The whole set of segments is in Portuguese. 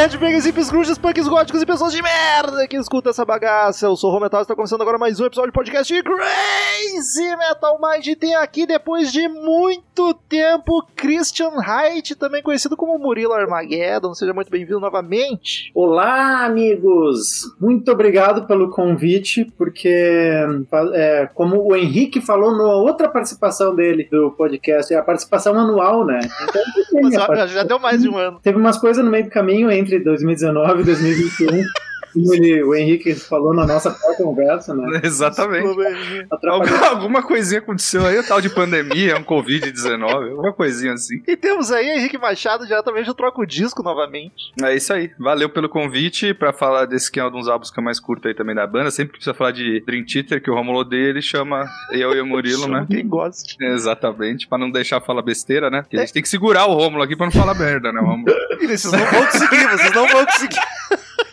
Headbangers, hippies, grunges, punks, góticos e pessoas de merda que escuta essa bagaça. Eu sou o Rometal e está começando agora mais um episódio do podcast de Crazy Metal Mind. Tem aqui, depois de muito tempo, Christian Haidt, também conhecido como Murilo Armageddon. Seja muito bem-vindo novamente. Olá, amigos! Muito obrigado pelo convite, porque, é, como o Henrique falou na outra participação dele do podcast, é a participação anual, né? Então, já, já deu mais de um ano. Teve umas coisas no meio do caminho entre 2019 e 2021. Como ele, o Henrique falou na nossa conversa, né? Exatamente. Alguma, coisinha aconteceu aí, o tal de pandemia, um Covid-19, alguma coisinha assim. E temos aí Henrique Machado diretamente do Troco Disco novamente. É isso aí. Valeu pelo convite pra falar desse que é um dos álbuns que é mais curto aí também da banda. Sempre que precisa falar de Dream Theater, que o Romulo dele chama eu e o Murilo, né? Quem gosta. Exatamente, pra não deixar falar besteira, né? Porque a gente tem que segurar o Romulo aqui pra não falar merda, né, Romulo? Vocês não vão conseguir, vocês não vão conseguir.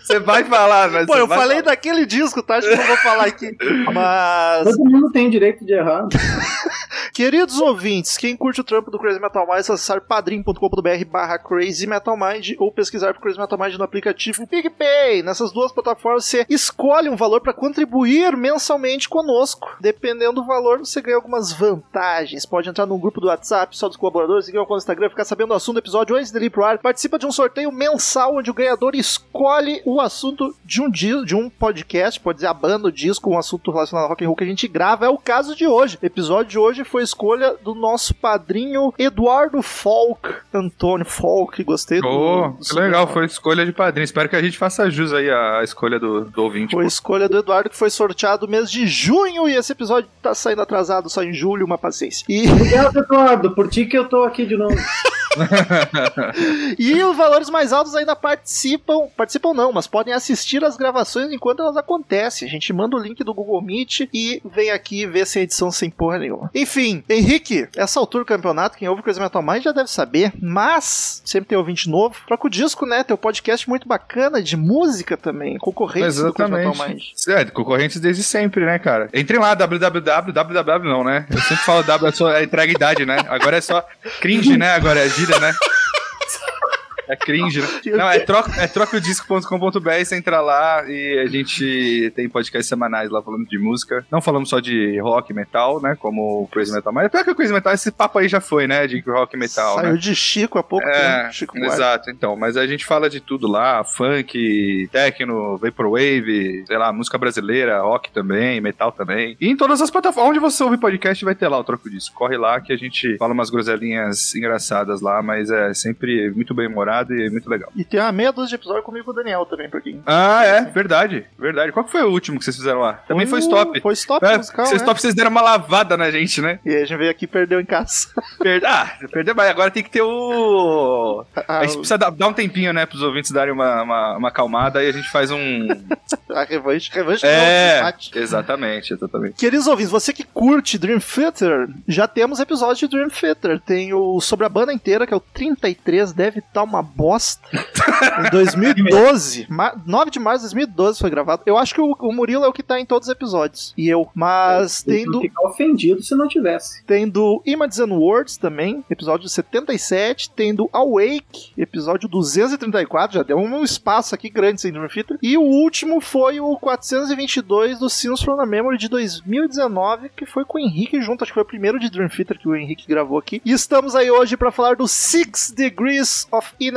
Você vai falar, mas. Pô, eu vai falei falar. daquele disco, tá? Acho que eu não vou falar aqui. Mas. Todo mundo tem direito de errar. Queridos ouvintes, quem curte o trampo do Crazy Metal Mind, acessar padrim.com.br barra Crazy Metal Mind ou pesquisar por Crazy Metal Mind no aplicativo PicPay. Nessas duas plataformas você escolhe um valor para contribuir mensalmente conosco. Dependendo do valor, você ganha algumas vantagens. Pode entrar no grupo do WhatsApp só dos colaboradores, seguir o Instagram, ficar sabendo do assunto do episódio antes dele ir pro ar. Participa de um sorteio mensal onde o ganhador escolhe o assunto de um, di- de um podcast, pode dizer a banda, o disco, um assunto relacionado ao rock and roll que a gente grava. É o caso de hoje. O episódio de hoje foi escolha do nosso padrinho Eduardo Folk. Antônio Folk, gostei do. Oh, do que legal, foi escolha de padrinho. Espero que a gente faça jus aí à escolha do, do ouvinte. Foi escolha do Eduardo que foi sorteado no mês de junho e esse episódio tá saindo atrasado só em julho, uma paciência. E, Obrigado, Eduardo, por ti que eu tô aqui de novo. e os valores mais altos ainda participam, participam não, mas podem assistir as gravações enquanto elas acontecem. A gente manda o link do Google Meet e vem aqui ver sem edição sem porra nenhuma. Enfim, Henrique, essa altura do campeonato, quem ouve Crazy Metal Mind já deve saber, mas sempre tem ouvinte novo. Troca o disco, né? Teu podcast muito bacana de música também, concorrente do Crazy Metal Mind. É, concorrentes desde sempre, né, cara? Entrem lá, www, www não, né? Eu sempre falo W, é só é entrega idade, né? Agora é só cringe, né? Agora é gíria, né? É cringe, né? Não, é, troca, é trocodisco.com.br, você entra lá e a gente tem podcasts semanais lá falando de música. Não falamos só de rock, metal, né? Como o Crazy Metal. Mas pior que o Crazy Metal, esse papo aí já foi, né? De rock e metal, Saiu né? de Chico há pouco É, tempo. Chico Buarque. exato, então. Mas a gente fala de tudo lá: funk, techno, vaporwave, sei lá, música brasileira, rock também, metal também. E em todas as plataformas onde você ouve podcast vai ter lá o troco disso. Corre lá que a gente fala umas groselinhas engraçadas lá, mas é sempre muito bem e muito legal. E tem uma meia dúzia de episódio comigo e o Daniel também, por quem. Ah, é, verdade, verdade. Qual que foi o último que vocês fizeram lá? Também foi, o- stop. Foi stop É, musical, vocês né? stop, vocês deram uma lavada na gente, né? E a gente veio aqui e perdeu em casa. Per- Ah, perdeu, mas agora tem que ter o. A, A gente precisa dar, um tempinho, né, pros ouvintes darem uma, uma, uma acalmada e a gente faz um. a revanche, revanche é, não, exatamente, exatamente. Queridos ouvintes, você que curte Dream Theater, já temos episódio de Dream Theater. Tem o sobre a banda inteira, que é o 33, deve estar uma bosta. em 2012, ma- 9 de março de 2012 foi gravado. Eu acho que o, o Murilo é o que tá em todos os episódios. E eu. Mas tem Eu do, ia ficar ofendido se não tivesse. Tem do Images and Words também, episódio 77. Tem do Awake, episódio 234. Já deu um espaço aqui grande sem Dream Theater. E o último foi o 422 do Sinos from the Memory de 2019, que foi com o Henrique junto. Acho que foi o primeiro de Dream Theater que o Henrique gravou aqui. E estamos aí hoje para falar do Six Degrees of Inner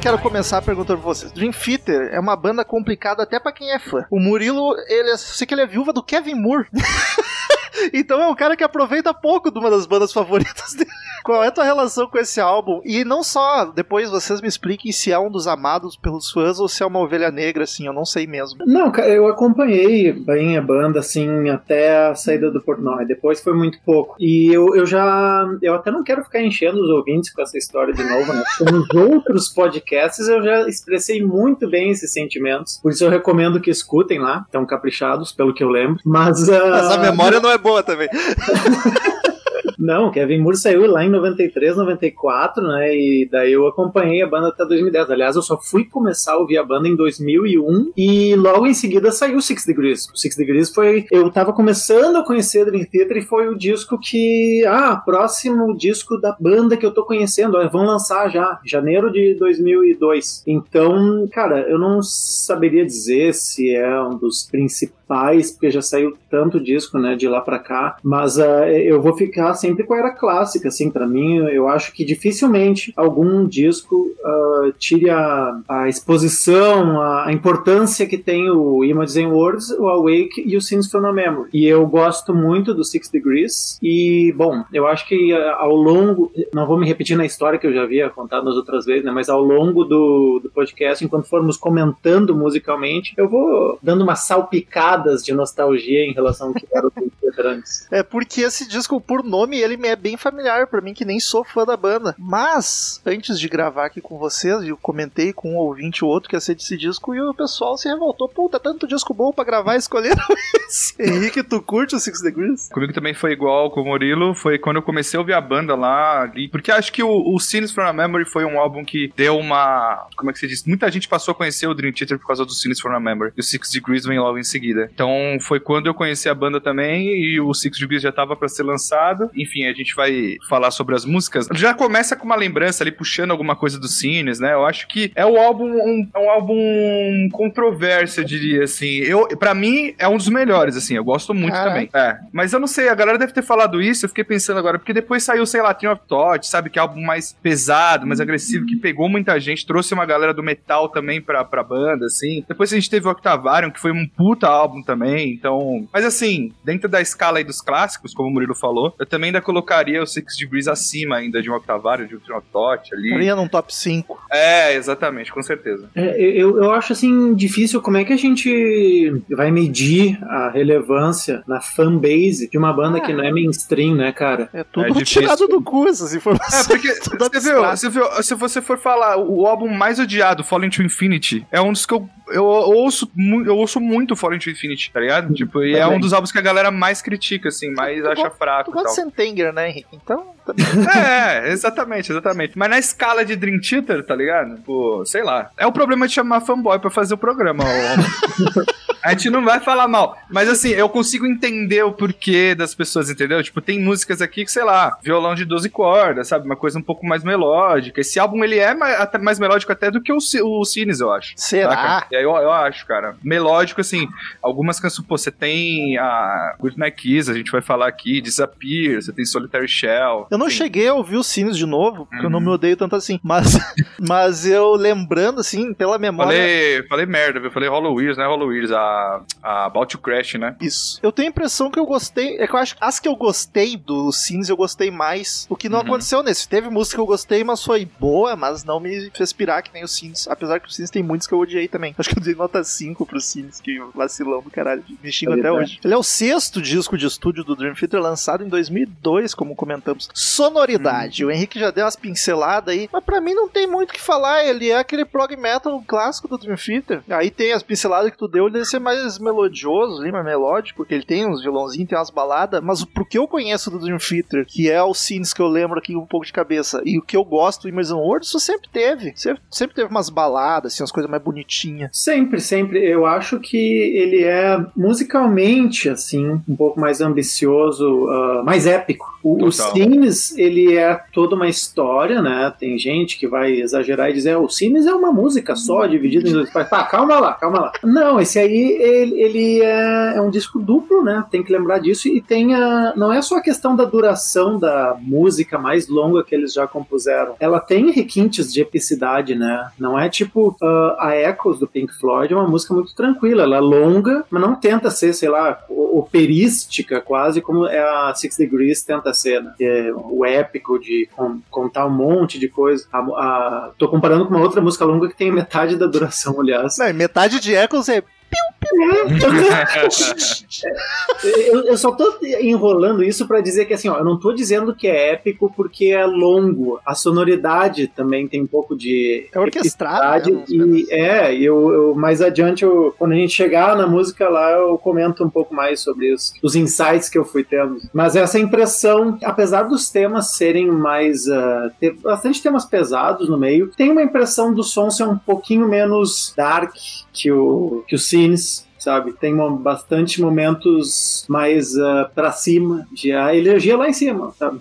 quero começar perguntando pra vocês. Dream Theater é uma banda complicada até pra quem é fã. O Murilo, ele, eu sei que ele é viúva do Kevin Moore. Então é um cara que aproveita pouco de uma das bandas favoritas dele. Qual é a tua relação com esse álbum? E não só, depois vocês me expliquem se é um dos amados pelos fãs ou se é uma ovelha negra, assim, eu não sei mesmo. Não, cara, eu acompanhei bem a banda, assim, até a saída do Portnoy. Depois foi muito pouco. E eu, eu já. Eu até não quero ficar enchendo os ouvintes com essa história de novo, né? Nos outros podcasts eu já expressei muito bem esses sentimentos. Por isso eu recomendo que escutem lá. Estão caprichados, pelo que eu lembro. Mas. Uh... Mas a memória não é boa também. Não, Kevin Moore saiu lá em 93, 94, né? E daí eu acompanhei a banda até 2010. Aliás, eu só fui começar a ouvir a banda em 2001 e logo em seguida saiu Six Degrees. O Six Degrees foi. Eu tava começando a conhecer Dream Theater e foi o disco que. Ah, próximo disco da banda que eu tô conhecendo. Vão lançar já, janeiro de 2002. Então, cara, eu não saberia dizer se é um dos principais, porque já saiu tanto disco, né, de lá para cá. Mas uh, eu vou ficar sempre com a era clássica, assim, para mim. Eu acho que dificilmente algum disco uh, tire a, a exposição, a, a, importância que tem o Imogen Words, o Awake e o Scenes from a Memory. E eu gosto muito do Six Degrees. E, bom, eu acho que uh, ao longo, não vou me repetir na história que eu já havia contado nas outras vezes, né, mas ao longo do, do podcast, enquanto formos comentando musicalmente, eu vou dando umas salpicadas de nostalgia em relação ao que era o. É porque esse disco, por nome, ele me é bem familiar para mim, que nem sou fã da banda. Mas, antes de gravar aqui com vocês, eu comentei com um ouvinte ou outro que ia ser desse disco e o pessoal se revoltou. Puta, tanto disco bom pra gravar, escolheram esse. Henrique, tu curte o Six Degrees? Comigo também foi igual com o Murilo. Foi quando eu comecei a ouvir a banda lá. Ali, porque acho que o, o from a Memory foi um álbum que deu uma. Como é que se diz? Muita gente passou a conhecer o Dream Theater por causa do Scenes from a Memory. E o Six Degrees vem logo em seguida. Então foi quando eu conheci a banda também e o Six Degrees já tava para ser lançado. Enfim, a gente vai falar sobre as músicas. Já começa com uma lembrança ali, puxando alguma coisa dos cines, né? Eu acho que é o álbum, um, é um álbum controverso, eu diria, assim. Eu, pra mim, é um dos melhores, assim. Eu gosto muito também. É. Mas eu não sei, a galera deve ter falado isso, eu fiquei pensando agora, porque depois saiu, sei lá, Team of Thought, sabe? Que é álbum mais pesado, mais agressivo, que pegou muita gente, trouxe uma galera do metal também pra, pra banda, assim. Depois a gente teve o Octavarium, que foi um puta álbum também, então... Mas assim, dentro da escala aí dos clássicos, como o Murilo falou, eu também ainda colocaria o Six Degrees acima ainda de um Octavário, de um Trinotot ali. Estaria num top 5. É, exatamente, com certeza. É, eu, eu acho assim difícil como é que a gente vai medir a relevância na fanbase de uma banda ah, que não é mainstream, né, cara? É tudo é tirado do cu essas informações. É, porque você viu, você viu, se você for falar, o álbum mais odiado, Falling to Infinity, é um dos que eu eu ouço, eu ouço muito Fallen to Infinity, tá ligado? Tipo, e é um dos álbuns que a galera mais critica, assim, mais tu acha fraco. Tu gosta Sentenger, né, Henrique? Então. É, exatamente, exatamente. Mas na escala de Dream Theater, tá ligado? Pô, sei lá. É o problema de chamar fanboy pra fazer o programa, A gente não vai falar mal. Mas assim, eu consigo entender o porquê das pessoas, entendeu? Tipo, tem músicas aqui que, sei lá, violão de 12 cordas, sabe? Uma coisa um pouco mais melódica. Esse álbum, ele é mais, até mais melódico até do que o, o Cines, eu acho. Será? E aí eu, eu acho, cara. Melódico, assim, algumas canções, pô, você tem a Good Night Kiss, a gente vai falar aqui, Disappear, você tem Solitary Shell. Eu não cheguei a ouvir o Cines de novo, porque uhum. eu não me odeio tanto assim. Mas, mas eu lembrando, assim, pela memória... Falei, falei merda, eu falei Hollow Ears, né? Hollow Ears, a a About to Crash, né? Isso. Eu tenho a impressão que eu gostei. É que eu acho que as que eu gostei do Sins eu gostei mais. O que não uhum. aconteceu nesse. Teve música que eu gostei, mas foi boa, mas não me fez pirar que nem o Sins. Apesar que o Sins tem muitos que eu odiei também. Acho que eu dei nota 5 pro Sins, que vacilão do caralho. Me xingo até hoje. Ele é o sexto disco de estúdio do Dream Theater, lançado em 2002, como comentamos. Sonoridade. Uhum. O Henrique já deu umas pinceladas aí, mas pra mim não tem muito o que falar. Ele é aquele prog metal clássico do Dream Theater. Aí tem as pinceladas que tu deu, ele deve ser mais melodioso, lembra melódico, que ele tem uns violãozinhos, tem umas baladas, mas pro que eu conheço do Dream Theater, que é o Scenes que eu lembro aqui um pouco de cabeça, e o que eu gosto do Immersion World, isso sempre teve. Sempre, sempre teve umas baladas, assim, umas coisas mais bonitinhas. Sempre, sempre. Eu acho que ele é musicalmente, assim, um pouco mais ambicioso, uh, mais épico O, o Total. Cines, ele é toda uma história, né? Tem gente que vai exagerar e dizer, o Cines é uma música só, dividida em dois partes. Tá, calma lá, calma lá. Não, esse aí, ele, ele é, é um disco duplo, né? Tem que lembrar disso. E tem a... Não é só a questão da duração da música mais longa que eles já compuseram. Ela tem requintes de epicidade, né? Não é tipo ah, a Echoes do Pink Floyd, é uma música muito tranquila. Ela é longa, mas não tenta ser, sei lá, operística quase como é a Six Degrees tenta ser, né? É o épico de con- contar um monte de coisa. A, a- tô comparando com uma outra música longa que tem metade da duração, aliás. Não, metade de Echoes é. Eu, eu só tô enrolando isso pra dizer que assim, ó, eu não tô dizendo que é épico porque é longo. A sonoridade também tem um pouco de É orquestrado. né, e é, eu, eu mais adiante, eu- quando a gente chegar na música lá, eu comento um pouco mais sobre os, os insights que eu fui tendo. Mas essa impressão, apesar dos temas serem mais. ah, ter bastante temas pesados no meio, tem uma impressão do som ser um pouquinho menos dark que o, que o Scenes. Sabe, tem uma- bastante momentos mais ah, pra cima, de a energia lá em cima, sabe?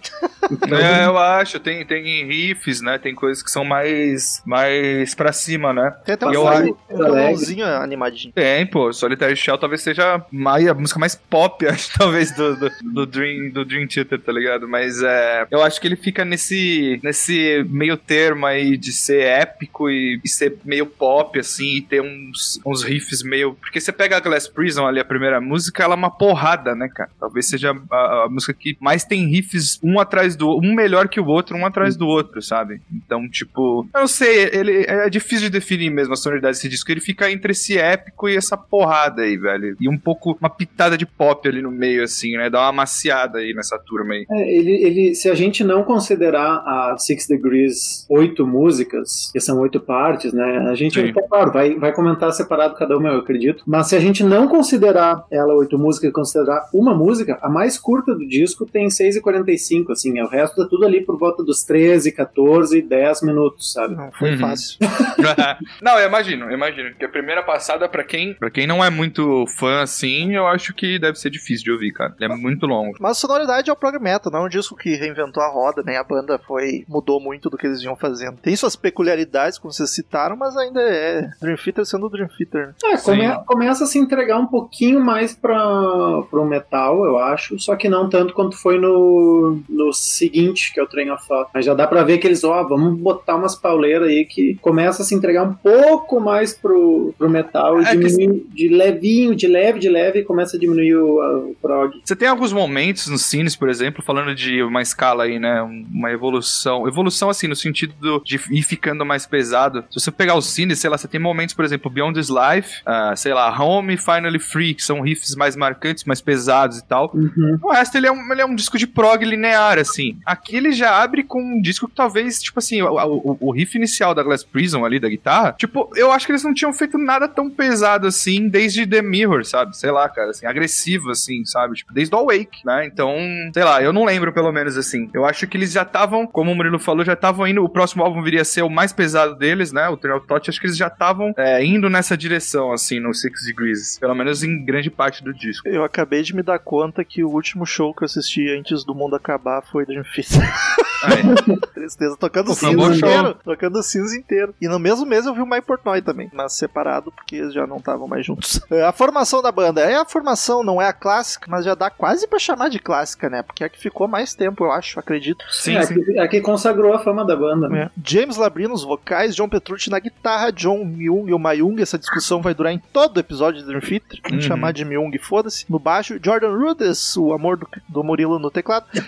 Então, É, eu acho, tem, tem riffs, né? Tem coisas que são mais, mais pra cima, né? Tem até um, Eu acho- um violãozinho animadinho. Tem, pô, Solitary Shell talvez seja mais, a música mais pop, acho, talvez, do, do, do Dream, do Dream Theater, tá ligado? Mas é, eu acho que ele fica nesse, nesse meio termo aí de ser épico e, e ser meio pop, assim, e ter uns, uns riffs meio. Porque você pega a Glass Prison ali, a primeira música, ela é uma porrada, né, cara? Talvez seja a, a música que mais tem riffs um atrás do um melhor que o outro, um atrás do outro, sabe? Então, tipo, eu não sei, ele é difícil de definir mesmo a sonoridade desse disco. Ele fica entre esse épico e essa porrada aí, velho. E um pouco, uma pitada de pop ali no meio, assim, né? Dá uma maciada aí nessa turma aí. É, ele, ele, se a gente não considerar a Six Degrees oito músicas, que são oito partes, né? A gente, Sim. é claro, vai, vai comentar separado cada uma, eu acredito. Mas se a gente não considerar ela oito músicas e considerar uma música, a mais curta do disco tem 6h45, assim, é o resto é tudo ali por volta dos 13, 14, 10 minutos, sabe? Não foi Uhum. fácil. não, eu imagino, eu imagino. Que a primeira passada, pra quem, pra quem não é muito fã assim, eu acho que deve ser difícil de ouvir, cara. Ele é muito longo. Mas a sonoridade é o prog metal, não é um disco que reinventou a roda, nem a banda foi mudou muito do que eles vinham fazendo. Tem suas peculiaridades, como vocês citaram, mas ainda é Dream Theater sendo o Dream Theater. né? É, come- começa a se entregar um pouquinho mais para pro metal, eu acho, só que não tanto quanto foi no, no seguinte, que é o Train of Thought. Mas já dá pra ver que eles, ó, vamos botar umas pauleiras aí que começa a se entregar um pouco mais pro, pro metal e É que- diminui de levinho, de leve, de leve, e começa a diminuir o, a- o prog. Você tem alguns momentos nos cines, por exemplo, falando de uma escala aí, né? um- Uma evolução. Evolução, assim, no sentido do- de ir ficando mais pesado. Se você pegar os cines, sei lá, você tem momentos, por exemplo, Beyond This Life, ah, sei lá, Home e Finally Free, que são riffs mais marcantes, mais pesados e tal. Uhum. O resto, ele é, um, ele é um disco de prog linear, assim. Aqui ele já abre com um disco que talvez, tipo assim, o, o- o riff inicial da Glass Prison ali, da guitarra, tipo, eu acho que eles não tinham feito nada tão pesado assim desde The Mirror, sabe? Sei lá, cara, assim, agressivo, assim, sabe? Tipo, desde o Awake, né? Então, sei lá, eu não lembro pelo menos assim. Eu acho que eles já estavam, como o Murilo falou, já estavam indo. O próximo álbum viria a ser o mais pesado deles, né? O of Thought. Acho que eles já estavam é, indo nessa direção, assim, no Six Degrees. Pelo menos em grande parte do disco. Eu acabei de me dar conta que o último show que eu assisti antes do mundo acabar foi Dream Theater. Aí. Tristeza, tocando um cinza inteiro. Tocando cinza inteiro. E no mesmo mês eu vi o My Portnoy também, mas separado porque eles já não estavam mais juntos. É, A formação da banda é a formação, não é a clássica, mas já dá quase pra chamar de clássica, né? Porque é a que ficou mais tempo, eu acho, acredito. Sim, é, sim. Que, é que consagrou a fama da banda, né? É. James Labrie nos vocais, John Petrucci na guitarra, John Myung e o Mayung. Essa discussão vai durar em todo o episódio de Dream Theater. Vamos Uhum. chamar de Myung, foda-se. No baixo, Jordan Rudess, o amor do, do Murilo no teclado.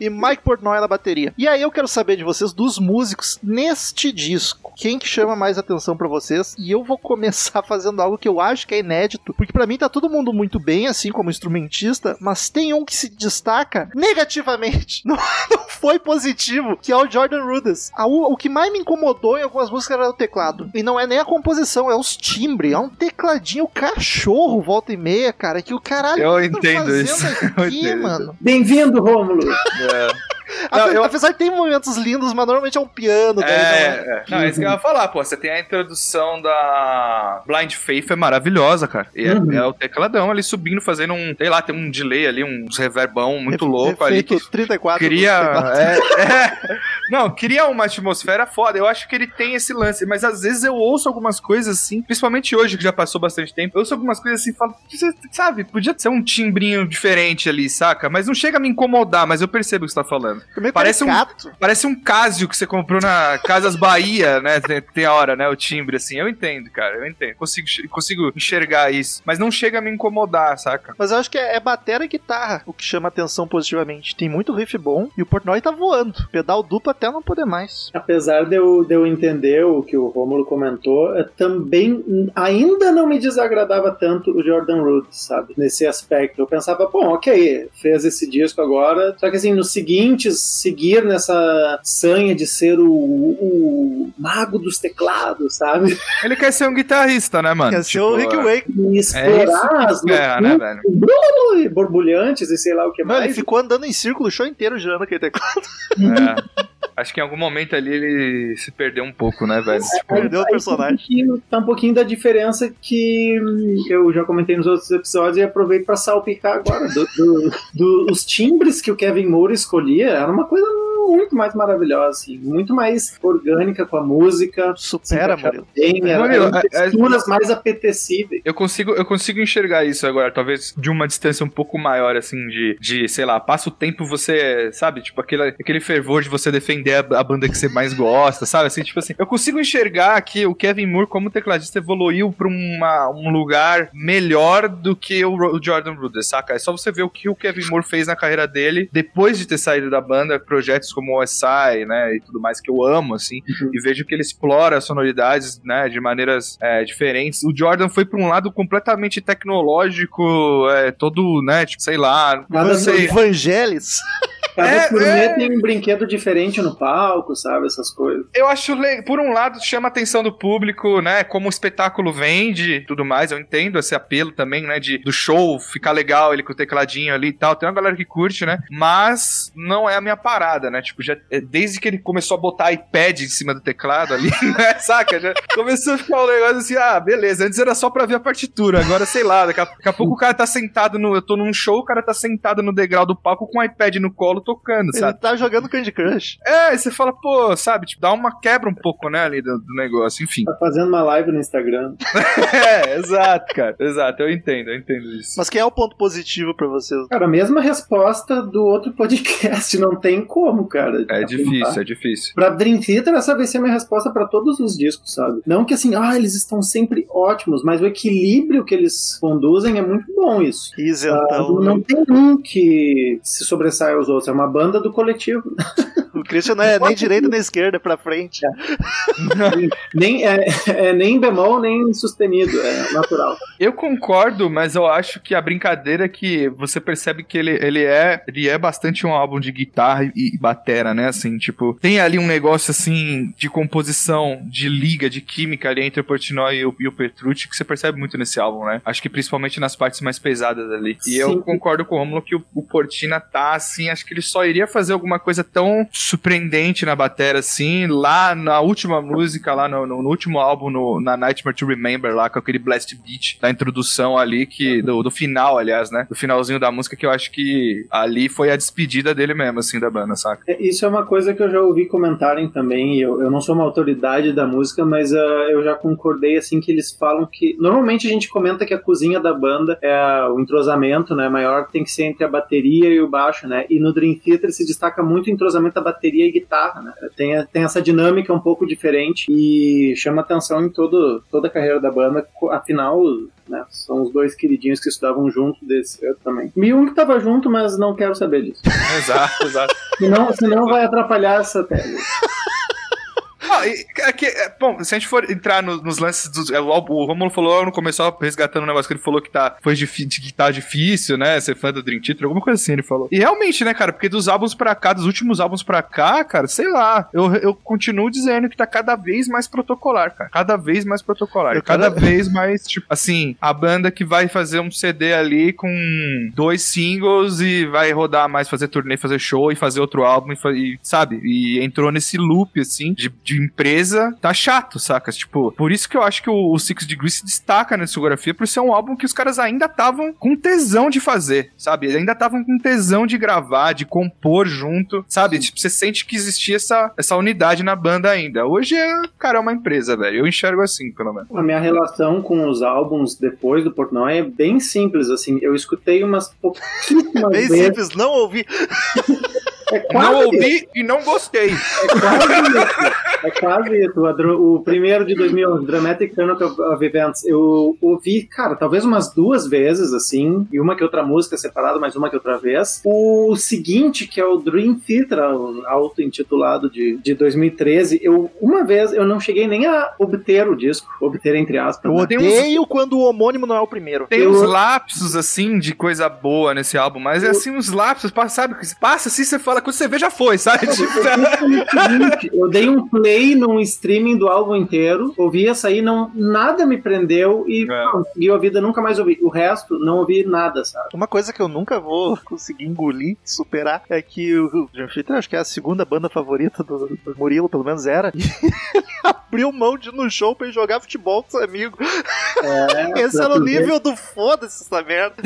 E, e Mike Portnoy na bateria. E aí eu quero saber de vocês, dos músicos, neste disco, quem que chama mais atenção pra vocês? E eu vou começar fazendo algo que eu acho que é inédito, porque pra mim tá todo mundo muito bem, assim, como instrumentista, mas tem um que se destaca negativamente. Não, não foi positivo, que é o Jordan Rudess. A- O, o que mais me incomodou em algumas músicas era o teclado. E não é nem a composição, é os timbres. É um tecladinho cachorro, volta e meia, cara, que o caralho Eu tá entendo fazendo isso. Eu aqui, entendo. mano. Bem-vindo, Rômulo! É. Não, Apesar, eu- apesar que tem momentos lindos, mas normalmente é um piano. daí não é. É, é. Não, é isso que eu ia falar, pô. Você tem a introdução da Blind Faith, é maravilhosa, cara. E é, Uhum. é o tecladão ali subindo, fazendo um, sei lá, tem um delay ali, uns reverbão muito louco ali. Efeito Que 34. cria. 34. é, é. não, cria uma atmosfera foda. Eu acho que ele tem esse lance, mas às vezes eu ouço algumas coisas assim, principalmente hoje, que já passou bastante tempo. Eu ouço algumas coisas assim e falo, "Você- sabe, podia ser um timbrinho diferente ali, saca? Mas não chega a me incomodar, mas eu percebo o que você tá falando. Meio Parece um- caricato. Parece um Casio que você comprou na Casas Bahia, né? Tem, tem a hora, né? O timbre, assim. Eu entendo, cara. Eu entendo. Consigo, consigo enxergar isso. Mas não chega a me incomodar, saca? Mas eu acho que é, é batera e guitarra o que chama atenção positivamente. Tem muito riff bom e o Portnoy tá voando. Pedal duplo até não poder mais. Apesar de eu, de eu entender o que o Romulo comentou, eh, também ainda não me desagradava tanto o Jordan Rhodes, sabe? Nesse aspecto. Eu pensava, bom, ok, fez esse disco agora. Só que assim, nos seguintes, seguir nessa sanha de ser o, o mago dos teclados, sabe? Ele quer ser um guitarrista, né, mano? Quer ser o Rick Wake. E explorar as É, né, velho? borbulhantes e sei lá o que Mano, ele mais. ficou andando em círculo o show inteiro girando aquele teclado. É. Acho que em algum momento ali ele se perdeu um pouco, né, velho? Tipo, Perdeu o personagem. Tá um, pouquinho, tá um pouquinho da diferença que hum, eu já comentei nos outros episódios e aproveito pra salpicar agora. Do, do- do- os timbres que o Kevin Moore escolhia era uma coisa muito mais maravilhosa, assim, muito mais orgânica com a música. Supera, Murilo. Bem, Murilo, texturas mais apetecíveis. Eu consigo, eu consigo enxergar isso agora, talvez de uma distância um pouco maior, assim, de, de sei lá, passa o tempo você, sabe, tipo, aquele, aquele fervor de você defender a, a banda que você mais gosta, sabe, assim, tipo assim, eu consigo enxergar que o Kevin Moore, como tecladista, evoluiu pra uma, um lugar melhor do que o, o Jordan Rudess, saca? É só você ver o que o Kevin Moore fez na carreira dele, depois de ter saído da banda, projetos como o OSI, né, e tudo mais, que eu amo, assim, e vejo que ele explora sonoridades, né, de maneiras é, diferentes. O Jordan foi pra um lado completamente tecnológico, é, todo, né, tipo, sei lá, não sei. Evangelis. Cada É, turnê é. tem um brinquedo diferente no palco, sabe? Essas coisas. Eu acho, por um lado, chama a atenção do público, né? Como o espetáculo vende e tudo mais. Eu entendo esse apelo também, né? De, do show ficar legal, ele com o tecladinho ali e tal. Tem uma galera que curte, né? Mas não é a minha parada, né? Tipo, já, é, desde que ele começou a botar iPad em cima do teclado ali, né? Saca? Já começou a ficar um negócio assim, ah, beleza. Antes era só pra ver a partitura. Agora, sei lá, daqui a, daqui a pouco o cara tá sentado no. Eu tô num show, o cara tá sentado no degrau do palco com o iPad no colo tocando, Ele sabe? tá jogando Candy Crush. É, aí você fala, pô, sabe, tipo, dá uma quebra um pouco, né, ali do, do negócio, enfim. Tá fazendo uma live no Instagram. é, exato, cara. Exato, eu entendo, eu entendo isso. Mas quem é o ponto positivo pra vocês? Cara, a mesma resposta do outro podcast. Não tem como, cara. É difícil, é difícil. Pra Dream Theater, essa vai ser a minha resposta pra todos os discos, sabe? Não que assim, ah, eles estão sempre ótimos, mas o equilíbrio que eles conduzem é muito bom isso. Ah, Isentão. não tem um que se sobressai aos outros, é uma banda do coletivo. O Christian não é nem direita nem esquerda, é pra frente. nem, é, é nem bemol, nem sustenido, é natural. Eu concordo, mas eu acho que a brincadeira é que você percebe que ele, ele é ele é bastante um álbum de guitarra e, e batera, né? Assim, tipo, tem ali um negócio assim de composição, de liga, de química ali entre o Portnoy e o, e o Petrucci que você percebe muito nesse álbum, né? Acho que principalmente nas partes mais pesadas ali. E eu Sim. concordo com o Romulo que o, o Portina tá assim, acho que ele só iria fazer alguma coisa tão surpreendente na batera assim, lá na última música, lá no, no- no último álbum, no, na Nightmare to Remember, lá com aquele blast beat da introdução ali, que do, do final, aliás, né? Do finalzinho da música, que eu acho que ali foi a despedida dele mesmo, assim, da banda, saca? É, Isso é uma coisa que eu já ouvi comentarem também. Eu, eu não sou uma autoridade da música, mas ah, eu já concordei assim que eles falam que normalmente a gente comenta que a cozinha da banda é o entrosamento, né? Maior tem que ser entre a bateria e o baixo, né? E no Dream Theater se destaca muito o entrosamento da bateria e guitarra, né? Tem, tem essa dinâmica um pouco diferente e chama atenção em todo, toda a carreira da banda. Afinal, né? São os dois queridinhos que estudavam junto desse eu também. Um que tava junto, mas não quero saber disso. Exato, exato. Senão, senão vai atrapalhar essa tese. Ah, e- é que, é, bom, se a gente for entrar no- nos lances dos. é, o, o Romulo falou no começo, resgatando um negócio que ele falou que tá, foi difí- que tá difícil, né? Ser fã do Dream Theater, alguma coisa assim ele falou. E realmente, né, cara, porque dos álbuns pra cá, dos últimos álbuns pra cá, cara, sei lá, eu, eu continuo dizendo que tá cada vez mais protocolar, cara. Cada vez mais protocolar. Eu Cada vez mais, tipo, assim, a banda que vai fazer um CD ali com dois singles e vai rodar mais, fazer turnê, fazer show e fazer outro álbum e, e, sabe? E entrou nesse loop, assim, de, de empresa. Tá chato, saca? Tipo, por isso que eu acho que o, o Six Degrees se destaca na discografia, por ser um álbum que os caras ainda estavam com tesão de fazer, sabe? Ainda estavam com tesão de gravar, de compor junto, sabe? Tipo, você sente que existia essa, essa unidade na banda ainda. Hoje, é, cara, é uma empresa, velho. Eu enxergo assim, pelo menos. A minha relação com os álbuns depois do Portnoy é bem simples, assim. Eu escutei umas pouquíssimas Bem vezes. simples, não ouvi. É quase Não isso. ouvi e não gostei. É quase isso. É quase isso. O, primeiro de 2011, Dramatic Turn of Events, eu ouvi, cara, talvez umas duas vezes, assim, e uma que outra música separada, mas uma que outra vez. O seguinte, que é o Dream Theater, auto-intitulado de, de 2013, eu, uma vez, eu não cheguei nem a obter o disco, obter entre aspas. Eu né? Tem uns- odeio quando o homônimo não é o primeiro. Tem Eu- uns lapsos, assim, de coisa boa nesse álbum, mas é assim, uns lapsos, passa- sabe? que Passa assim, você fala, quando você vê, já foi, sabe? Tipo, eu dei um play num streaming do álbum inteiro, ouvi essa aí, não, nada me prendeu e É. não, segui a vida, nunca mais ouvi. O resto, não ouvi nada, sabe? Uma coisa que eu nunca vou conseguir engolir, superar, é que o Dream Theater, acho que é a segunda banda favorita do, do Murilo, pelo menos era. E ele abriu mão de ir no show pra ir jogar futebol com os amigos. É, Esse era o tu ver- nível do foda-se essa merda.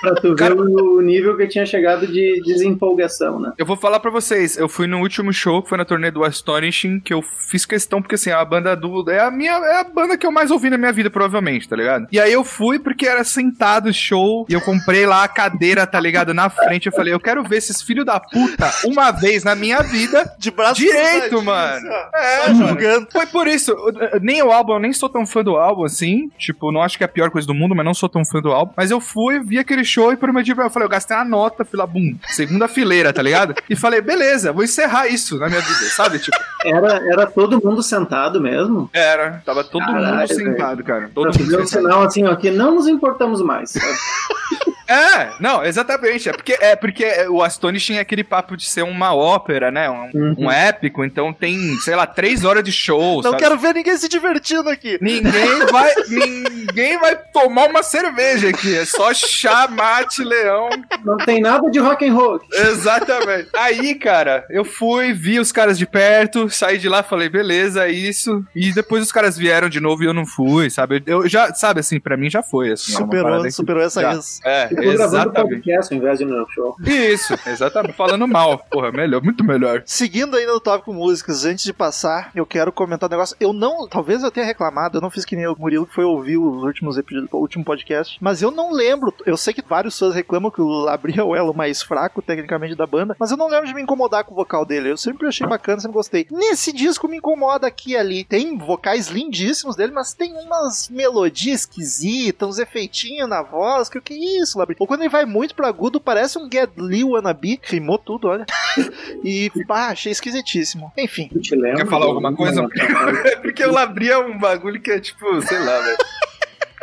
Pra tu ver o nível que eu tinha chegado de desempolgação, né? Eu vou falar pra vocês, eu fui no último show, que foi na turnê do Astonishing, que eu fiz questão, porque assim, a banda do. É a minha. É a banda que eu mais ouvi na minha vida, provavelmente, tá ligado? E aí eu fui porque era sentado show, e eu comprei lá a cadeira, tá ligado? Na frente, eu falei, eu quero ver esses filhos da puta uma vez na minha vida. De braço Direito, mano. assim, É, só julgando. Foi por isso, nem o álbum, eu nem sou tão fã do álbum assim. Tipo, não acho que é a pior coisa do mundo, mas não sou tão fã do álbum. Mas eu fui, vi aquele show e prometi pra eu falei, eu gastei uma nota, fui lá, bum, segunda fileira, tá ligado? E falei, beleza, vou encerrar isso na minha vida, sabe? Tipo, Era, era todo mundo sentado mesmo. era, tava todo Caralho, mundo sentado, cara. Todo Pra mundo ver um sentado. sinal assim, ó, que não nos importamos mais. É, não, exatamente. É porque, é porque o Astonishing é aquele papo de ser uma ópera, né? Um, Uhum. um épico, então tem, sei lá, três horas de show. Não sabe? quero ver ninguém se divertindo aqui. Ninguém vai, ninguém vai tomar uma cerveja aqui. É só chá, mate, leão. Não tem nada de rock and roll. Exatamente. Aí, cara, eu fui, vi os caras de perto, saí de lá, falei, beleza, é isso. E depois os caras vieram de novo e eu não fui, sabe? Eu já, sabe assim, pra mim já foi, assim. Superou, superou essa já. É, Ficou gravando exatamente. podcast ao invés de no show. Isso, exatamente. Falando mal. Porra, melhor, muito melhor. Seguindo ainda no tópico músicas, antes de passar, eu quero comentar um negócio. Eu não, talvez eu tenha reclamado, eu não fiz que nem o Murilo que foi ouvir os últimos episódios, o último podcast, mas eu não lembro. Eu sei que vários fãs reclamam que o Labri é o elo mais fraco, tecnicamente, da banda, mas eu não lembro de me incomodar com o vocal dele. Eu sempre achei bacana, sempre gostei. Nesse disco me incomoda aqui e ali. Tem vocais lindíssimos dele, mas tem umas melodias esquisitas, uns efeitinhos na voz. Que o que é isso, Labri? Ou quando ele vai muito pro agudo, parece um Get Lee wannabe. Rimou tudo, olha. E, pá, achei esquisitíssimo. Enfim. Quer falar alguma coisa? É porque o Labri é um bagulho que é tipo, sei lá, velho.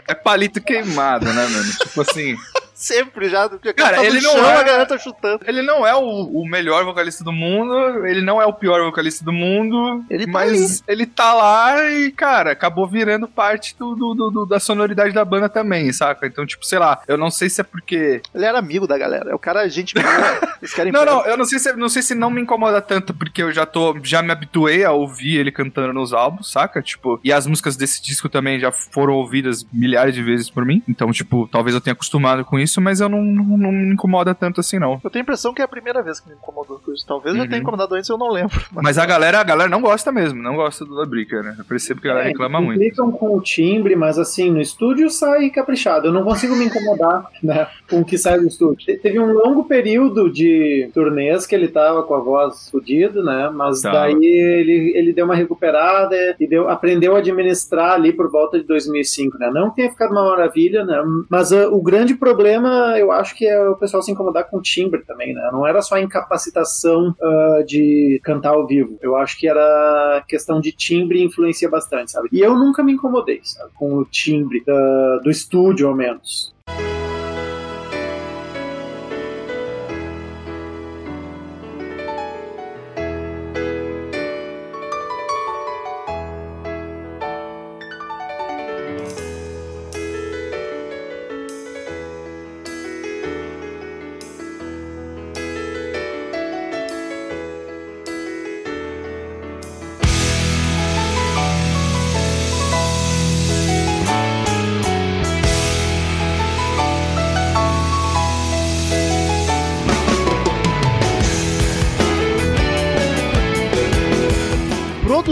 É palito queimado, né, mano? Tipo assim. Sempre já. Cara, Cara, tá ele não é- a galera tá chutando. Ele não é o, o melhor vocalista do mundo, ele não é o pior vocalista do mundo, Ele tá mas ele tá lá e, cara, acabou virando parte do, do- do- da sonoridade da banda também, saca? Então, tipo, sei lá, eu não sei se é porque. Ele era amigo da galera. É o cara, gente. Eles querem Não, não, eu não sei se não sei se não me incomoda tanto, porque eu já tô. Já me habituei a ouvir ele cantando nos álbuns, saca? Tipo, e as músicas desse disco também já foram ouvidas milhares de vezes por mim. Então, tipo, talvez eu tenha acostumado com isso, mas eu não, não, não me incomoda tanto assim, não. Eu tenho a impressão que é a primeira vez que me incomodou com isso. Talvez eu Uhum. tenha incomodado antes, eu não lembro. Mas a galera, a galera não gosta mesmo, não gosta do Labrica, né? Eu percebo que a galera É, reclama muito. Implicam com o timbre, mas assim, no estúdio sai caprichado. Eu não consigo me incomodar né, com o que sai do estúdio. Te- Teve um longo período de turnês que ele tava com a voz fodida, né? Mas Tá. daí ele, ele deu uma recuperada e deu, aprendeu a administrar ali por volta de 2005, né? Não que tenha ficado uma maravilha, né? Mas ah, o grande problema problema, eu acho que é o pessoal se incomodar com o timbre também, né? Não era só a incapacitação uh, de cantar ao vivo. Eu acho que era questão de timbre influencia bastante, sabe? E eu nunca me incomodei, sabe? Com o timbre da, do estúdio, ao menos.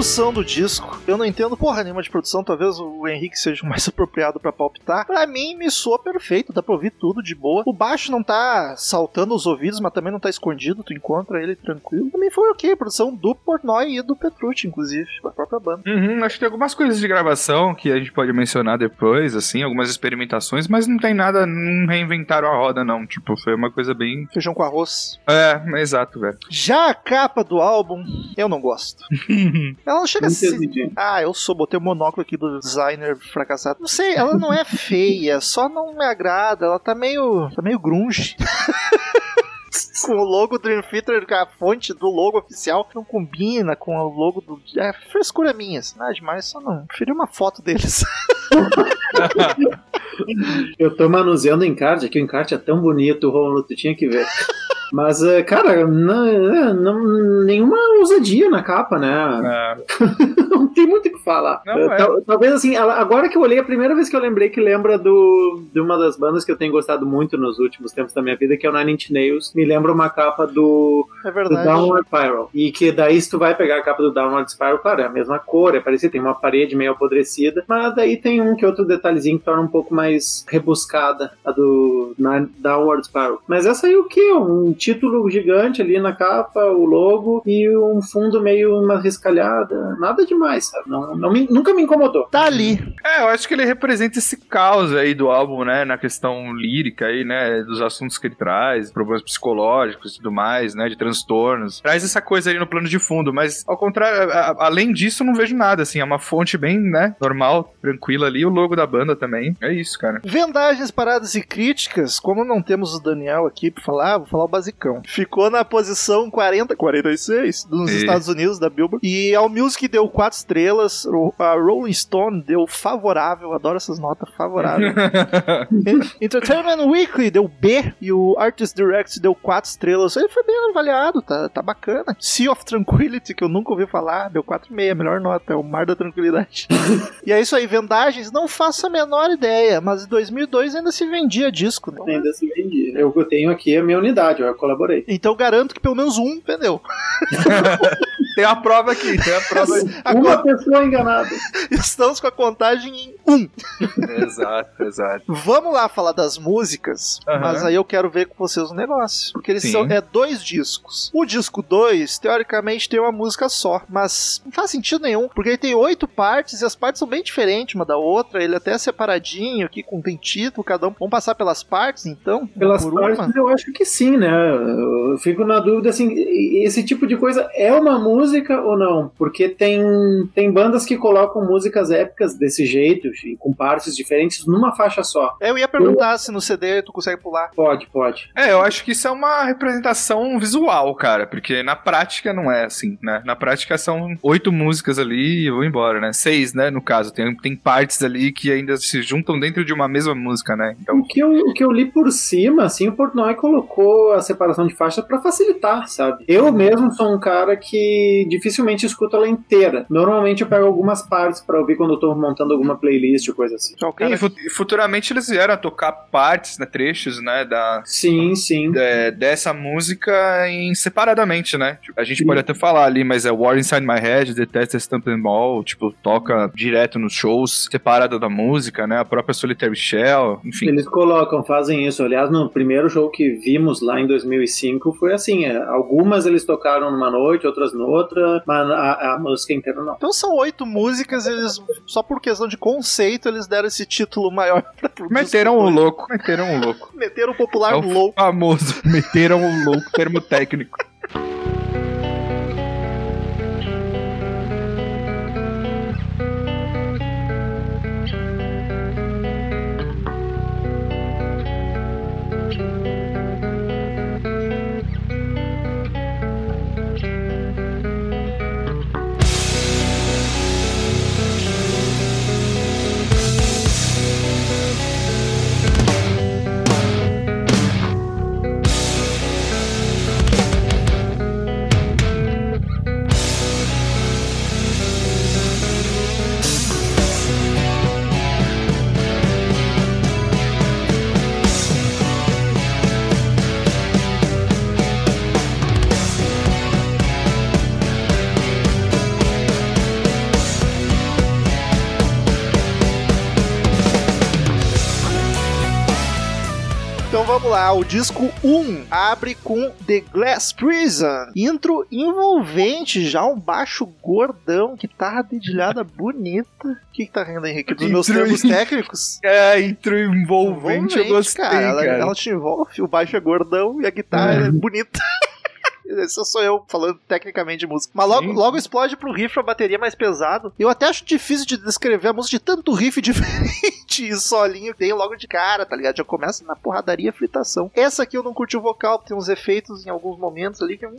Produção do disco, eu não entendo porra nenhuma de produção, talvez o Henrique seja o mais apropriado pra palpitar. Pra mim, me soa perfeito, dá pra ouvir tudo de boa. O baixo não tá saltando os ouvidos, mas também não tá escondido, tu encontra ele tranquilo. Também foi ok, produção do Portnoy e do Petrucci, inclusive, da própria banda. Uhum, acho que tem algumas coisas de gravação que a gente pode mencionar depois, assim, algumas experimentações, mas não tem nada, não reinventaram a roda, não. Tipo, foi uma coisa bem. Feijão com arroz. É, exato, velho. Já a capa do álbum, eu não gosto. Ela não chega a ser. Ah, eu sou, botei o monóculo aqui do designer fracassado. Não sei, ela não é feia, só não me agrada. Ela tá meio. tá meio grunge. com o logo Dream Theater, a fonte do logo oficial, não combina com o logo do. É frescura minha, assim, nada demais, só não. Preferi uma foto deles. Eu tô manuseando o encarte aqui, o encarte é tão bonito, Romulo, tu tinha que ver. Mas, eh, cara, não, não, nenhuma ousadia na capa, né? É. não tem muito o que falar. Não, é. Tal- Talvez assim, agora que eu olhei, a primeira vez que eu lembrei que lembra do, de uma das bandas que eu tenho gostado muito nos últimos tempos da minha vida, que é o Nine Inch Nails, me lembra uma capa do, É do. Downward Spiral. E que daí, se tu vai pegar a capa do Downward Spiral, claro, é a mesma cor, é parecido, tem uma parede meio apodrecida, mas daí tem um que outro detalhezinho que torna um pouco mais rebuscada a do Downward Spiral. Mas essa aí o que? Um título gigante ali na capa, o logo e um fundo meio uma riscalhada. Nada demais, sabe? Não, não me- nunca me incomodou. Tá ali. É, eu acho que ele representa esse caos aí do álbum, né? Na questão lírica aí, né? Dos assuntos que ele traz, problemas psicológicos e tudo mais, né? De transtornos. Traz essa coisa aí no plano de fundo, mas ao contrário, a- a- além disso, eu não vejo nada, assim. É uma fonte bem, né? Normal, tranquila ali. O logo da banda também. É isso, cara. Vendagens, paradas e críticas, como não temos o Daniel aqui pra falar, vou falar o basicão. Ficou na posição 40, 46 dos E- Estados Unidos, da Billboard. E ao Music deu 4 estrelas, a Rolling Stone deu favorável, adoro essas notas favoráveis. Entertainment Weekly deu B e o Artist Direct deu 4 estrelas. Ele foi bem avaliado, tá, tá bacana. Sea of Tranquility, que eu nunca ouvi falar, deu 4,5, melhor nota, é o Mar da Tranquilidade. e é isso aí, vendagens, não faço a menor ideia, mas em 2002 ainda se vendia disco, né? Ainda se vendia. Eu tenho aqui a minha unidade, eu colaborei. Então garanto que pelo menos um vendeu. tem a prova aqui, tem a prova aí. Uma pessoa enganada. Estamos com a contagem em um. exato, exato. Vamos lá falar das músicas, Aham. mas aí eu quero ver com vocês um negócio. Porque eles Sim. são é dois discos. O disco 2, teoricamente, tem uma música só, mas não faz sentido nenhum, porque ele tem oito partes e as partes são bem diferentes uma da outra. Ele até é separadinho aqui, com tem título, cada um. Vamos passar pelas partes, então? Pelas por partes, uma? eu acho que sim, né? Eu fico na dúvida assim, esse tipo de coisa é uma música ou não? Porque tem, tem bandas que colocam músicas épicas desse jeito, e com partes diferentes, numa faixa só. Eu ia perguntar se no CD tu consegue pular. Pode, pode. É, eu acho que isso é uma representação visual, cara, porque na prática não é assim, né? Na prática são oito músicas ali e eu vou embora, né? Seis, né, no caso. Tem, tem partes ali que ainda se juntam dentro de uma mesma música, né? Então, O que, eu, o que eu li por cima, assim, o Portnoy colocou a separação de faixas pra facilitar, sabe? Eu mesmo sou um cara que dificilmente escuto ela inteira. Normalmente eu pego algumas partes pra ouvir quando eu tô montando alguma playlist ou coisa assim. Já o cara e fu- futuramente eles vieram a tocar partes, né, trechos, né, da, Sim, sim. é, dessa música em separadamente, né? Tipo, a gente pode até falar ali, mas é War Inside My Head, The Test Stamp and Ball, tipo, toca direto nos shows, separada da música, né? A própria Solitary Shell, enfim. Eles colocam, fazem isso. Aliás, no primeiro show que vimos lá em 2005 foi assim: é, algumas eles tocaram numa noite, outras no outra, mas a, a música inteira não. Então são oito músicas, eles, só por questão de conceito, eles deram esse título maior pra Meteram o louco. Meteram o louco. Meteram o popular É o louco. famoso. Meteram o louco, termo técnico. o disco 1 abre com The Glass Prison. Intro envolvente, já um baixo gordão, guitarra dedilhada bonita. O que, que tá rindo, Henrique? Dos meus Intro termos em- técnicos? É, intro envolvente, eu gostei, cara. Ela, cara. ela te envolve, o baixo é gordão e a guitarra é bonita. Esse sou eu falando tecnicamente de música. Mas logo, Sim. logo explode pro riff a bateria mais pesado. Eu até acho difícil de descrever a música de tanto riff diferente e solinho tem logo de cara, tá ligado? Já começa na porradaria fritação. Essa aqui eu não curti o vocal, tem uns efeitos em alguns momentos ali que é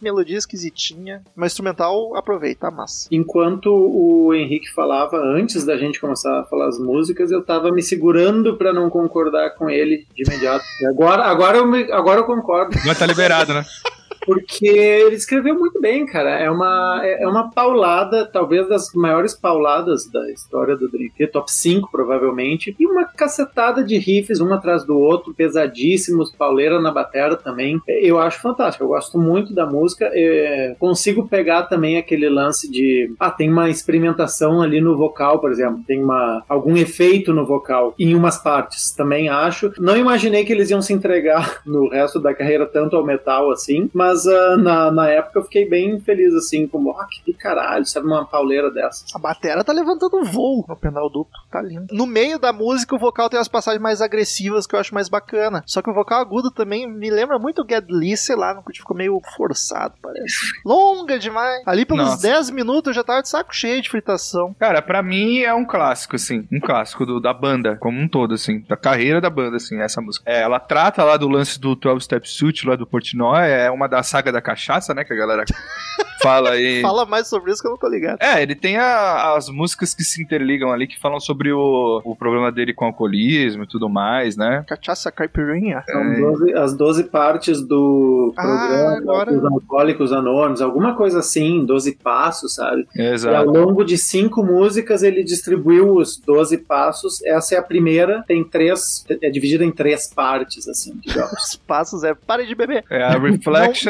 melodia esquisitinha. Mas instrumental, aproveita, massa. Enquanto o Henrique falava, antes da gente começar a falar as músicas, eu tava me segurando pra não concordar com ele de imediato. E agora, agora, eu, me- agora eu concordo. Mas tá liberado, né? Porque ele escreveu muito bem, cara. É uma, é é uma paulada, talvez das maiores pauladas da história do Theater, top 5 provavelmente. E uma cacetada de riffs, um atrás do outro, pesadíssimos, pauleira na batera também. Eu acho fantástico, eu gosto muito da música. É, consigo pegar também aquele lance de. Ah, tem uma experimentação ali no vocal, por exemplo. Tem uma, algum efeito no vocal em umas partes, também acho. Não imaginei que eles iam se entregar no resto da carreira tanto ao metal assim, mas ah, na, na época eu fiquei bem feliz assim, como, ah, que caralho, sabe, uma pauleira dessa. A batera tá levantando voo no pedal duplo, tá lindo. No meio da música, o vocal tem as passagens mais agressivas que eu acho mais bacana. Só que o vocal agudo também me lembra muito o Lee, sei lá, no ficou meio forçado, parece. Longa demais. Ali pelos Nossa. 10 minutos eu já tava de saco cheio de fritação. Cara, pra mim é um clássico, assim. Um clássico do- da banda, como um todo, assim. Da carreira da banda, assim, essa música. É, ela trata lá do lance do 12 Step Suit, lá do Portnoy. É uma da saga da cachaça, né? Que a galera fala aí. Fala mais sobre isso que eu não tô ligado. É, ele tem a- as músicas que se interligam ali, que falam sobre o, o problema dele com o alcoolismo e tudo mais, né? Cachaça caipirinha. São 12 as 12 partes do Ah, programa agora- dos alcoólicos anônimos, alguma coisa assim, 12 passos, sabe? E ao Exato. longo de cinco músicas ele distribuiu os 12 passos. Essa é a primeira, tem três, é dividida em três partes, assim, digamos. Os passos é pare de beber. É a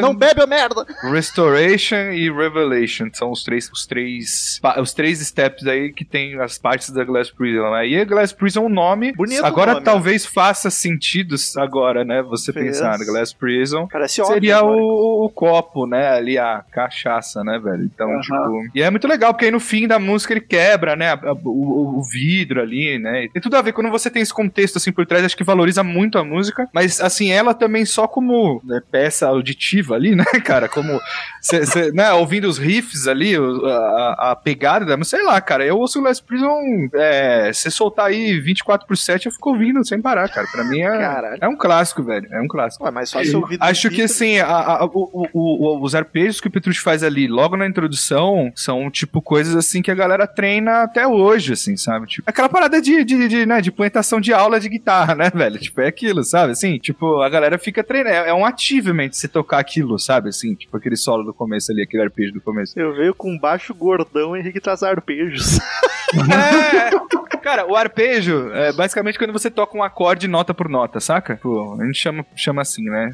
Não, Reflection, não bebe a merda. Restoration e Revelation. São os três, os três, os três steps aí que tem as partes da Glass Prison, né? E a Glass Prison é um nome. Bonito agora nome, talvez faça sentido agora, né? Você Fez. pensar na Glass Prison. Parece óbvio. Seria agora. o, o copo, né? Ali a cachaça, né, velho? Então, Aham. tipo. E é muito legal, porque aí no fim da música ele quebra, né? o, o vidro ali, né? Tem tudo a ver. Quando você tem esse contexto assim por trás, acho que valoriza muito a música. Mas, assim, ela também só como né, peça auditiva ali, né, cara? Como. cê- cê, né, ouvindo os riffs ali, a, a pegada da música, sei lá, cara. Eu ouço o Last Prison. É, se soltar aí 24 por 7, eu fico ouvindo sem parar, cara. Pra mim é, Caralho. é um clássico, velho. É um clássico. Ué, mas fácil ouvir. Acho que assim, a- a- o- o- os arpejos que o Petrucci faz ali logo na introdução são tipo coisas assim que a galera treina até hoje, assim, sabe? Tipo, aquela parada de, de, de, né, de plantação de aula de guitarra, né, velho? Tipo, é aquilo, sabe? Assim, tipo, a galera fica treinando. É, é um achievement você tocar aquilo, sabe? Assim, tipo aquele solo do começo ali, aquele arpejo do começo. Eu veio com baixo gordão Henrique traz arpejos. É, cara, o arpejo é basicamente quando você toca um acorde nota por nota, saca? Pô, a gente chama, chama assim, né?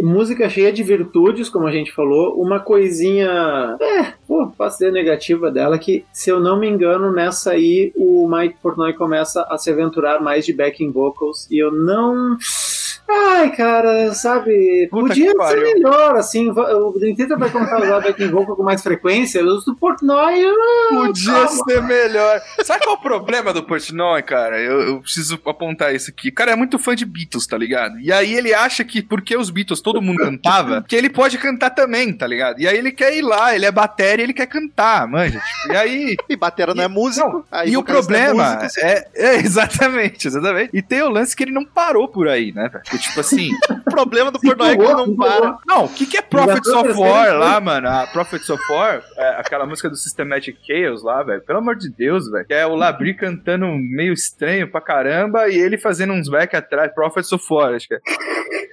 Música cheia de virtudes, como a gente falou. Uma coisinha. É, pô, posso dizer negativa dela, que se eu não me engano, nessa aí o Mike Portnoy começa a se aventurar mais de backing vocals. E eu não. Ai, cara, sabe, Puta podia ser pariu. melhor, assim, o Theater vai começar a usar backing vocal com mais frequência, os do Portnoy... Podia calma. ser melhor. Sabe qual é o problema do Portnoy, cara? Eu, eu preciso apontar isso aqui. O cara é muito fã de Beatles, tá ligado? E aí ele acha que porque os Beatles todo mundo cantava, que ele pode cantar também, tá ligado? E aí ele quer ir lá, ele é bateria, ele quer cantar, manja. Tipo, e aí E batera não é músico. aí e o é problema músico, é, é, exatamente, exatamente. E tem o lance que ele não parou por aí, né? velho? Tipo assim, O problema do pornô é que não para. não, o que, que é Prophets of War né? lá, mano? A Prophets of War, é, aquela música do Systematic Chaos lá, velho. Pelo amor de Deus, velho. Que é o Labri cantando meio estranho pra caramba e ele fazendo uns back atrás. Prophets of War, acho que é.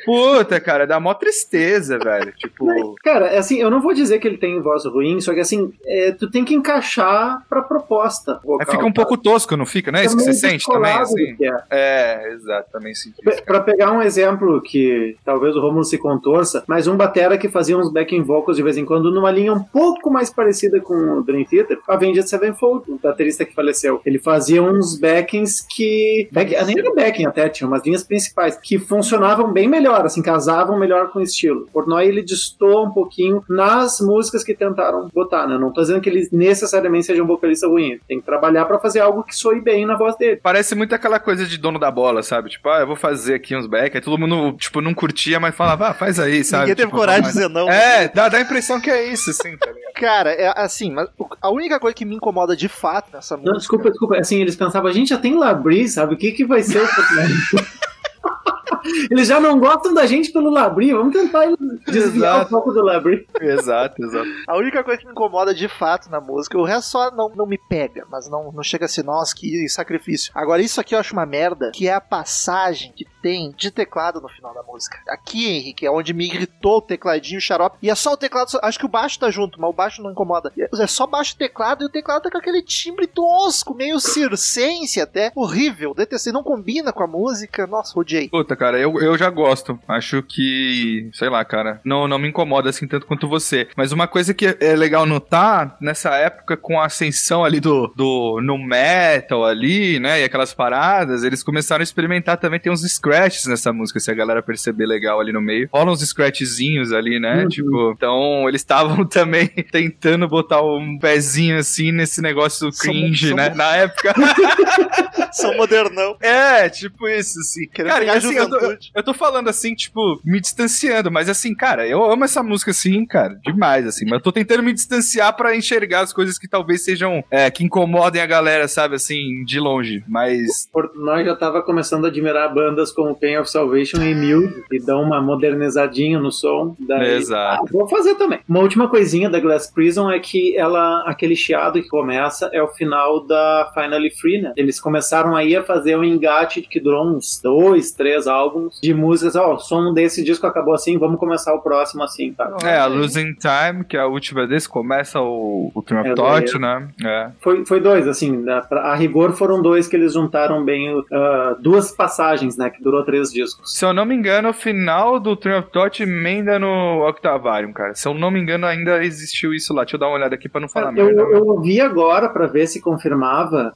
Puta, cara, dá mó tristeza, velho. Tipo. Cara, é assim, eu não vou dizer que ele tem voz ruim, só que assim, é, tu tem que encaixar pra proposta. Vocal, fica um pouco tosco, não fica? Não é isso que você sente também, assim? É. É, exato, também sinto isso. Pra- cara. Pra pegar um exemplo que talvez o Romulo se contorça, mas um batera que fazia uns backing vocals de vez em quando numa linha um pouco mais parecida com o Dream Theater, Avenged Sevenfold, o baterista que faleceu. Ele fazia uns backings que... Back, nem era backing até, tinha umas linhas principais, que funcionavam bem melhor, assim, casavam melhor com o estilo. O Portnoy, ele destoa um pouquinho nas músicas que tentaram botar, né? Não tô dizendo que ele necessariamente seja um vocalista ruim, tem que trabalhar pra fazer algo que soe bem na voz dele. Parece muito aquela coisa de dono da bola, sabe? Tipo, ah, eu vou fazer aqui uns back. Aí todo mundo, tipo, não curtia, mas falava, ah, faz aí, sabe? Ninguém teve Tipo, coragem de dizer não. É, dá, dá a impressão que é isso, assim, tá ligado? Cara, é assim, mas a única coisa que me incomoda de fato nessa música. Não, desculpa, desculpa. Assim, eles pensavam, a gente já tem Labri, sabe? O que, que vai ser o? Eles já não gostam da gente pelo Labri, vamos tentar desviar Exato. um pouco do Labri. exato, exato. A única coisa que me incomoda de fato na música, o resto só não, não me pega, mas não, não chega a ser, nossa, que sacrifício. Agora, isso aqui eu acho uma merda, que é a passagem que tem de teclado no final da música. Aqui, Henrique, é onde me irritou o tecladinho, o xarope, e é só o teclado, acho que o baixo tá junto, mas o baixo não incomoda. É só baixo e teclado, e o teclado tá com aquele timbre tosco, meio circense até, horrível, detestei, não combina com a música, nossa, odiei. Puta, cara, eu, eu já gosto. Acho que, sei lá, cara, não, não me incomoda assim tanto quanto você. Mas uma coisa que é legal notar, nessa época, com a ascensão ali do, do no metal ali, né, e aquelas paradas, eles começaram a experimentar também, tem uns scratches nessa música, se a galera perceber legal ali no meio. Rolam uns scratchzinhos ali, né, Uhum. tipo, então eles estavam também tentando botar um pezinho assim nesse negócio cringe, são- né, na época. São modernão. É, tipo isso, assim. Querendo cara, assim, eu tô, eu, tô falando assim, tipo, me distanciando, mas assim, cara, eu amo essa música assim, cara, demais, assim, mas eu tô tentando me distanciar pra enxergar as coisas que talvez sejam, é, que incomodem a galera, sabe, assim, de longe, mas... Portnoy já tava começando a admirar bandas como Pain of Salvation e Mute, que dão uma modernizadinha no som. Daí, Exato. Ah, vou fazer também. Uma última coisinha da Glass Prison é que ela, aquele chiado que começa é o final da Finally Free, né? Eles começaram aí a fazer um engate que durou uns dois, três álbuns de músicas. Ó, o som desse disco acabou assim, vamos começar o próximo assim, tá? É, a Losing Time, que é a última desse, começa o, o Turn É, of Torch, né? É. Foi, foi dois, assim, né? A rigor foram dois que eles juntaram bem, ah, duas passagens, né? Que durou três discos. Se eu não me engano, o final do Turn of Torch emenda no Octavarium, cara. Se eu não me engano, ainda existiu isso lá. Deixa eu dar uma olhada aqui pra não falar eu, merda. eu ouvi agora pra ver se confirmava.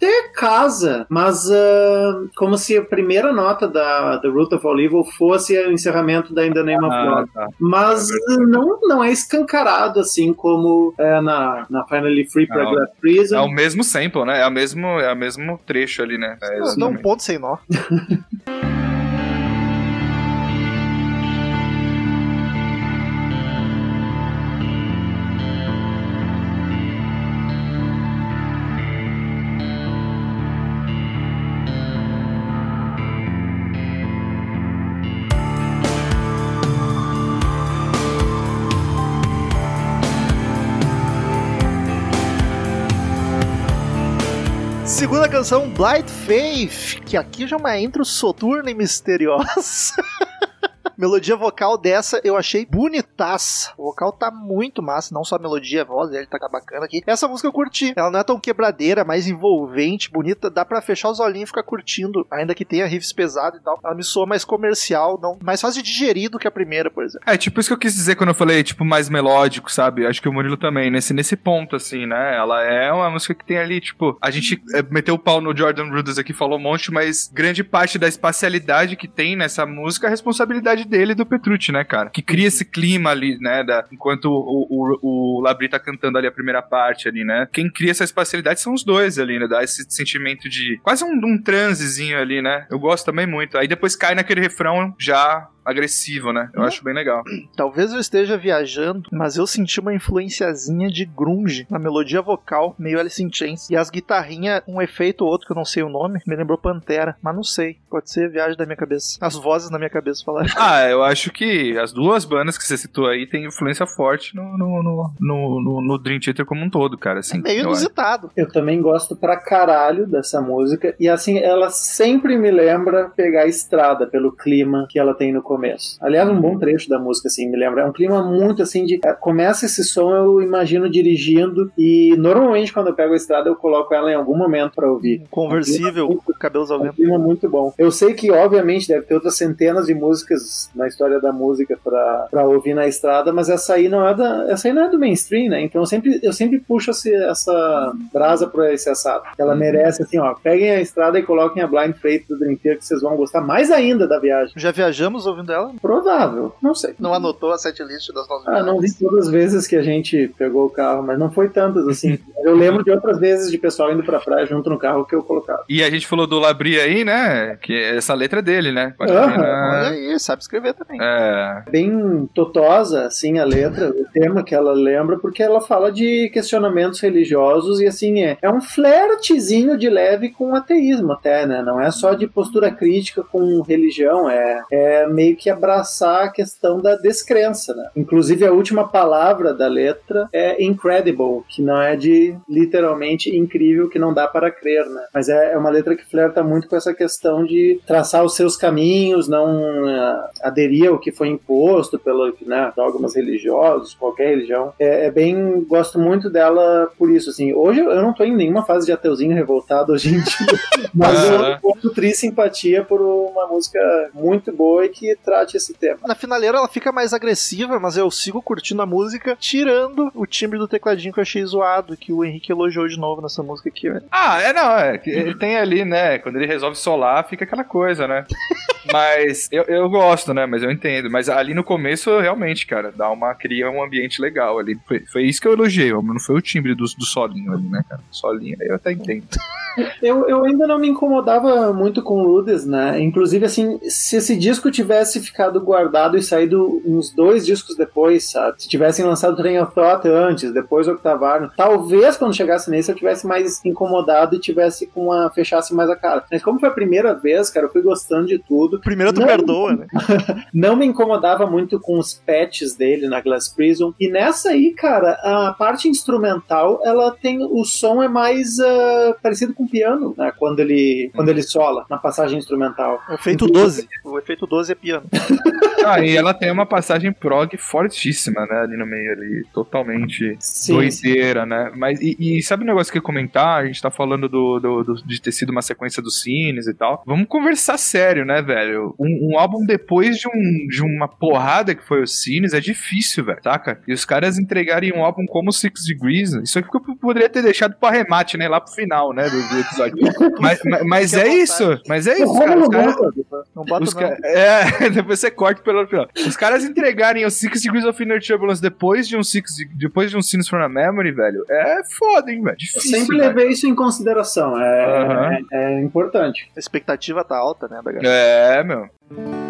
Até casa, mas ah, como se a primeira nota da The Root of All Evil fosse o encerramento da In the Name of Ah, God. tá. Mas não, não é escancarado assim como é na, na Finally Free pra Não. Glass Prison. É o mesmo sample, né? É o mesmo, é o mesmo trecho ali, né? É, Dá um ponto sem nó. Segunda canção, Blind Faith, que aqui já é uma intro soturna e misteriosa. Melodia vocal dessa eu achei bonitaça. O vocal tá muito massa, não só a melodia, a voz dele tá bacana aqui. Essa música eu curti. Ela não é tão quebradeira, mais envolvente, bonita. Dá pra fechar os olhinhos e ficar curtindo, ainda que tenha riffs pesados e tal. Ela me soa mais comercial, não, mais fácil de digerir do que a primeira, por exemplo. É, tipo isso que eu quis dizer quando eu falei, tipo, mais melódico, sabe? Acho que o Murilo também, nesse, nesse ponto, assim, né? Ela é uma música que tem ali, tipo, a gente é, meteu o pau no Jordan Rudess aqui, falou um monte, mas grande parte da espacialidade que tem nessa música é a responsabilidade dele e do Petrucci, né, cara? Que cria esse clima ali, né? Da, enquanto o, o, o Labri tá cantando ali a primeira parte ali, né? Quem cria essa espacialidade são os dois ali, né? Dá esse sentimento de quase um, um transezinho ali, né? Eu gosto também muito. Aí depois cai naquele refrão já agressivo, né? Eu Uhum. acho bem legal. Talvez eu esteja viajando, mas eu senti uma influenciazinha de grunge na melodia vocal, meio Alice in Chains. E as guitarrinhas, um efeito ou outro que eu não sei o nome, me lembrou Pantera, mas não sei. Pode ser viagem da minha cabeça. As vozes na minha cabeça falaram. Ah, eu acho que as duas bandas que você citou aí têm influência forte no, no, no, no, no- no Dream Theater como um todo, cara. Assim, meio eu acho. inusitado. Eu também gosto pra caralho dessa música. E assim, ela sempre me lembra pegar a estrada pelo clima que ela tem no começo. Aliás, um bom trecho da música, assim, me lembra. É um clima muito assim de. é, Começa esse som, eu imagino dirigindo. E normalmente, quando eu pego a estrada, eu coloco ela em algum momento pra ouvir. Conversível, cabelos ao É um vento. clima muito bom. Eu sei que, obviamente, deve ter outras centenas de músicas na história da música pra ouvir na estrada, mas essa aí não é da, essa aí não é do mainstream, né? Então eu sempre, eu sempre puxo esse- essa brasa pra esse assado. Ela merece, assim, ó, peguem a estrada e coloquem a Blind Freight do Dream Theater que vocês vão gostar mais ainda da viagem. Já viajamos ouvindo ela? Provável, não sei. Não anotou a setlist das nossas Ah, não vi todas as vezes que a gente pegou o carro, mas não foi tantas assim. Eu lembro de outras vezes de pessoal indo pra praia junto no carro que eu colocava. E a gente falou do Labri aí, né? Que essa letra é dele, né? Olha aí, sabe escrever também. É. bem totosa, assim, a letra, o tema que ela lembra, porque ela fala de questionamentos religiosos e, assim, é, é um flertezinho de leve com ateísmo até, né? Não é só de postura crítica com religião, é, é meio que abraçar a questão da descrença, né? Inclusive, a última palavra da letra é incredible, que não é de, literalmente, incrível, que não dá para crer, né? Mas é, é uma letra que flerta muito com essa questão de traçar os seus caminhos, não eh, aderir ao que foi imposto pelo né, dogmas religiosos, qualquer religião. É, é bem, gosto muito dela por isso, assim. Hoje eu não tô em nenhuma fase de ateuzinho revoltado hoje em dia, mas eu nutri simpatia por uma música muito boa e que trate esse tema. Na finaleira ela fica mais agressiva, mas eu sigo curtindo a música, tirando o timbre do tecladinho que eu achei zoado, que o Henrique elogiou de novo nessa música aqui, velho. Ah, é não, é. Ele tem ali, né? Quando ele resolve solar, fica aquela coisa, né? Mas eu, eu gosto, né? Mas eu entendo. Mas ali no começo, realmente, cara, dá uma. cria um ambiente legal ali. Foi, foi isso que eu elogiei, mas não foi o timbre do, do solinho ali, né, cara? Solinho, aí eu até entendo. Eu, eu ainda não me incomodava muito com o Rudes, né? Inclusive, assim, se esse disco tivesse ficado guardado e saído uns dois discos depois, sabe? Se tivessem lançado Train of Thought antes, depois Octavarno, talvez quando chegasse nesse eu tivesse mais incomodado e tivesse com uma. fechasse mais a cara. Mas como foi a primeira vez, cara, eu fui gostando de tudo. Primeiro tu Não. perdoa, né? Não me incomodava muito com os patches dele na Glass Prison. E nessa aí, cara, a parte instrumental, ela tem. O som é mais ah, parecido com piano, né? Quando ele, quando ele sola na passagem instrumental. O efeito 12. O efeito 12 é piano. Ah, e ela tem uma passagem prog fortíssima, né? Ali no meio, ali, totalmente Sim, doideira, né? Mas, e, e sabe o negócio que eu ia comentar? A gente tá falando do, do- do- de ter sido uma sequência dos cines e tal. Vamos conversar sério, né, velho? Um, um álbum depois de, um, de uma porrada que foi os cines é difícil, velho, saca? E os caras entregarem um álbum como Six Degrees, isso aqui eu poderia ter deixado pro arremate, né? Lá pro final, né? Do, do episódio. mas mas, mas é vontade. isso, mas é isso, cara. Os caras não, bota os não. ca- É, depois você corta pelo final. Os caras entregarem o Six Degrees of Inner Turbulence depois de um Six, depois de um Scenes from a Memory, velho, é foda, hein, velho. Eu Difícil. sempre velho. levei isso em consideração. É, Aham. é, é importante. A expectativa tá alta, né, da galera? É, meu.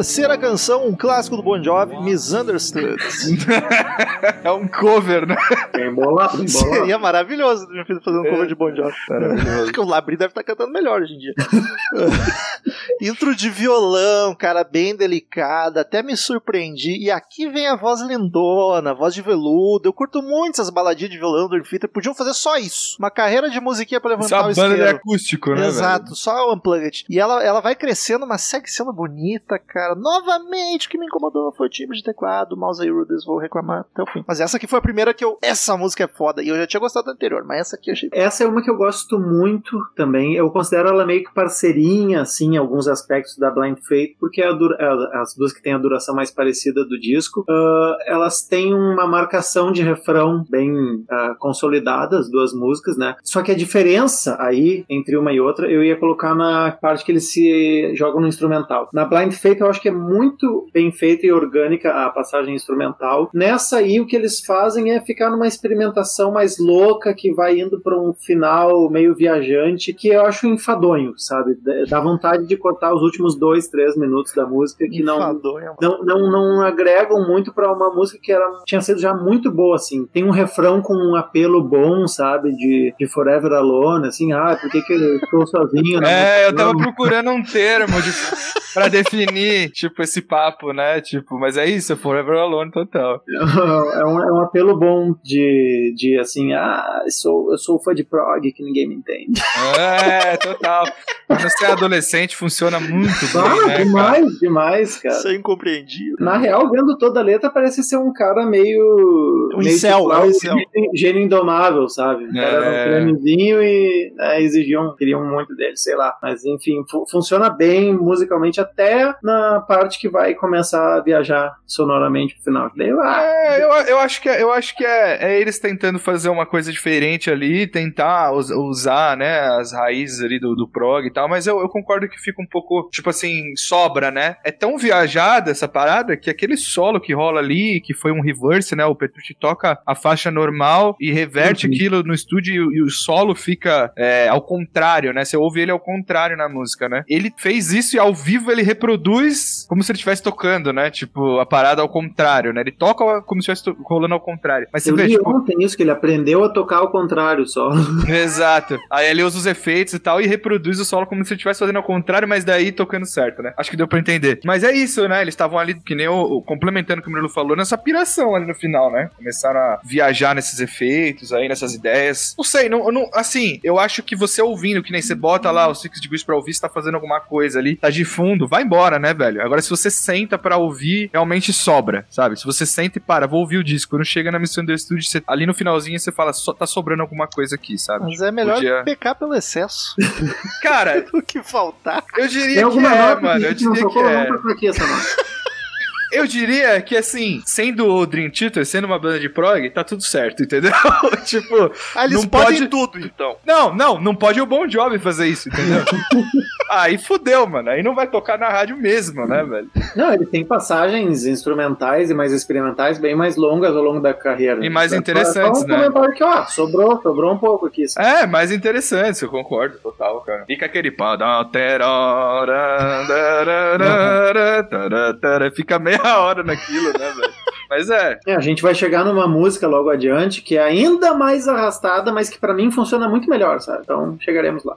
Terceira canção, um clássico do Bon Jovi, Misunderstood. é um cover, né? Bem bolado, bem bolado. Seria maravilhoso o meu filho fazer um cover de Bon Jovi. Acho que o Labri deve estar cantando melhor hoje em dia. Intro de violão, cara, bem delicada, até me surpreendi. E aqui vem a voz lindona, a voz de veludo. Eu curto muito essas baladinhas de violão do Theater. Podiam fazer só isso. Uma carreira de musiquinha pra Isso é levantar uma o banda de isqueiro. acústico, né? Exato, só o Unplugged. E ela, ela vai crescendo, mas segue sendo bonita, cara. Novamente, o que me incomodou foi o timbre de teclado, mouse e Ruders, vou reclamar até o fim. Mas essa aqui foi a primeira que eu. Essa música é foda. E eu já tinha gostado da anterior, mas essa aqui eu achei. Essa é uma que eu gosto muito também. Eu considero ela meio que parceirinha, assim, em alguns aspectos da Blind Faith, porque é dura- é as duas que têm a duração mais parecida do disco, ah, elas têm uma marcação de refrão bem ah, consolidada, as duas músicas, né? Só que a diferença aí entre uma e outra, eu ia colocar na parte que eles se jogam no instrumental. Na Blind Faith, eu acho que é muito bem feita e orgânica a passagem instrumental. Nessa aí, o que eles fazem é ficar numa experimentação mais louca, que vai indo para um final meio viajante, que eu acho enfadonho, sabe? Dá vontade de cortar os últimos dois, três minutos da música, que não, Enfadonho. não, não, não agregam muito pra uma música que era, tinha sido já muito boa, assim. Tem um refrão com um apelo bom, sabe? De, de Forever Alone, assim, ah, por que, que eu estou sozinho? É, eu tava procurando um termo de, pra definir, tipo, esse papo, né? Tipo, mas é isso, é Forever Alone total. É um, é um apelo bom de, de assim, ah, eu sou, eu sou fã de prog que ninguém me entende. É, total. Quando você é adolescente, funciona muito bem, Ah, né, cara? demais, demais, cara. Isso é incompreendido. Na real, vendo toda a letra, parece ser um cara meio. Um meio incel, tipo, é um ah, incel. gênio- indomável, sabe? O cara É. era um e né, exigiam, queriam muito dele, sei lá. Mas enfim, fu- funciona bem musicalmente até na parte que vai começar a viajar sonoramente pro final. Daí, ah, É, eu, eu acho que, é, eu acho que é, é eles tentando fazer uma coisa diferente ali, tentar us- usar, né, as raízes ali do, do prog e tal, mas eu, eu concordo que fica um pouco, tipo assim, sobra, né? É tão viajada essa parada que aquele solo que rola ali, que foi um reverse, né? O Petrucci toca a faixa normal e reverte Uhum. aquilo no estúdio e, o- e o solo fica é, ao contrário, né? Você ouve ele ao contrário na música, né? Ele fez isso e ao vivo ele reproduz como se ele estivesse tocando, né? Tipo, a parada ao contrário, né? Ele toca como se estivesse rolando ao contrário. Mas você eu vê, li tipo, ontem isso, que ele aprendeu a tocar ao contrário só. Exato. Aí ele usa os efeitos e tal e reproduz o solo como se ele estivesse fazendo ao contrário, mas daí tocando certo, né? Acho que deu pra entender. Mas é isso, né? Eles estavam ali, que nem o, complementando o que o Murilo falou, nessa piração ali no final, né? Começaram a viajar nesses efeitos aí, nessas ideias. Não sei, não, não- assim, eu acho que você ouvindo, que nem você bota lá o Six Degrees pra ouvir, você tá fazendo alguma coisa ali, tá de fundo, vai embora, né, velho? Agora, se você senta pra ouvir, realmente sobra, sabe? Se você senta e para, vou ouvir o disco, quando chega na Missão do Studio, você, ali no finalzinho você fala, só tá sobrando alguma coisa aqui, sabe? Mas é melhor Podia- pecar pelo excesso Cara, do que faltar. eu Tem diria que é, nota mano. que Eu diria que é. Vamos tocar aqui essa nota. Eu diria que, assim, sendo o Dream Theater, sendo uma banda de prog, tá tudo certo, entendeu? tipo, Ah, eles Não podem pode- tudo, então. não, não, não pode o Bon Jovi fazer isso, entendeu? Aí fudeu, mano. Aí não vai tocar na rádio mesmo, né, velho? Não, ele tem passagens instrumentais e mais experimentais bem mais longas ao longo da carreira. E mais interessantes, só um né? comentário que, ó, sobrou, sobrou um pouco aqui. sabe? É, mais interessante, eu concordo, total, cara. Fica aquele fica meia hora naquilo, né, velho? Mas é, É, a gente vai chegar numa música logo adiante que é ainda mais arrastada, mas que pra mim funciona muito melhor, sabe? Então chegaremos lá.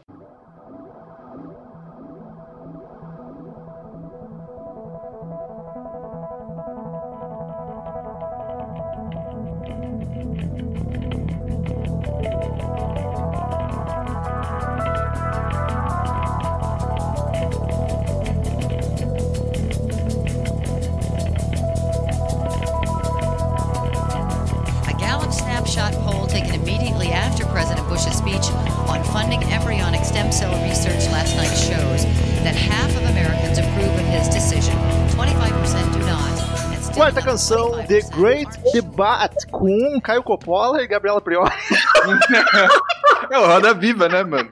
Quarta canção, 25% The Great Debate, com Caio Coppola e Gabriela Priori. é o Roda Viva, né, mano?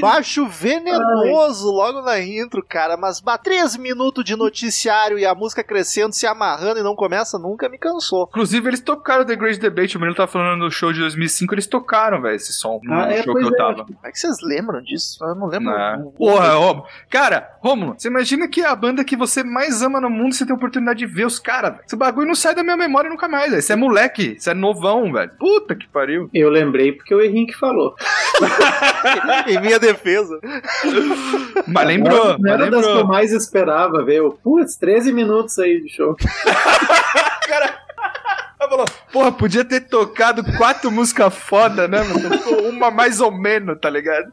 Baixo venenoso logo na intro, cara. Mas bah, três minutos de noticiário e a música crescendo, se amarrando e não começa nunca, me cansou. Inclusive, eles tocaram The Great Debate. O menino tá falando no show de 2005, eles tocaram, velho, esse som no Ah, é, show que eu é. tava. Como é que vocês lembram disso? Eu não lembro. Né? Porra, Romulo. Cara, Romulo, você imagina que é a banda que você mais ama no mundo você tem a oportunidade de ver os caras, velho. Esse bagulho não sai da minha memória nunca mais, velho. Você é moleque, você é novão, velho. Puta que pariu. Eu lembrei porque o Henrique falou. em minha defesa. Mas lembrou, Não mas era das que eu mais esperava. Eu, Putz, 13 minutos aí de show. Ela falou, porra, podia ter tocado quatro músicas foda, né, mano? Tocou uma mais ou menos, tá ligado?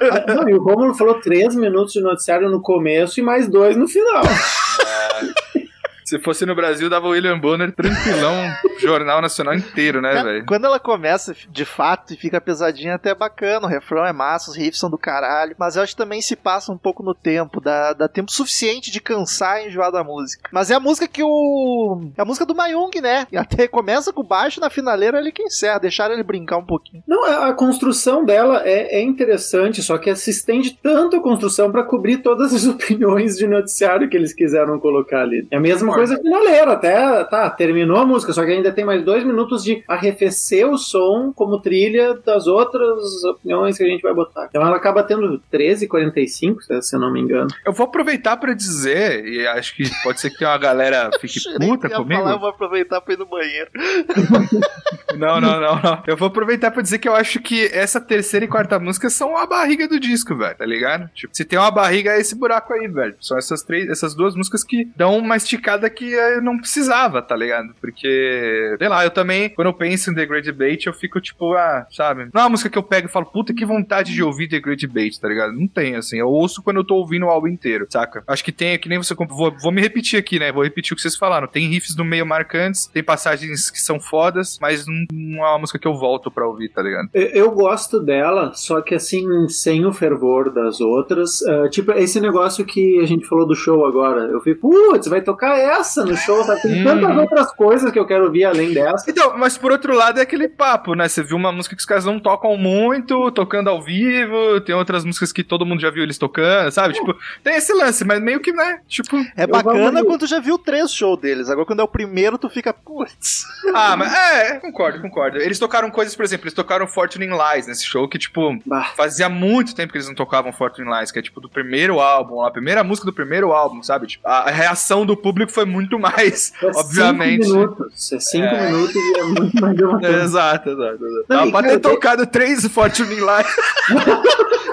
Ah, Não, e o Romulo falou 3 minutos de noticiário no começo e mais dois no final. Se fosse no Brasil, dava o William Bonner tranquilão, jornal nacional inteiro, né, velho? Quando ela começa de fato e fica pesadinha, até é bacana. O refrão é massa, os riffs são do caralho. Mas eu acho que também se passa um pouco no tempo. Dá, dá tempo suficiente de cansar e enjoar da música. Mas é a música que o. É a música do Mayung, né? E até começa com baixo na finaleira ele que encerra. Deixaram ele brincar um pouquinho. Não, a, a construção dela é, é interessante, só que se estende tanto a construção pra cobrir todas as opiniões de noticiário que eles quiseram colocar ali. É a mesma coisa finaleira, até tá, terminou a música, só que ainda tem mais dois minutos de arrefecer o som como trilha das outras opiniões que a gente vai botar. Então ela acaba tendo 13h45, se eu não me engano. Eu vou aproveitar pra dizer, e acho que pode ser que uma galera fique puta comigo. Falar, eu vou aproveitar pra ir no banheiro. Não, não, não, não. Eu vou aproveitar pra dizer que eu acho que essa terceira e quarta música são a barriga do disco, velho, tá ligado? Tipo, se tem uma barriga, é esse buraco aí, velho. São essas três, essas duas músicas que dão uma esticada que eu não precisava, tá ligado? Porque, sei lá, eu também, quando eu penso em The Great Debate, eu fico tipo, ah, sabe? Não é uma música que eu pego e falo, puta, que vontade de ouvir The Great Debate, tá ligado? Não tem, assim. Eu ouço quando eu tô ouvindo o álbum inteiro, saca? Acho que tem, que nem você. Vou, vou me repetir aqui, né? Vou repetir o que vocês falaram. Tem riffs no meio marcantes, tem passagens que são fodas, mas não, não é uma música que eu volto pra ouvir, tá ligado? Eu, eu gosto dela, só que assim, sem o fervor das outras. Ah, tipo, esse negócio que a gente falou do show agora. Eu fico, putz, vai tocar essa no show, tá? Tem tantas Uhum. outras coisas que eu quero ouvir além dessa. Então, mas por outro lado é aquele papo, né? Você viu uma música que os caras não tocam muito, tocando ao vivo, tem outras músicas que todo mundo já viu eles tocando, sabe? Tipo, tem esse lance, mas meio que, né? Tipo, É bacana quando tu já viu três shows deles. Agora, quando é o primeiro, tu fica, putz. ah, mas é, concordo, concordo. Eles tocaram coisas, por exemplo, eles tocaram Fortune in Lies nesse show, que, tipo, Bah. fazia muito tempo que eles não tocavam Fortune in Lies, que é tipo do primeiro álbum, a primeira música do primeiro álbum, sabe? Tipo, a a reação do público foi muito mais, É obviamente. Cinco minutos. É cinco É. minutos e é muito mais de uma É, coisa. exato, exato, exato. Dava pra ter tocado três Fortune Lies,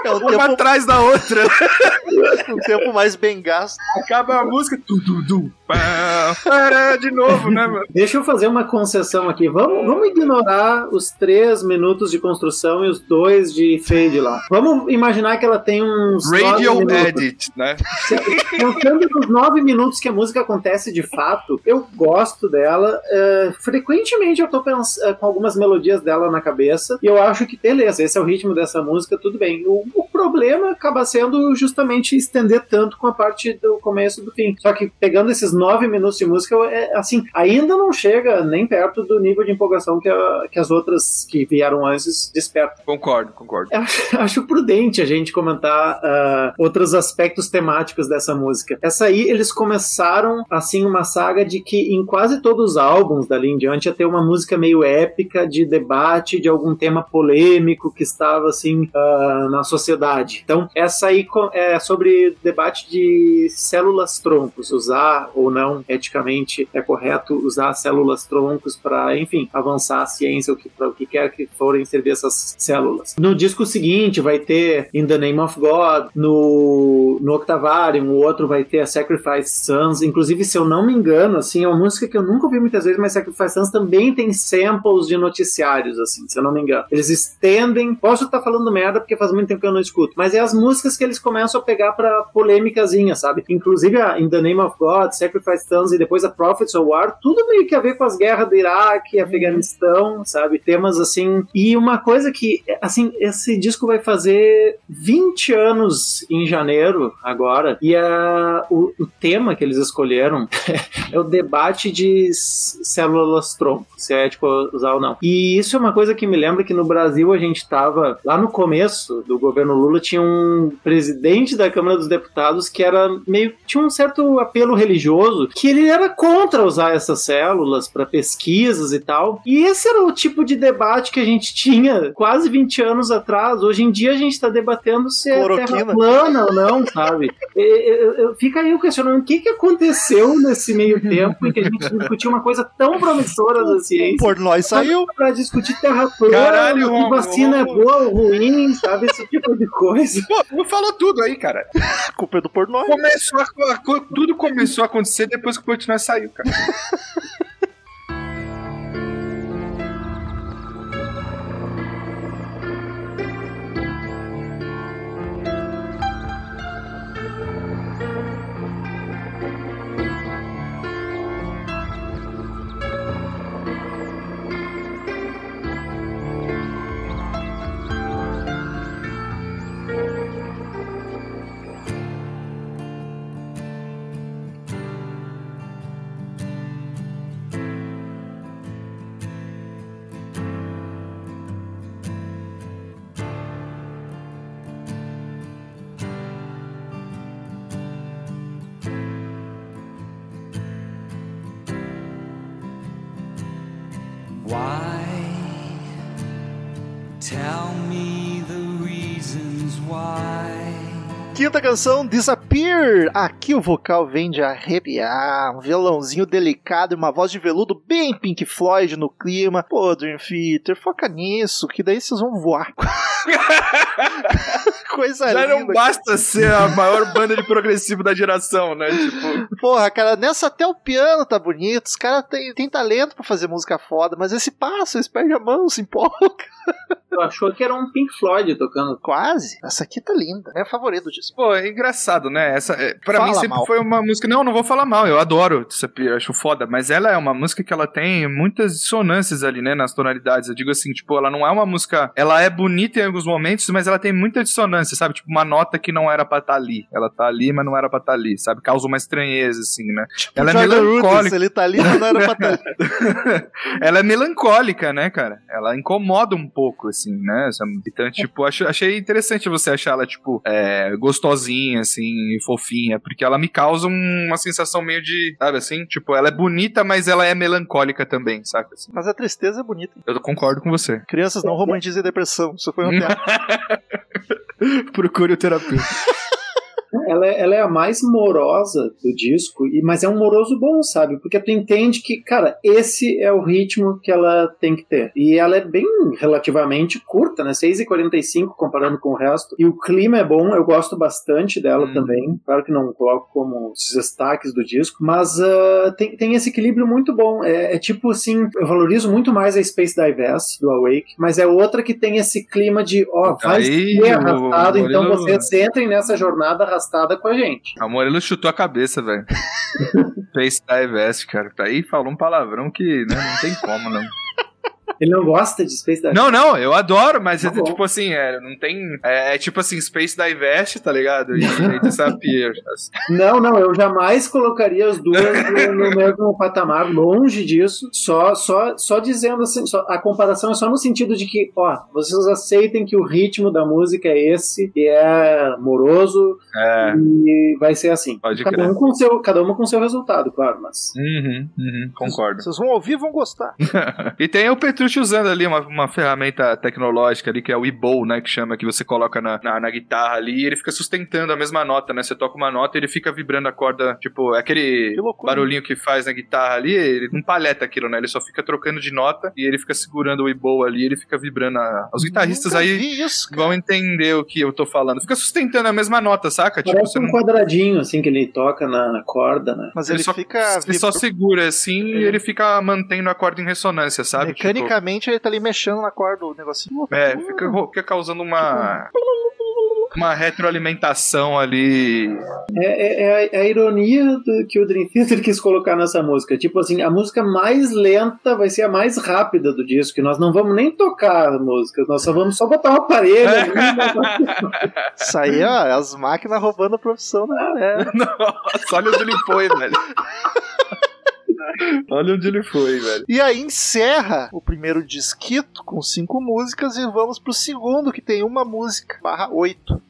É um uma tempo, atrás da outra. um tempo mais bem gasto. Acaba a música, tu, tu, pá, para de novo, né, mano? Deixa eu fazer uma concessão aqui. Vamos, vamos ignorar os três minutos de construção e os dois de fade lá. Vamos imaginar que ela tem uns. Radio. Edit, né? Pensando nos nove minutos que a música acontece de fato, eu gosto dela. é, frequentemente eu tô é, com algumas melodias dela na cabeça e eu acho que, beleza, esse é o ritmo dessa música, tudo bem. O, o problema acaba sendo justamente estender tanto com a parte do começo do fim. Só que pegando esses nove minutos de música, é, assim, ainda não chega nem perto do nível de empolgação que, a- que as outras que vieram antes despertam. Concordo, concordo. Eu acho, prudente a gente comentar ah, outros aspectos temáticos dessa música. Essa aí, eles começaram, assim, uma saga de que em quase todos os álbuns dali em diante ia ter uma música meio épica de debate de algum tema polêmico que estava, assim, ah, na sociedade. Então, essa aí é sobre debate de células troncos, usar ou não eticamente é correto usar células troncos para, enfim, avançar a ciência, para o que quer que forem servir essas células. No disco seguinte vai ter In the Name of God, no, no Octavarium, o outro vai ter a Sacrifice Sons. Inclusive, se eu não me engano, assim, é uma música que eu nunca ouvi muitas vezes, mas Sacrifice Sons também tem samples de noticiários, assim, se eu não me engano. Eles estendem. Posso estar falando merda porque faz muito tempo que eu não escuto, mas é as músicas que eles começam a pegar pra polêmicazinha, sabe? In- inclusive a In the Name of God, Sacrifice Tons e depois a Prophets of War, tudo meio que a ver com as guerras do Iraque, Afeganistão, sabe? Temas assim. E uma coisa que, assim, esse disco vai fazer 20 anos em janeiro agora, e a, o, o tema que eles escolheram é o debate de células tronco, se é ético usar ou não. E isso é uma coisa que me lembra que no Brasil a gente tava, lá no começo do governo Lula, tinha um presidente da Câmara dos Deputados que era meio. tinha um certo apelo religioso, que ele era contra usar essas células para pesquisas e tal. E esse era o tipo de debate que a gente tinha quase 20 anos atrás. Hoje em dia a gente está debatendo se é terra plana ou não, sabe? E- eu- eu- Fica aí o questionamento: o que, que aconteceu nesse meio tempo em que a gente discutiu uma coisa tão promissora da ciência? Por nós saiu. Pra discutir terra plana, Caralho, que vacina é boa ou ruim, sabe? Esse tipo de coisa. Pô, não falou tudo aí, cara. A culpa é do pornô. Começou a, tudo começou a acontecer depois que o Portnoy saiu, cara. Quinta canção, Disappear. Aqui o vocal vem de arrepiar. Um violãozinho delicado e uma voz de veludo bem Pink Floyd no clima. Pô, Dream Theater, foca nisso, que daí vocês vão voar. Coisa Já linda. não basta ser a maior banda de progressivo da geração, né? Tipo, Porra, cara, nessa até o piano tá bonito. Os caras têm têm talento pra fazer música foda, mas esse passo, eles perdem a mão, se empolga. Tu achou que era um Pink Floyd tocando. Quase. Essa aqui tá linda. É a favorito disso. pô, é engraçado, né? Essa, é, pra Fala mim sempre mal. foi uma música. Não, não vou falar mal, eu adoro Disappear, acho foda, mas ela é uma música que ela tem muitas dissonâncias ali, né? Nas tonalidades. Eu digo assim, tipo, ela não é uma música. Ela é bonita em alguns momentos, mas ela tem muita dissonância, sabe? Tipo, uma nota que não era pra estar ali. Ela tá ali, mas não era pra estar ali, sabe? Causa uma estranheza, assim, né? ela é Rudess, melancólica. ele tá ali, mas não era pra tá. ela é melancólica, né, cara? Ela incomoda um pouco, assim, né? Então, tipo, acho- achei interessante você achar ela, tipo, é, gostosinha, assim, fofinha, porque ela me causa um- uma sensação meio de, sabe assim? Tipo, ela é bonita, mas ela é melancólica também, saca? Assim. Mas a tristeza é bonita. Eu concordo com você. Crianças não romantizem depressão. Isso foi um teatro. Procure o terapeuta. Ela é, ela é a mais morosa do disco, e- mas é um moroso bom, sabe? Porque tu entende que, cara, esse é o ritmo que ela tem que ter. E ela é bem relativamente curta, né? 6h45 comparando com o resto. E o clima é bom, eu gosto bastante dela Hum. também. Claro que não coloco como os destaques do disco, mas ah, tem, tem esse equilíbrio muito bom. É, é tipo assim, eu valorizo muito mais a Space Divest do Awake, mas é outra que tem esse clima de, ó, vai Aí, ser arrastado, então vocês entrem nessa jornada arrastada com a gente. A Morelo chutou a cabeça, velho. Face Divest, cara. Aí falou um palavrão que né, não tem como, não. Ele não gosta de Space Divest. Não, não, eu adoro, mas Tá é tipo assim, é, não tem. É, é tipo assim, Space Divest, tá ligado? E, e Disappear. assim. Não, não, eu jamais colocaria as duas no, no mesmo patamar, longe disso. Só, só, só dizendo assim, só- a comparação é só no sentido de que, ó, vocês aceitem que o ritmo da música é esse, e é moroso, É. e vai ser assim. Pode cada crer. um com seu, cada uma com seu resultado, claro, mas. Uhum, uhum, concordo. Vocês vão ouvir e vão gostar. E tem o Petrucci usando ali uma, uma ferramenta tecnológica ali, que é o e-bow, né? Que chama, que você coloca na, na, na guitarra ali e ele fica sustentando a mesma nota, né? Você toca uma nota e ele fica vibrando a corda, tipo, é aquele Que barulhinho que faz na guitarra ali, ele não paleta aquilo, né? Ele só fica trocando de nota e ele fica segurando o e-bow ali, ele fica vibrando. A... Os guitarristas Nunca aí isso, vão entender o que eu tô falando. Fica sustentando a mesma nota, saca? Tipo, Parece você um não. quadradinho, assim, que ele toca na, na corda, né? Mas Ele, ele, só, fica. ele só segura assim e Ele- ele fica mantendo a corda em ressonância, sabe? Tipo, Mecanicamente ele tá ali mexendo na corda o negocinho. É, fica, fica causando uma. uma retroalimentação ali. É, é- é a, é a ironia do, que o Dream Theater quis colocar nessa música. Tipo assim, a música mais lenta vai ser a mais rápida do disco. que Nós não vamos nem tocar a música, nós só vamos só botar um aparelho. ali e botar- Isso aí, ó, é as máquinas roubando a profissão da galera. Nossa, olha ele foi, velho. Olha onde ele foi, velho. E aí encerra o primeiro disquito com cinco músicas e vamos pro segundo, que tem uma música, barra oito.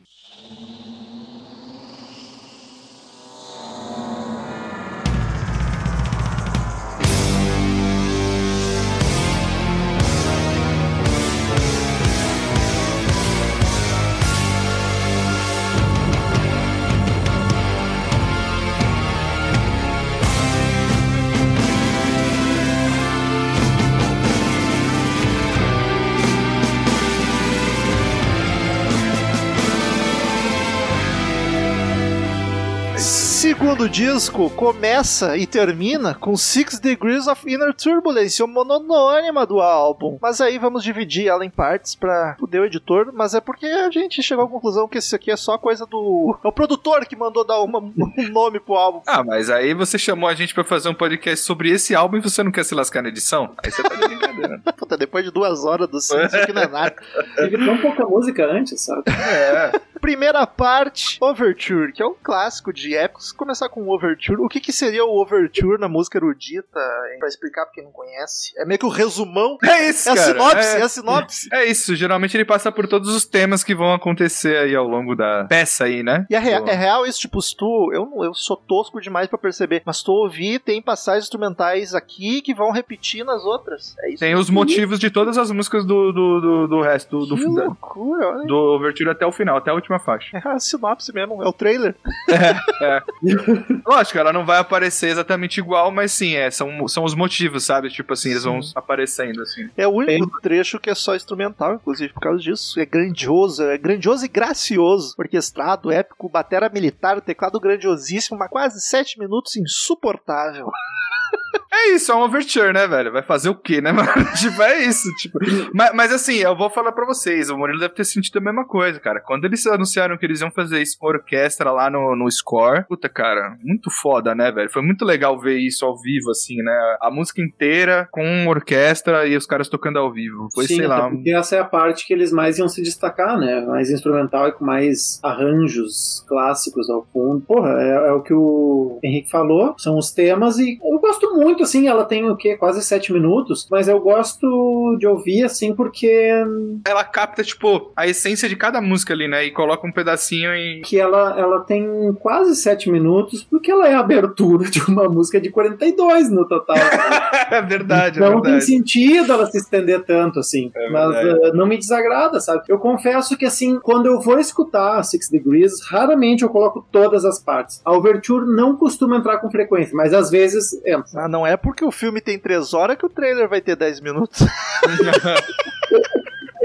Segundo disco começa e termina com Six Degrees of Inner Turbulence, o mononônima do álbum. Mas aí vamos dividir ela em partes pra poder o editor, mas é porque a gente chegou à conclusão que isso aqui é só coisa do. É o produtor que mandou dar uma- um nome pro álbum. Ah, mas aí você chamou a gente pra fazer um podcast sobre esse álbum e você não quer se lascar na edição? Aí você tá de brincadeira. Puta, depois de duas horas do Six, isso aqui não é nada. Teve tão pouca música antes, sabe? É. Primeira parte, Overture, que é um clássico de épicos. Começar com o Overture. O que, que seria o Overture na música erudita? Pra explicar pra quem não conhece. É meio que o resumão. É isso, É a sinopse, é, é... a sinopse. é isso, geralmente ele passa por todos os temas que vão acontecer aí ao longo da peça aí, né? E é, rea- é real isso, tipo, se tu. Eu, eu sou tosco demais pra perceber, mas tu ouvir, tem passagens instrumentais aqui que vão repetir nas outras. É isso. Tem os motivos de todas as músicas do, do, do, do resto, do, que do, loucura, olha. do Overture até o final, até a última faixa. É a sinopse mesmo, é o trailer. Lógico, ela não vai aparecer exatamente igual, mas sim, é, são, são os motivos, sabe? Tipo assim, eles vão aparecendo assim. É o único trecho que é só instrumental, inclusive, por causa disso. É grandioso, é grandioso e gracioso. Orquestrado, épico, batera militar, teclado grandiosíssimo, mas quase sete minutos insuportável. É isso, é um overture, né, velho? Vai fazer o quê, né, mano? tipo, é isso, tipo. Mas, mas assim, eu vou falar pra vocês, o Murilo deve ter sentido a mesma coisa, cara. Quando eles anunciaram que eles iam fazer isso com orquestra lá no, no score, puta, cara, muito foda, né, velho? Foi muito legal ver isso ao vivo, assim, né? A música inteira com orquestra e os caras tocando ao vivo. Foi, Sim, sei lá. porque essa é a parte que eles mais iam se destacar, né? Mais instrumental e com mais arranjos clássicos ao fundo. Porra, é, é o que o Henrique falou, são os temas e eu gosto muito, assim, ela tem o quê? Quase sete minutos, mas eu gosto de ouvir, assim, porque Ela capta, tipo, a essência de cada música ali, né? E coloca um pedacinho e. que ela, ela tem quase sete minutos, porque ela é a abertura de uma música de 42 no total. é verdade, é Não tem verdade. sentido ela se estender tanto, assim. É mas eh, não me desagrada, sabe? Eu confesso que, assim, quando eu vou escutar Six Degrees, raramente eu coloco todas as partes. A Overture não costuma entrar com frequência, mas às vezes entra. Ah, não é porque o filme tem três horas que o trailer vai ter 10 minutos.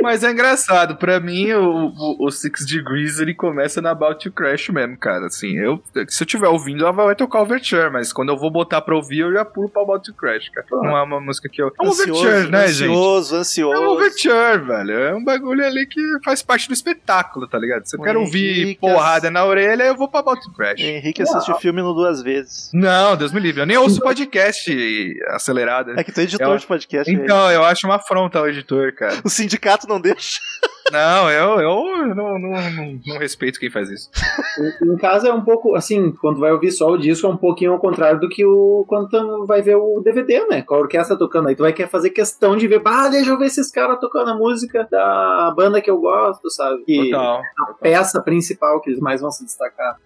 Mas é engraçado, pra mim o, o, o Six Degrees ele começa na About to Crash mesmo, cara. Assim, eu, se eu tiver ouvindo, ela vai tocar Overture, mas quando eu vou botar pra ouvir, eu já pulo pra About to Crash, cara. Não é uma música que eu. É um Overture, né, gente? ansioso, ansioso. É um overture, velho. É um bagulho ali que faz parte do espetáculo, tá ligado? Se eu O quero ouvir Henrique porrada na orelha, eu vou pra About to Crash. Henrique assiste o filme no duas vezes. Não, Deus me livre. Eu nem ouço podcast acelerado. É que tu é editor Eu- de podcast. Então, eu acho uma afronta ao editor, cara. O sindicato não deixa. Não, eu, eu não, não, não, não respeito quem faz isso. No caso, é um pouco, assim, quando vai ouvir só o disco, é um pouquinho ao contrário do que o quando tu vai ver o DVD, né? Com a orquestra tocando. Aí tu vai querer fazer questão de ver, ah, deixa eu ver esses caras tocando a música da banda que eu gosto, sabe? E Total. a peça principal que eles mais vão se destacar.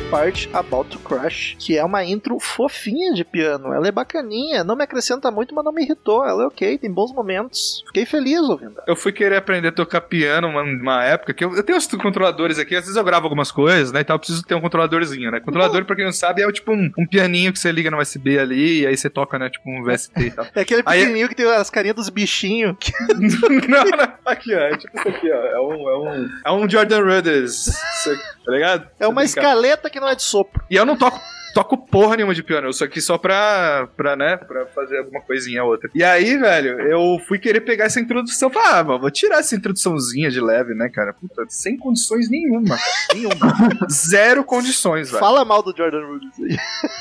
Segunda parte, About to Crash, que é uma intro fofinha de piano. Ela é bacaninha, não me acrescenta muito, mas não me irritou. Ela é ok, tem bons momentos. Fiquei feliz ouvindo. Eu fui querer aprender a tocar piano uma, uma época que eu, eu tenho os controladores aqui, às vezes eu gravo algumas coisas, né? Então eu preciso ter um controladorzinho, né? Controlador, pra quem não sabe, é tipo um, um pianinho que você liga no USB ali e aí você toca, né? Tipo um VST e tal. É aquele Aí- pequenininho que tem as carinhas dos bichinhos. que- não, não, aqui, ó. É tipo isso aqui, ó. É um, é um, é um Jordan Rudders. Tá ligado? É uma escaleta que não é de sopro. E eu não toco. Toco porra nenhuma de piano, eu sou aqui só pra, pra, né, pra fazer alguma coisinha ou outra. E aí, velho, eu fui querer pegar essa introdução. Falei, ah, mano, vou tirar essa introduçãozinha de leve, né, cara? Puta, sem condições nenhuma, cara. Nenhuma. Zero condições, velho. Fala mal do Jordan Rudess aí.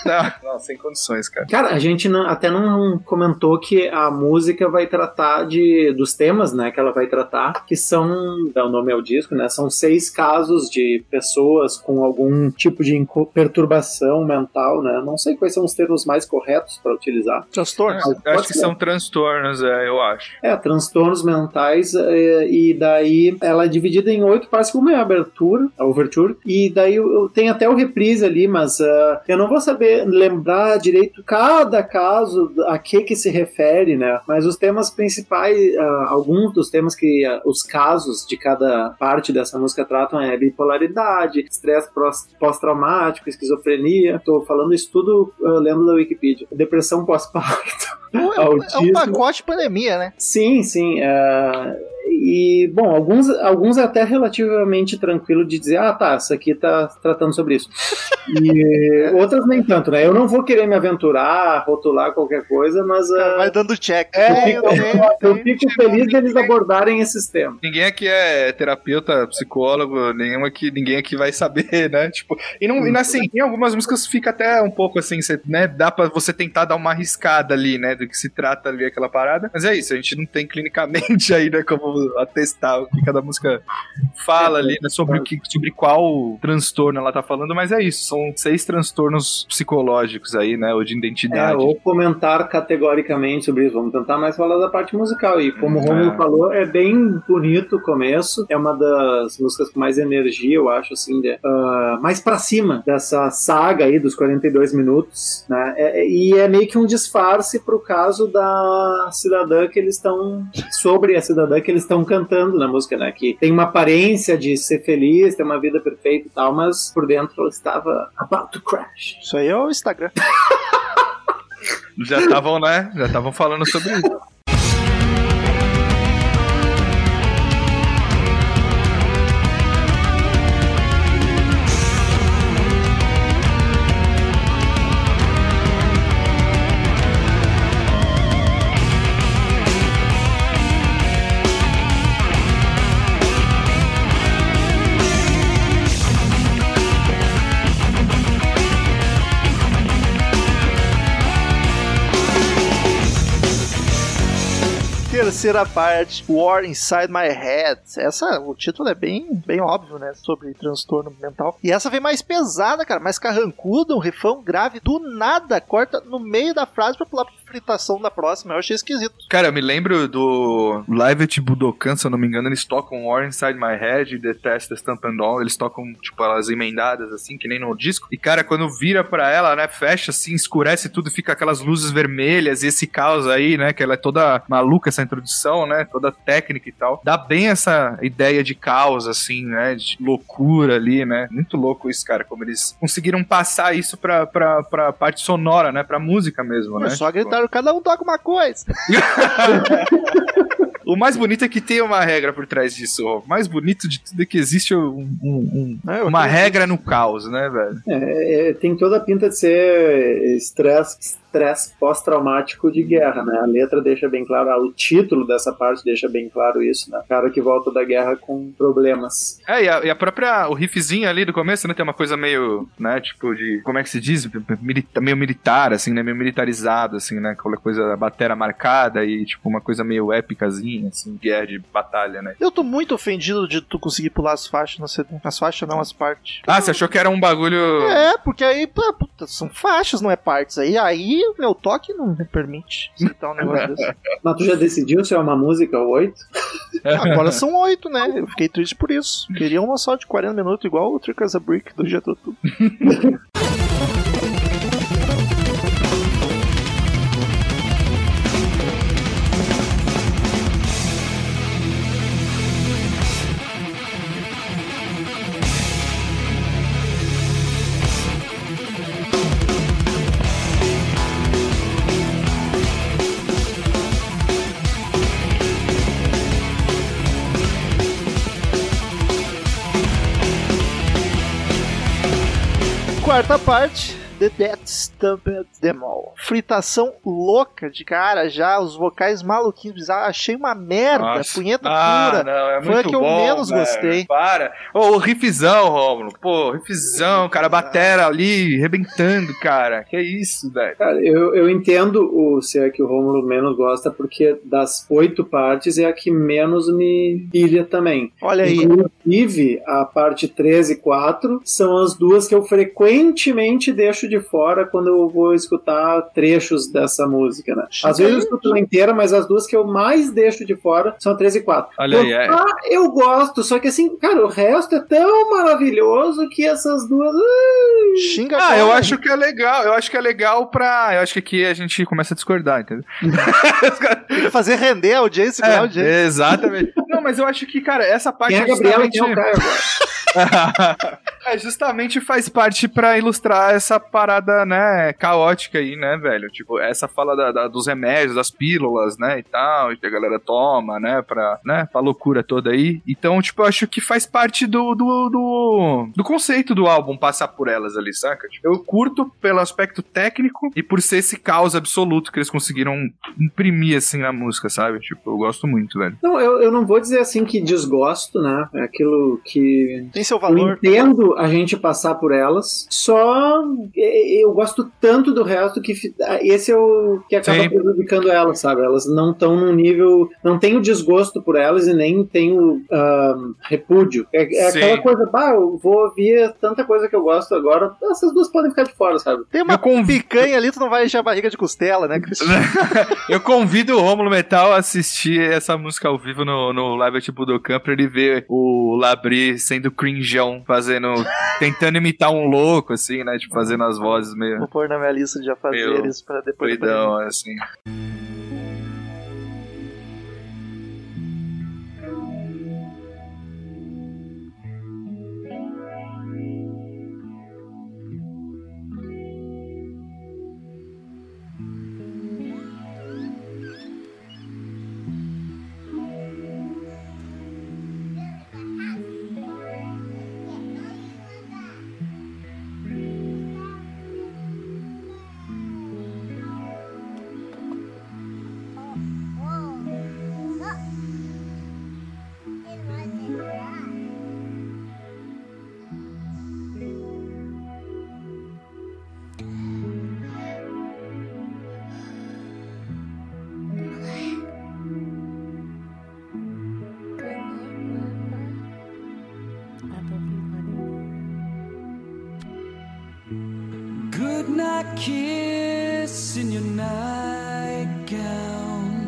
Não, não, sem condições, cara. Cara, a gente não- até não comentou que a música vai tratar de dos temas, né, que ela vai tratar, que são, dá o nome ao disco, né, são seis casos de pessoas com algum tipo de perturbação mental, né, não sei quais são os termos mais corretos para utilizar. Transtorno. Eu Pode acho que ser. são transtornos, é, eu acho. É, transtornos mentais, é, e daí ela é dividida em oito partes, como é a abertura, a overture, e daí eu, eu tenho até o reprise ali, mas ah, eu não vou saber lembrar direito cada caso a que que se refere, né? Mas os temas principais, ah, alguns dos temas que ah, os casos de cada parte dessa música tratam é bipolaridade, estresse pós- pós-traumático, esquizofrenia. Tô falando isso tudo ah, lendo da Wikipedia. Depressão pós-parto. É um- é um pacote pandemia, né? Sim, sim. é, E, bom, alguns, alguns é até relativamente tranquilo de dizer, ah, tá, isso aqui tá tratando sobre isso. E outras nem tanto, né? Eu não vou querer me aventurar, rotular qualquer coisa, mas é, Vai dando check. É, eu eu tenho, eu fico feliz deles abordarem esses temas. Ninguém aqui é terapeuta, psicólogo, nenhum aqui, ninguém aqui vai saber, né? Tipo, e não, e assim, em algumas músicas fica até um pouco assim, você, né? Dá pra você tentar dar uma arriscada ali, né? Do que se trata ali aquela parada. Mas é isso, a gente não tem clinicamente aí, né? Como atestar o que cada música fala ali, né? Sobre, o que, sobre qual transtorno ela tá falando, mas é isso, são seis transtornos psicológicos aí, né? Ou de É, identidade. ou comentar categoricamente sobre isso. Vamos tentar mais falar da parte musical. E como o Romulo É. falou, é bem bonito o começo. É uma das músicas com mais energia, eu acho, assim, de, ah, mais pra cima dessa saga aí dos 42 minutos, né? É- é- e é meio que um disfarce pro caso da cidadã que eles estão. sobre a cidadã que eles estão cantando na música, né? Que tem uma aparência de ser feliz, ter uma vida perfeita e tal, mas por dentro ela estava about to crash. Isso aí é o Instagram. Já estavam, né? Já estavam falando sobre isso. Terceira parte, War Inside My Head. Essa, o título é bem, bem óbvio, né? Sobre transtorno mental. E essa vem mais pesada, cara, mais carrancuda, um refrão grave. Do nada, corta no meio da frase pra pular pra fritação da próxima. Eu achei esquisito. Cara, eu me lembro do Live at Budokan, se eu não me engano, eles tocam War Inside My Head e The Test, The Stamp and All, eles tocam, tipo, elas emendadas, assim, que nem no disco. E, cara, quando vira pra ela, né, fecha, assim, escurece tudo, fica aquelas luzes vermelhas e esse caos aí, né, que ela é toda maluca, essa introdução, né, toda técnica e tal. Dá bem essa ideia de caos, assim, né, de loucura ali, né. Muito louco isso, cara, como eles conseguiram passar isso pra, pra, pra parte sonora, né, pra música mesmo, né. É só Tipo, cada um toca uma coisa. O mais bonito é que tem uma regra por trás disso. O mais bonito de tudo é que existe um- um- um- É, uma regra no caos, né, velho? É, é, tem toda a pinta de ser estresse estresse pós-traumático de guerra, né? A letra deixa bem claro, ah, o título dessa parte deixa bem claro isso, né? Cara que volta da guerra com problemas. É, e a, e a própria. O riffzinho ali do começo, né? Tem uma coisa meio, né? Tipo de. Como é que se diz? Milita- meio militar, assim, né? Meio militarizado, assim, né? Aquela coisa, batera marcada e, tipo, uma coisa meio épicazinha, assim, guerra de batalha, né? Eu tô muito ofendido de tu conseguir pular as faixas no CD. As faixas não, as partes. Ah, você achou que era um bagulho. É, porque aí, pô, puta, são faixas, não é partes. Aí, aí meu toque não me permite citar um negócio desse. Mas tu já decidiu se é uma música ou oito? Agora são oito, né? Eu fiquei triste por isso. Queria uma só de 40 minutos, igual o Trick as a Brick do Getutu. Quarta parte, The Death Stamped Them All. Fritação louca de cara já, os vocais maluquinhos bizarros. Achei uma merda, Nossa. punheta Ah, pura. não, é Foi a que eu bom, menos velho. gostei. Para. Ô, o riffzão, Rômulo. Pô, riffzão, cara, batera ali, rebentando, cara. Que isso, velho. Cara, eu, eu entendo o se é que o Romulo menos gosta, porque das oito partes é a que menos me pilha também. Olha aí. Inclusive, a parte 13 e 4 são as duas que eu frequentemente deixo de fora quando eu vou escutar trechos dessa música, né? Às vezes eu escuto ela inteira, mas as duas que eu mais deixo de fora são a 13 e 4. Olha aí, é. Ah, eu gosto, só que assim, cara, o resto é tão maravilhoso que essas duas. ai, Xinga Ah, eu acho que é legal. Eu acho que é legal pra. Eu acho que aqui a gente começa a discordar, entendeu? Tem que fazer render a audiência, ganhar a audiência. É, exatamente. Mas eu acho que, cara, essa parte Quem é a Gabriela quem é o Caio agora? é, justamente faz parte pra ilustrar essa parada, né, caótica aí, né, velho? Tipo, essa fala da- da- dos remédios, das pílulas, né, e tal, que a galera toma, né, pra, né, pra loucura toda aí. Então, tipo, eu acho que faz parte do, do, do, do conceito do álbum passar por elas ali, saca? Tipo, eu curto pelo aspecto técnico e por ser esse caos absoluto que eles conseguiram imprimir, assim, na música, sabe? Tipo, eu gosto muito, velho. Não, eu, eu não vou dizer assim que desgosto, né? É aquilo que Tem seu Eu valor. entendo a gente passar por elas, só eu gosto tanto do resto que ah, esse é o que acaba Sim. prejudicando elas, sabe? Elas não estão num nível. Não tenho desgosto por elas e nem tenho ahn, repúdio. É, é aquela coisa, bah, eu vou ouvir tanta coisa que eu gosto agora, essas duas podem ficar de fora, sabe? Tem uma Eu convi- picanha ali, tu não vai encher a barriga de costela, né, Cristiano? Eu convido o Romulo Metal a assistir essa música ao vivo no, no Live tipo do Camp pra ele ver o Labri sendo cringeão, fazendo. tentando imitar um louco, assim, né? Tipo, fazendo as vozes meio Vou pôr na minha lista de afazeres pra depois. doidão, assim.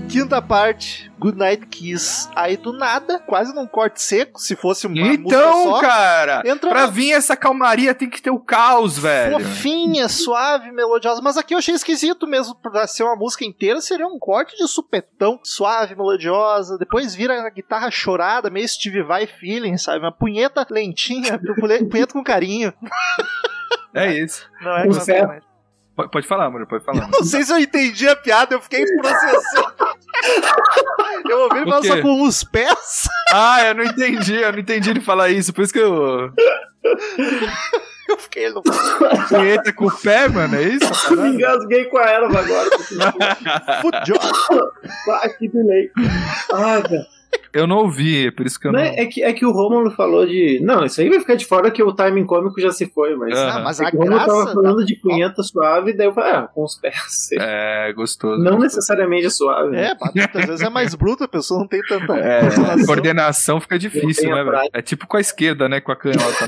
Quinta parte, Goodnight Kiss. Aí do nada, quase num corte seco, se fosse uma música Então, só. cara, Entra pra vir essa calmaria tem que ter o caos, velho. Fofinha, suave, melodiosa. Mas aqui eu achei esquisito mesmo. Pra ser uma música inteira, seria um corte de supetão. Suave, melodiosa. Depois vira a guitarra chorada, meio Steve Vai feeling, sabe? Uma punheta lentinha, punheta com carinho. É isso. Não é fé. coisa- Pode, pode falar, amor, pode falar. Não sei se eu entendi a piada, eu fiquei processando. eu ouvi quê? só com os pés. ah, eu não entendi, eu não entendi ele falar isso, por isso que eu. Eu fiquei. Não... Punheta com o pé, mano, é isso? Me engasguei com a erva agora. Foot job. Ah, que delay. Ah, cara. Eu não ouvi, é por isso que eu Não, não. é, que, é que o Romulo falou de. Não, isso aí vai ficar de fora que o timing cômico já se foi, mas. Ah. Mas É a o Romulo tava graça. falando de punheta suave, daí eu falei, ah, com os pés. É, gostoso. Não necessariamente suave. né? É, muitas vezes é mais bruto, a pessoa não tem tanta É, coordenação. coordenação fica difícil, né, velho? É tipo com a esquerda, né? Com a canhota.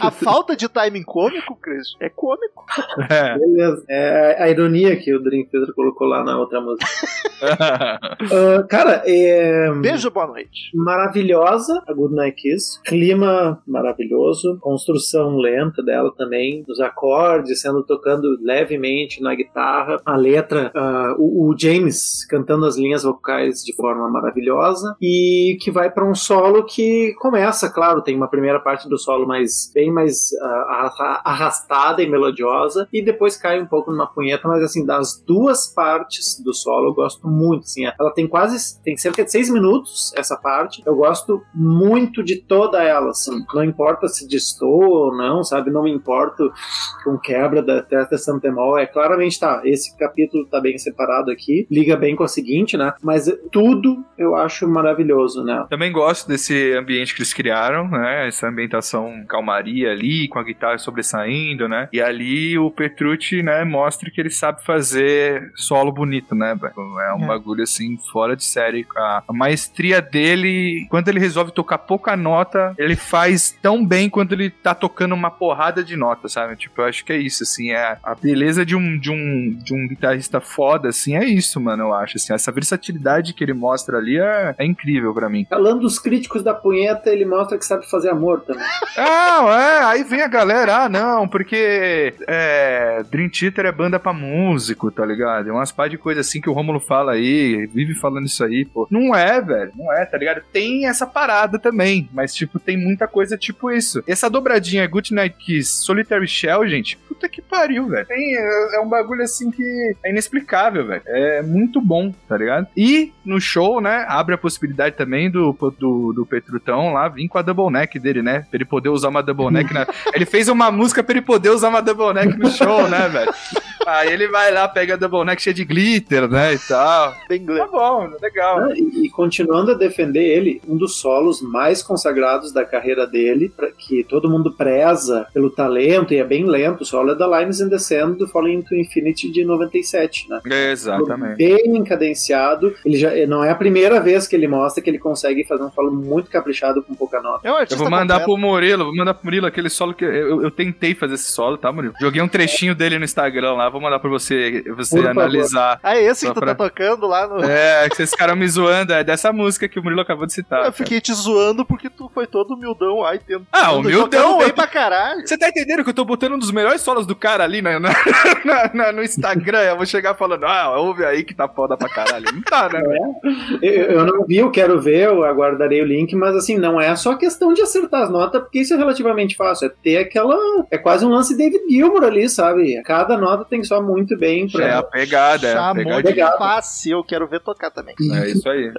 A falta de timing cômico, Cris, é cômico. É. Beleza. É a ironia que o Dream Theater colocou lá na outra música. Ah, cara, é. Beijo, boa noite. Maravilhosa, a Good Night Kiss. Clima maravilhoso. Construção lenta dela também. Os acordes sendo tocando levemente na guitarra. A letra, ah, o, o James cantando as linhas vocais de forma maravilhosa. E que vai para um solo que começa, claro, tem uma primeira parte do solo mais bem mais arra- arrastada e melodiosa. E depois cai um pouco numa punheta, mas assim, das duas partes do solo eu gosto muito. Assim, ela tem quase, tem cerca de seis minutos essa parte. Eu gosto muito de toda ela, assim. Não importa se distou ou não, sabe? Não me importo com quebra da testa santemol. É claramente, tá, esse capítulo tá bem separado aqui, liga bem com a seguinte, né? Mas tudo eu acho maravilhoso, né? Também gosto desse ambiente que eles criaram, né? Essa ambientação calmaria ali, com a guitarra sobressaindo, né? E ali o Petrucci, né, mostra que ele sabe fazer solo bonito, né? velho? É um É. bagulho assim, fora de série. A, a maestria dele, quando ele resolve tocar pouca nota, ele faz tão bem quanto ele tá tocando uma porrada de nota, sabe? Tipo, eu acho que é isso, assim, é a beleza de um, de um, de um guitarrista foda, assim, é isso, mano, eu acho, assim, essa versatilidade que ele mostra ali é, é incrível pra mim. Falando dos críticos da punheta, ele mostra que sabe fazer amor também. Ah, é, aí vem a galera, ah, não, porque é, Dream Theater é banda pra músico, tá ligado? É umas pá de coisa assim que o Rômulo fala aí, vive falando isso aí, pô. Não é, velho, não é, tá ligado? Tem essa parada também, mas, tipo, tem muita coisa tipo isso. Essa dobradinha Good Night Kiss, Solitary Shell, gente, puta que pariu, velho. Tem, é, é um bagulho assim que é inexplicável, velho. É muito bom, tá ligado? E no show, né, abre a possibilidade também do, do, do Petrutão lá vir com a double neck dele, né? Pra ele poder usar uma double neck na. Ele fez uma música pra ele poder usar uma double neck no show, né, velho? Aí ele vai lá, pega a double neck cheia de glitter, né, e tal. Bem Tá bom, legal. Ah, E, e continuando a defender ele, um dos solos mais consagrados da carreira dele, pra- que todo mundo preza pelo talento e é bem lento, o solo é da Lines in the Sand do Falling into Infinity de 97, né? Exatamente. Bem cadenciado. Ele já não é a primeira vez que ele mostra que ele consegue fazer um solo muito caprichado com pouca nota. É um Eu artista vou mandar completo. pro Murilo, vou mandar pro Murilo aquele solo que eu, eu- eu tentei fazer esse solo, tá, Murilo? Joguei um trechinho dele no Instagram lá, vou mandar pra você, você Por favor. analisar. Ah, é esse que tu pra- tá tocando lá no. É, que vocês ficaram me zoando, é dessa música que o Murilo acabou de citar. eu cara. fiquei te zoando porque tu foi todo humildão. Ai, tentando. Ah, humildão, jogando bem eu- pra caralho. Você tá entendendo que eu tô botando um dos melhores solos do cara ali na, na- na- na- no Instagram? Eu vou chegar falando, ah, ouve aí que tá foda pra caralho. Não tá, né, velho? Eu, eu não vi, eu quero ver, eu aguardarei o link, mas assim, não é só questão de acertar as notas, porque isso é relativamente fácil. É ter aquela. É quase um lance David Gilmour ali, sabe? Cada nota tem que soar muito bem pra. É a pegada, é a Chamou pegada. de fácil. Eu quero ver tocar também. É isso aí.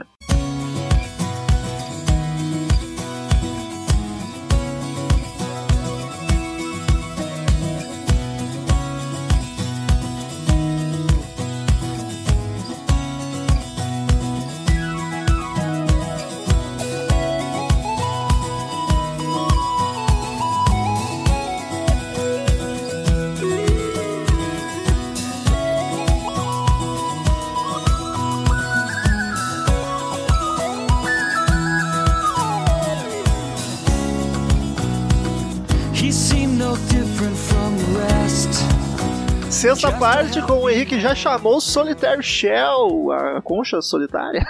Sexta parte com o Henrique já chamou Solitaire Shell, a concha solitária.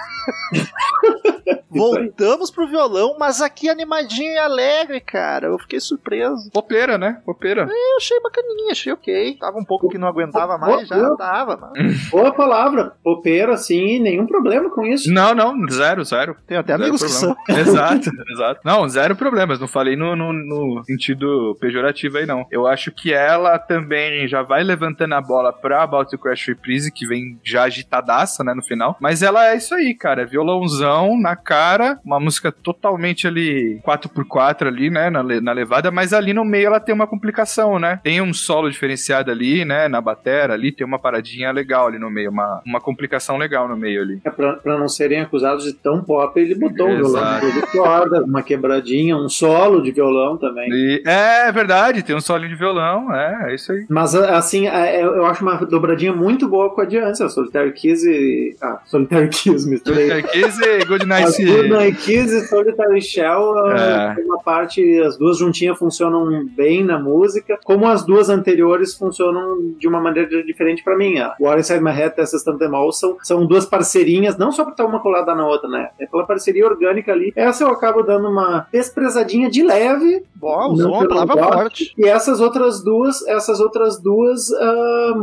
Voltamos pro violão, mas aqui animadinho e alegre, cara. Eu fiquei surpreso. Popeira, né? Popeira. Eu achei bacaninha, achei ok. Tava um pouco que não aguentava mais, já tava, mano. Boa palavra. Popeiro, assim, nenhum problema com isso. Não, não, zero, zero. Tem até Zero amigos que são. problema. Exato, exato. Não, zero problemas. Não falei no, no, no sentido pejorativo aí, não. Eu acho que ela também já vai levantando a bola pra About to Crash Reprise, que vem já agitadaça, né, no final. Mas ela é isso aí, cara. É violãozão na cara, uma música totalmente ali 4x4 ali, né, na, na levada, mas ali no meio ela tem uma complicação, né? Tem um solo diferenciado ali, né, na batera ali, tem uma paradinha legal ali no meio, uma, uma complicação legal no meio ali. É pra, pra não serem acusados de tão pop, ele botou um violão de corda, uma quebradinha, um solo de violão também. E- é verdade, tem um solinho de violão, é, é isso aí. Mas assim, é, eu acho uma dobradinha muito boa com a Adiança, Solitary Kiss e. Ah, Solitary Kiss, misturei. Kiss e Good Night Kiss. Goodnight Kiss e Solitary Shell, É. é. uma parte, as duas juntinhas funcionam bem na música, como as duas anteriores funcionam de uma maneira diferente pra mim. A War Inside My Head e a System The Mall são, são duas parceirinhas, não só por estar uma colada na outra, né? É pela parceria orgânica ali. Essa eu acabo dando uma desprezadinha de leve, Não usou uma palavra forte. e essas outras duas, essas outras duas, ah,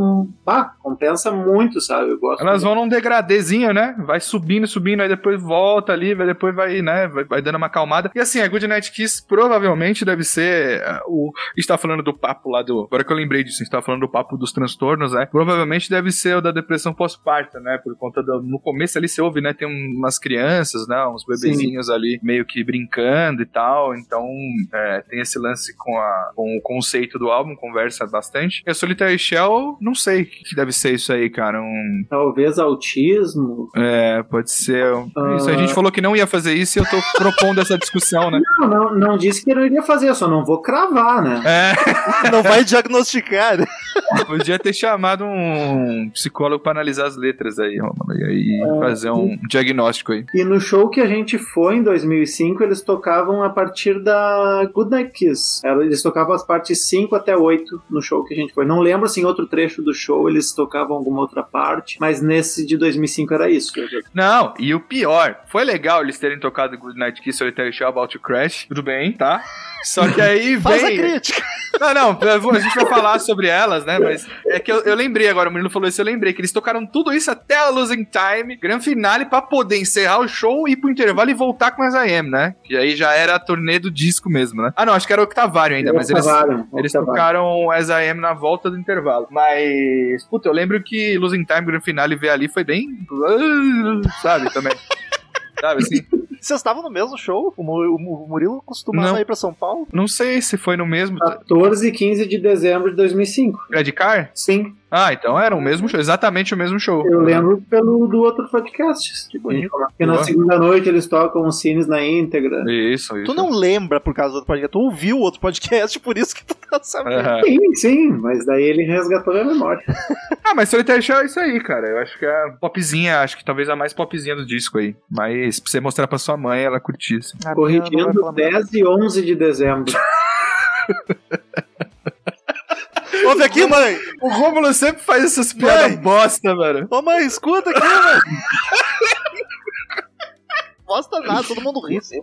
bah, compensa muito, sabe? Eu gosto Elas vão num degradêzinho, né? Vai subindo, subindo, aí depois volta ali, vai depois vai, né? Vai, vai dando uma acalmada. E assim, a Good Night Kiss provavelmente deve ser ah, o. A gente tava falando do papo lá do. Agora que eu lembrei disso, a gente tava falando do papo dos transtornos, né? Provavelmente deve ser o da depressão pós-parto, né? Por conta do. No começo ali você ouve, né? Tem umas crianças, né? Uns bebezinhos ali meio que brincando e tal. Então, é, tem esse lance com, a, com o conceito do álbum, conversa bastante. E a Solitary Shell, não sei o que deve ser isso aí, cara. Um. Talvez autismo. É, pode ser. Ah. Isso, a gente falou que não ia fazer isso e eu tô propondo essa discussão, né? Não, não, não disse que eu não iria fazer, eu só não vou cravar, né? É, Não vai diagnosticar. né? podia ter chamado um psicólogo pra analisar as letras aí, Romulo, e aí É. fazer um diagnóstico aí. E no show que a gente foi em 2005, eles tocavam a partir da Goodnight Kiss. Eles tocavam as partes 5 até 8 no show que a gente foi. Não lembro se em outro trecho do show eles tocavam alguma outra parte, mas nesse de 2005 era isso. Não, e o pior, foi legal eles terem tocado Good Night Kiss Solitary Show About to Crash, tudo bem, tá? Só que aí Faz a vem. crítica. Não, não, vou- a gente vai falar sobre elas, né? Mas é que eu, eu lembrei agora, o menino falou isso, eu lembrei que eles tocaram tudo isso até a Losing Time, grande finale, pra poder encerrar o show, ir pro intervalo e voltar com as AM, né? Que aí já era a turnê do disco mesmo, né? Ah, não, acho que era o Octavário ainda, mas eles. Octavário, Eles tocaram as AM na volta do intervalo. Mas, puta, eu lembro que Losing Time, grande finale, ver ali foi bem. Sabe, também. Sabe assim? Vocês estavam no mesmo show? O Mu- o Murilo costumava Não. ir pra São Paulo? Não sei se foi no mesmo. 14 e 15 de dezembro de 2005. Red Car? Sim, Ah, então era o mesmo show, exatamente o mesmo show. eu lembro pelo do outro podcast. Que bonito. Porque na Boa. segunda noite eles tocam os cines na íntegra. Isso, isso. Tu não lembra por causa do outro podcast, tu ouviu o outro podcast, por isso que tu tá sabendo. Aham. Sim, sim, mas daí ele resgatou a memória. Ah, mas Solitaire Show é isso aí, cara. Eu acho que é a popzinha, acho que talvez a mais popzinha do disco aí. Mas pra você mostrar pra sua mãe, ela curtir. assim. A Corrigindo falar muito. 10 e 11 de dezembro. Ouve aqui, mãe! O Rômulo sempre faz essas piadas Mãe! bosta, mano. Ô mãe, escuta aqui, mãe! Bosta nada, todo mundo ri. sim.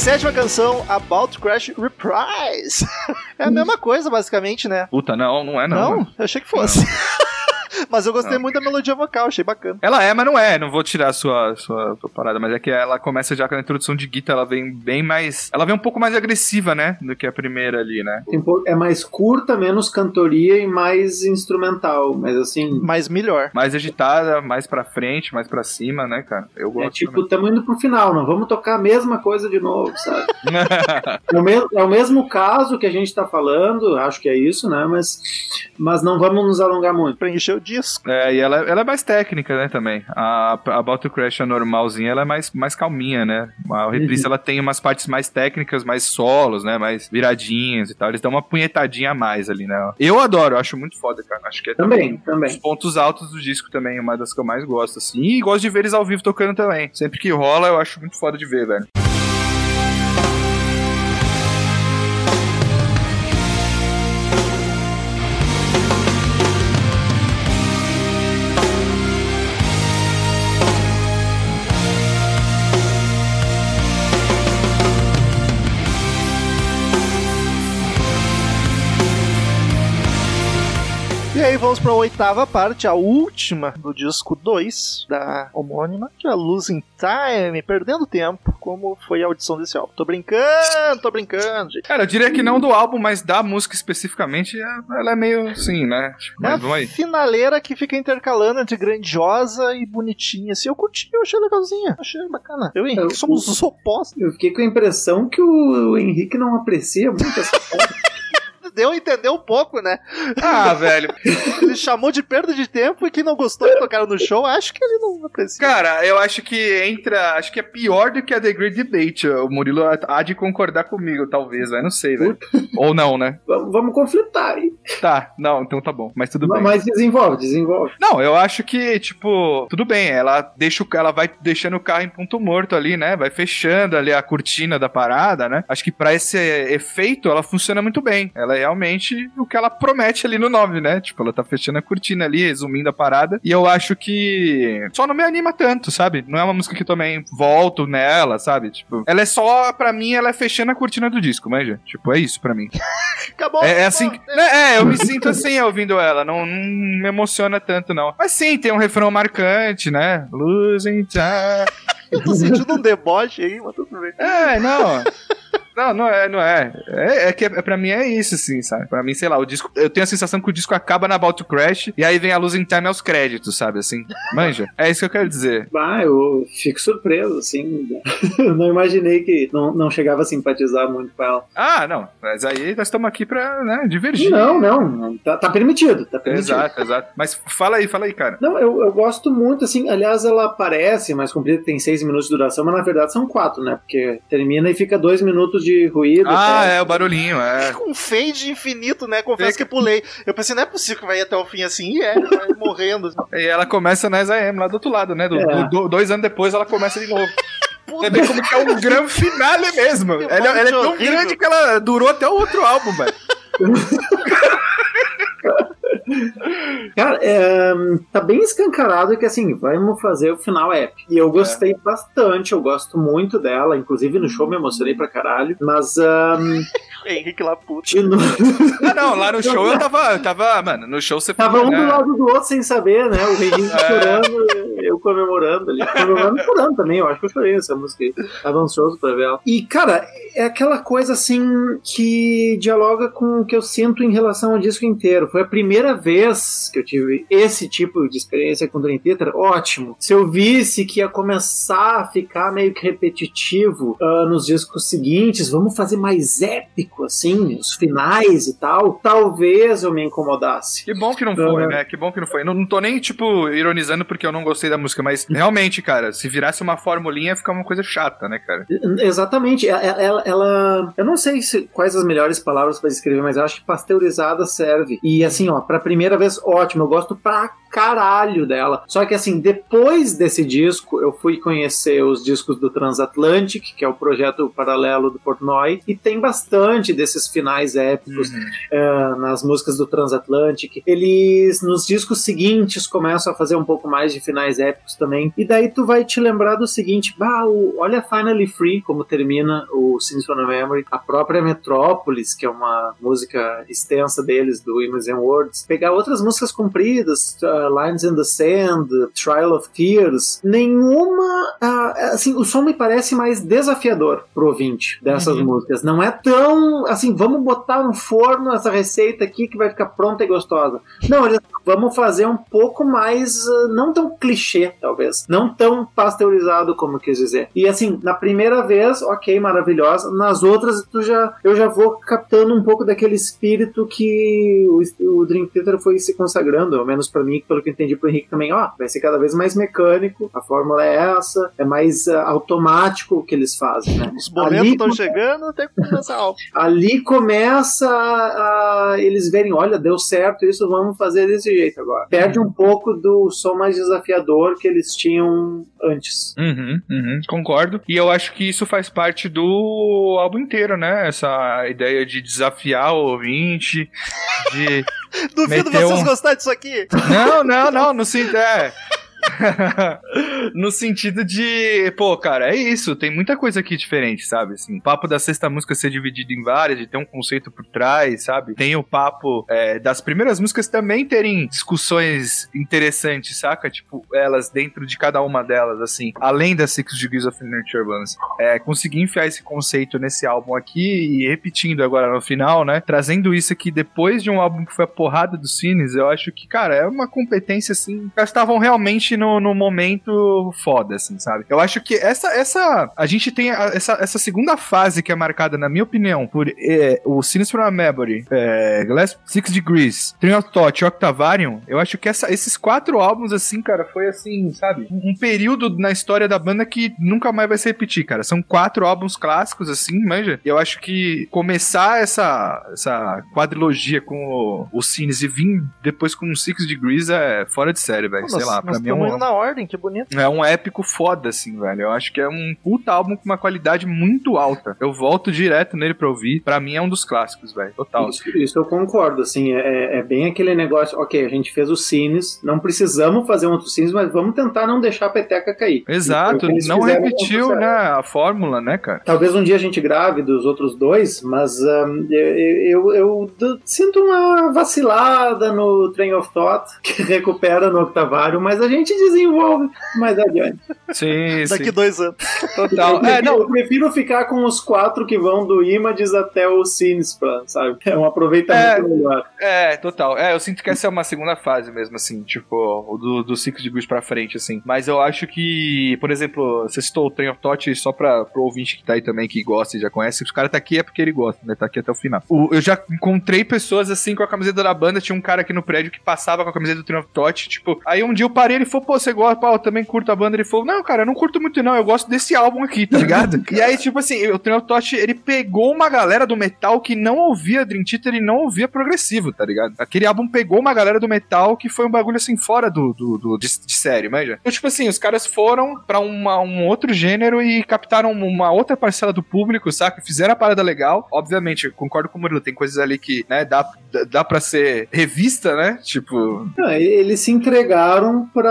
Sétima canção, About Crash Reprise. É a mesma coisa, basicamente, né? Puta, não, não é não. Não, eu achei que fosse. Mas eu gostei muito da melodia vocal, achei bacana. Ela é, mas não é. Não vou tirar a sua, sua, sua parada, mas é que ela começa já com a introdução de guitarra, ela vem bem mais. Ela vem um pouco mais agressiva, né? Do que a primeira ali, né? É mais curta, menos cantoria e mais instrumental. Mas assim, Mas melhor. Mais agitada, mais pra frente, mais pra cima, né, cara? Eu gosto. é tipo, estamos indo pro final, não vamos tocar a mesma coisa de novo, sabe? É o, me- é o mesmo caso que a gente tá falando, acho que é isso, né? Mas, mas não vamos nos alongar muito. Pra encher o disco. É, e ela, ela é mais técnica, né, também. A, a to Crash, a normalzinha, ela é mais, mais calminha, né? A reprise, ela tem umas partes mais técnicas, mais solos, né? Mais viradinhas e tal. Eles dão uma punhetadinha a mais ali, né? Eu adoro, eu acho muito foda, cara. Acho que é Também, os também. pontos altos do disco também, uma das que eu mais gosto, assim. E gosto de ver eles ao vivo tocando também. Sempre que rola, eu acho muito foda de ver, velho. Aí vamos pra oitava parte, a última do disco 2 da homônima, que é a Losing Time, perdendo tempo, como foi a audição desse álbum. Tô brincando, tô brincando, gente. Cara, eu diria que não do álbum, mas da música especificamente, é- ela é meio assim, né? Tipo, É mas a vamos aí. finaleira que fica intercalando entre grandiosa e bonitinha. Assim, eu curti, eu achei legalzinha, achei bacana. Eu e Henrique Eu- somos os opostos. Eu fiquei com a impressão que o, o Henrique não aprecia muito essa. deu a entender um pouco, né? Ah, velho. Ele chamou de perda de tempo e quem não gostou de tocar no show, acho que ele não aprecia. Cara, eu acho que entra. Acho que é pior do que a The Great Debate. O Murilo há de concordar comigo, talvez, velho. Não sei, velho. Ou não, né? Vamos, vamos conflitar aí. Tá, não, então tá bom. Mas tudo bem. Mas desenvolve, desenvolve. Não, eu acho que, tipo, tudo bem, ela deixa o, ela vai deixando o carro em ponto morto ali, né? Vai fechando ali a cortina da parada, né? Acho que pra esse efeito ela funciona muito bem. Ela é realmente o que ela promete ali no 9, né? Tipo, ela tá fechando a cortina ali, resumindo a parada. E eu acho que só não me anima tanto, sabe? Não é uma música que também volto nela, sabe? Tipo, ela é só, pra mim, ela é fechando a cortina do disco, manja. Tipo, é isso pra mim. Acabou. É, é assim. É, é, eu me sinto assim ouvindo ela. Não, não me emociona tanto, não. Mas sim, tem um refrão marcante, né? Losing time. Eu tô sentindo um deboche aí, mas tudo bem. É, não. Não, não é, não é. É, é que é, pra mim é isso, assim, sabe? Pra mim, sei lá, o disco. Eu tenho a sensação que o disco acaba na About to Crash e aí vem a luz em time aos créditos, sabe? Assim. Manja. É isso que eu quero dizer. Ah, eu fico surpreso, assim. eu não imaginei que não, não chegava a simpatizar muito com ela. Ah, não. Mas aí nós estamos aqui pra, né, divergir. Não, não. Tá, tá permitido, tá permitido. Exato, exato. Mas fala aí, fala aí, cara. Não, eu, eu gosto muito, assim. Aliás, ela parece mais comprida, tem seis minutos de duração, mas na verdade são quatro, né? Porque termina e fica dois minutos de ruído. Ah, é, o barulhinho, é. Fica um fade infinito, né? Confesso Fica. que pulei. Eu pensei, não é possível que vai ir até o fim assim. E é, vai morrendo. assim. E ela começa na SAM, lá do outro lado, né? Do, É. do- do- dois anos depois ela começa de novo. Você vê como que é um grande finale mesmo. Ela, ela é tão horrível. grande que ela durou até o outro álbum, velho. Cara, é, tá bem escancarado que assim, vamos fazer o final épico. E eu gostei bastante, eu gosto muito dela. Inclusive no show me emocionei pra caralho. Mas, ahn, Henrique lá puto. Ah, não, lá no show eu tava, eu tava, mano, no show você Tava um né? do lado do outro sem saber, né? O Henrique chorando, eu comemorando ali. Comemorando e chorando também, eu acho que eu chorei essa música aí. Tava ansioso pra ver ela. E, cara, é aquela coisa assim que dialoga com o que eu sinto em relação ao disco inteiro. Foi a primeira vez que eu tive esse tipo de experiência com o Dream Theater. Ótimo. Se eu visse que ia começar a ficar meio que repetitivo ah, nos discos seguintes, vamos fazer mais épico, assim, os finais e tal, talvez eu me incomodasse. Que bom que não foi, Uhum. né? Que bom que não foi. Não, não tô nem, tipo, ironizando porque eu não gostei da música, mas realmente, cara, se virasse uma formulinha, ia ficar uma coisa chata, né, cara? Exatamente. Ela, ela- ela- eu não sei se- quais as melhores palavras para descrever, mas eu acho que pasteurizada serve. E assim, ó, pra primeira vez, ótimo. Eu gosto pra caralho dela. Só que assim, depois desse disco, eu fui conhecer os discos do Transatlantic, que é o projeto paralelo do Portnoy, e tem bastante desses finais épicos eh, nas músicas do Transatlantic. Eles, nos discos seguintes, começam a fazer um pouco mais de finais épicos também. E daí tu vai te lembrar do seguinte: bah, o- olha Finally Free, como termina o Scenes from a Memory. A própria Metrópolis, que é uma música extensa deles, do Images and Words. Pegar outras músicas compridas, uh, Lines in the Sand, Trial of Tears. Nenhuma. ah, assim, o som me parece mais desafiador pro ouvinte dessas músicas. Não é tão. Assim, vamos botar no forno essa receita aqui que vai ficar pronta e gostosa. Não, eles vamos fazer um pouco mais. ah, não tão clichê, talvez. Não tão pasteurizado, como eu quis dizer. E assim, na primeira vez, ok, maravilhosa. Nas outras, tu já, eu já vou captando um pouco daquele espírito que o, o Dream Theater foi se consagrando, ao menos pra mim, pelo que eu entendi pro Henrique também. Ó, vai ser cada vez mais mecânico, a fórmula é essa, é mais ah, automático o que eles fazem, né? Os boletos Ali- estão chegando, tem que começar algo. ali começa a, a eles verem, olha, deu certo isso, vamos fazer desse jeito agora. Perde um pouco do som mais desafiador que eles tinham antes. Uhum, uhum, concordo. E eu acho que isso faz parte do álbum inteiro, né? Essa ideia de desafiar o ouvinte, de. Duvido Meteu vocês um- gostarem disso aqui. Não, não, não, no sentido. É. no sentido de, pô, cara, é isso, tem muita coisa aqui diferente, sabe? Assim, o papo da sexta música ser dividido em várias, de ter um conceito por trás, sabe? Tem o papo é, das primeiras músicas também terem discussões interessantes, saca? Tipo, elas dentro de cada uma delas, assim, além das Six Degrees of Nature Balance. É, conseguir enfiar esse conceito nesse álbum aqui e repetindo agora no final, né? Trazendo isso aqui depois de um álbum que foi a porrada dos cines, eu acho que, cara, é uma competência assim. Elas estavam realmente no, no, no momento foda, assim, sabe? Eu acho que essa, essa a gente tem a- essa, essa segunda fase que é marcada, na minha opinião, por é, o a Memory, é, Glass Six Degrees, Train of Thought e Octavarium, eu acho que essa, esses quatro álbuns, assim, cara, foi assim, sabe? Um, um período na história da banda que nunca mais vai se repetir, cara. São quatro álbuns clássicos, assim, manja. E eu acho que começar essa, essa quadrilogia com o, o e vir depois com o Six Degrees é fora de série, velho. Sei lá, pra mim é um, indo na ordem, que bonito. é um épico foda, assim, velho. Eu acho que é um puta álbum com uma qualidade muito alta. Eu volto direto nele pra ouvir. Pra mim é um dos clássicos, velho. Total. Isso, isso eu concordo, assim, é, é bem aquele negócio, ok, a gente fez os cines, não precisamos fazer um outro cines, mas vamos tentar não deixar a peteca cair. Exato, E não repetiu, né, a fórmula, né, cara? Talvez um dia a gente grave dos outros dois, mas ahn, eu, eu, eu d- sinto uma vacilada no Train of Thought, que recupera no Octavário, mas a gente desenvolve mais adiante. Sim, Daqui sim. dois anos. Total. Eu É, não, eu prefiro ficar com os quatro que vão do Images até o Cines, pra, sabe? É um aproveitamento É. melhor. É, total. É, eu sinto que essa é uma segunda fase mesmo, assim, tipo, o do, do Six Degrees pra frente, assim. Mas eu acho que, por exemplo, você citou o Train of Thought só pra, pro ouvinte que tá aí também, que gosta e já conhece. Se o cara tá aqui é porque ele gosta, né? Tá aqui até o final. O- eu já encontrei pessoas, assim, com a camiseta da banda. Tinha um cara aqui no prédio que passava com a camiseta do Train of Thought, tipo... Aí um dia eu parei, ele falou, pô, você gosta? Pô, eu também curto a banda. Ele falou, não, cara, eu não curto muito não, eu gosto desse álbum aqui, tá ligado? e aí, tipo assim, o of Thought, ele pegou uma galera do metal que não ouvia Dream Theater e não ouvia progressivo, tá ligado? Aquele álbum pegou uma galera do metal que foi um bagulho assim fora do, do, do- de, de série, manja. Então, tipo assim, os caras foram pra uma- um outro gênero e captaram uma outra parcela do público, saca? Fizeram a parada legal. Obviamente, eu concordo com o Murilo, tem coisas ali que, né, dá, dá, pra ser revista, né? Tipo, Não, eles se entregaram pra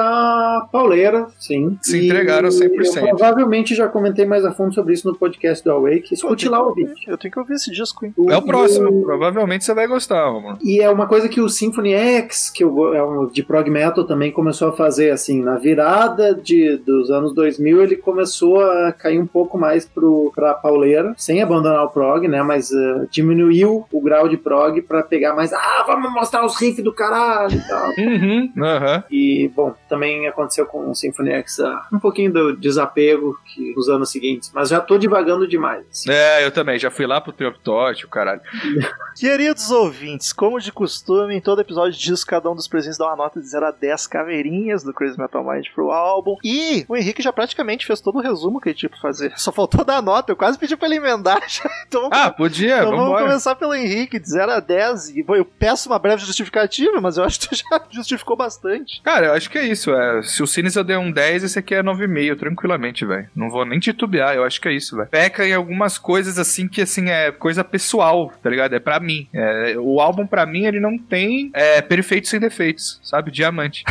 pauleira, sim. Se E entregaram 100%. Eu provavelmente já comentei mais a fundo sobre isso no podcast do Awake. Escute lá, ouvinte. Eu tenho que ouvir esse disco, hein? é o próximo. E- Provavelmente você vai gostar, mano. E é uma coisa que o Symphony X, que eu é um de prog metal também começou a fazer assim, na virada de, dos anos 2000, ele começou a cair um pouco mais pro pra pauleira, sem abandonar o prog, né, mas eh, diminuiu o grau de prog pra pegar mais, ah, vamos mostrar os riffs do caralho e tal. Uhum, aham. E, bom, também aconteceu com o Symphony X ah, um pouquinho do desapego que, nos anos seguintes, mas já tô divagando demais. assim. É, eu também. Já fui lá pro Triumph Torch, o caralho. Queridos ouvintes, como de costume, em todo episódio disso, cada um dos presentes dá uma nota de 0 a 10 caveirinhas do Crazy Metal Mind pro álbum. E o Henrique já praticamente fez todo o resumo que ele tinha pra fazer. Só faltou dar nota, eu quase pedi pra ele emendar já. Então, Ah, podia, então vamos vambora. começar pelo Henrique, de 0 a 10. E bom, eu peço uma breve justificativa, mas eu acho que tu já justificou bastante. Cara, eu acho que é isso. É. Se o Cines eu dei um 10, esse aqui é 9,5, tranquilamente, velho. Não vou nem titubear, eu acho que é isso, velho. Peca em algumas coisas assim que, assim, é coisa pessoal, tá ligado? É pra mim. É, o álbum, pra mim, ele não tem é, perfeitos sem defeitos, sabe? Diamante.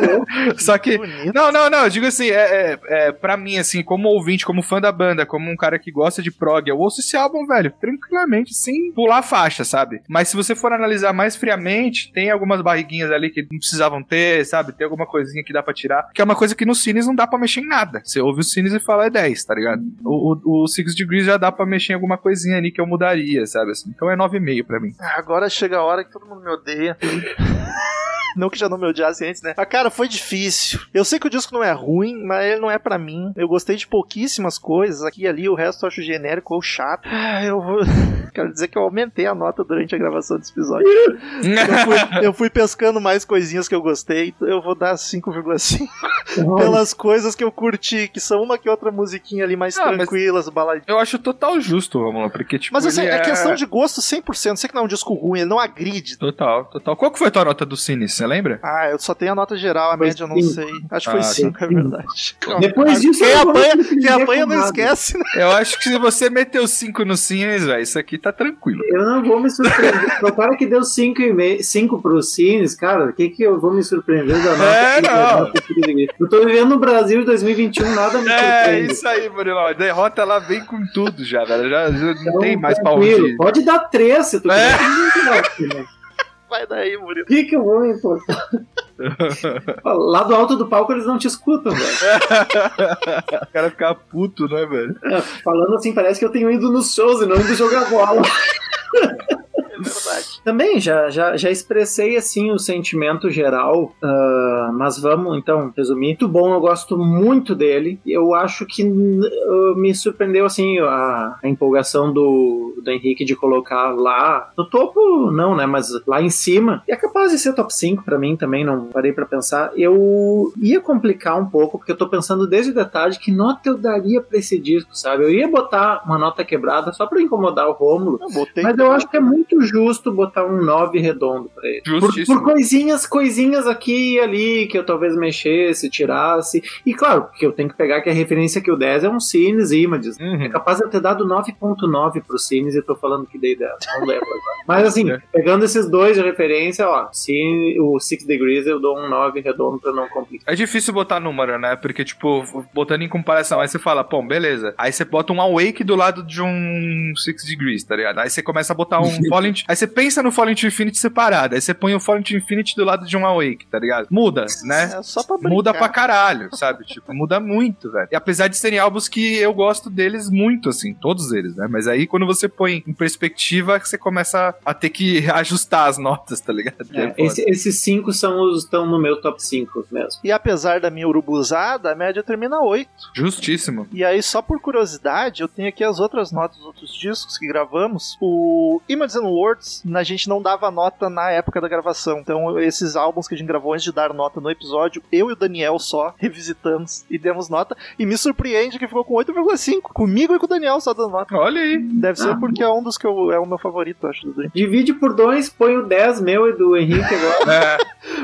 Só que. Bonito. Não, não, não, eu digo assim, é, é, é, pra mim, assim, como ouvinte, como fã da banda, como um cara que gosta de prog, eu ouço esse álbum, velho, tranquilamente, sem pular a faixa, sabe? Mas se você for analisar mais friamente, tem algumas barriguinhas ali que não precisavam ter, sabe? Tem alguma coisinha que dá pra tirar, que é uma coisa que no Cines não dá pra mexer em nada. Você ouve o Cines e fala é 10, tá ligado? O, o, o Six Degrees já dá pra mexer em alguma coisinha ali que eu mudaria, sabe? Assim, então é 9,5 pra mim. Agora chega a hora que todo mundo me odeia. Não que já não me odiasse antes, né? Mas, cara, foi difícil. Eu sei que o disco não é ruim, mas ele não é pra mim. Eu gostei de pouquíssimas coisas aqui e ali, o resto eu acho genérico ou chato. Ah, eu vou. Quero dizer que eu aumentei a nota durante a gravação desse episódio. Eu fui, eu fui pescando mais coisinhas que eu gostei, então eu vou dar 5,5 pelas coisas que eu curti, que são uma que outra musiquinha ali mais Ah, tranquilas, baladinhas. eu acho total justo, Romulo, porque, tipo, Mas assim, ele é questão de gosto 100%. Sei que não é um disco ruim, ele não agride. Total, total. Qual que foi a tua nota do Cines, você lembra? Ah, eu só tenho a nota geral, a Foi média eu não cinco. sei. Acho que Ah, foi tá. 5, é verdade. Depois disso, Quem apanha, quem apanha não esquece, né? Eu acho que se você meteu 5 no Cines, velho, isso aqui tá tranquilo. Eu não vou me surpreender. Cara que deu 5 pro Cines, cara, o que, que eu vou me surpreender da nota? É, não. eu tô vivendo no Brasil de 2021, nada me É, surpreende. isso aí, Murilo. A derrota lá vem com tudo já, velho. Já, já não Então, tem mais onde. Pode dar 3 se tu É. quiser. Vai daí, Murilo. O que, que eu vou me importar? Lá do alto do palco eles não te escutam, velho. O cara ficar puto, né, velho? É, falando assim, parece que eu tenho ido nos shows e não indo jogar bola. É verdade. Também, já, já, já expressei assim o sentimento geral, ah, mas vamos então resumir. Muito bom, eu gosto muito dele. Eu acho que uh, me surpreendeu assim a, a empolgação do, do Henrique de colocar lá no topo, não, né? Mas lá em cima. E é capaz de ser top 5 pra mim também, não parei pra pensar. Eu ia complicar um pouco, porque eu tô pensando desde o detalhe que nota eu daria pra esse disco, sabe? Eu ia botar uma nota quebrada só pra incomodar o Rômulo. Mas eu acho que é muito justo botar um 9 redondo pra ele. Por, por coisinhas, coisinhas aqui e ali que eu talvez mexesse, tirasse. E claro, porque eu tenho que pegar que a referência que o 10 é um Cines Images. Uhum. É capaz de eu ter dado 9.9 pro Cines e eu tô falando que dei 10. Não lembro agora. Mas assim, É. pegando esses dois de referência, ó, Cine, o Six Degrees eu dou um 9 redondo pra não complicar. É difícil botar número, né? Porque, tipo, botando em comparação, aí você fala, pô, beleza. Aí você bota um Awake do lado de um Six Degrees, tá ligado? Aí você começa a botar um Fallen... Aí você pensa no Fallen to Infinity separado. Aí você põe o Fallen to Infinity do lado de um Awake, tá ligado? Muda, né? É só pra brincar. Muda pra caralho, sabe? Tipo, muda muito, velho. E apesar de serem álbuns que eu gosto deles muito, assim, todos eles, né? Mas aí quando você põe em perspectiva, você começa a ter que ajustar as notas, tá ligado? É, É esse- esses cinco são os estão no meu top 5 mesmo. E apesar da minha urubuzada, a média termina 8. Justíssimo. E aí, só por curiosidade, eu tenho aqui as outras notas dos outros discos que gravamos. O Images and Words, a gente não dava nota na época da gravação. Então, esses álbuns que a gente gravou antes de dar nota no episódio, eu e o Daniel só revisitamos e demos nota. E me surpreende que ficou com 8,5. Comigo e com o Daniel só dando nota. Olha aí. Deve ser Ah. porque é um dos que eu, é o meu favorito, acho, do. Divide por dois, põe o 10 meu e do Henrique agora. É,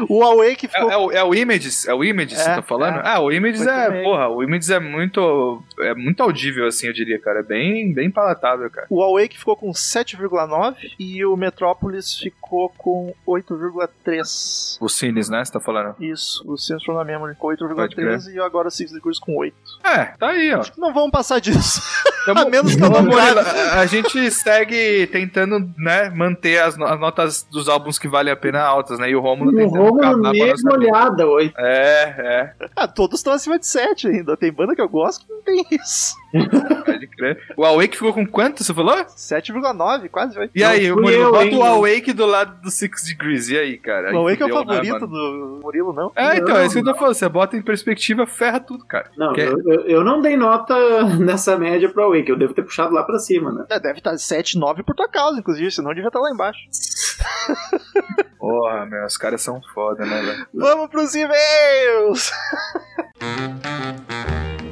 O Awake é, ficou. é o, é o Images? É o Images que É, você tá falando? é. Ah, o Images Muito é, bem. porra, o Images é muito, é muito audível, assim, eu diria, cara. É bem, bem palatável, cara. O Awake ficou com 7,9 e o Metropolis ficou com 8,3. O Cines, né, você tá falando? Isso, o Scenes from the Memory com Pode 8,3 e agora o Six Degrees com 8. É, tá aí, ó. Não vamos passar disso. Tamo- A menos que grave. a, a gente segue tentando, né, manter as, as notas dos álbuns que valem a pena altas, né? E o Romulo O tentando Romulo acabar com a mesmo olhada, oi. É, é, Ah, todos estão acima de 7 ainda. Tem banda que eu gosto que não tem isso. pode crer. O Awake ficou com quanto, você falou? 7,9, quase 8. E aí, Não o Murilo, eu, bota hein, o. Awake do lado do Six Degrees. E aí, cara? O Awake é o né, favorito do Murilo, não? É, então, Não. é isso que eu tô falando. Você bota em perspectiva, ferra tudo, cara. Não, Que- eu, eu- eu não dei nota nessa média pro Awake, eu devo ter puxado lá pra cima, né? É, deve estar 7, 9 por tua causa, inclusive, senão devia estar lá embaixo. Porra, meu, os caras são foda, né, velho? Vamos pros e-mails!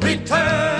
Return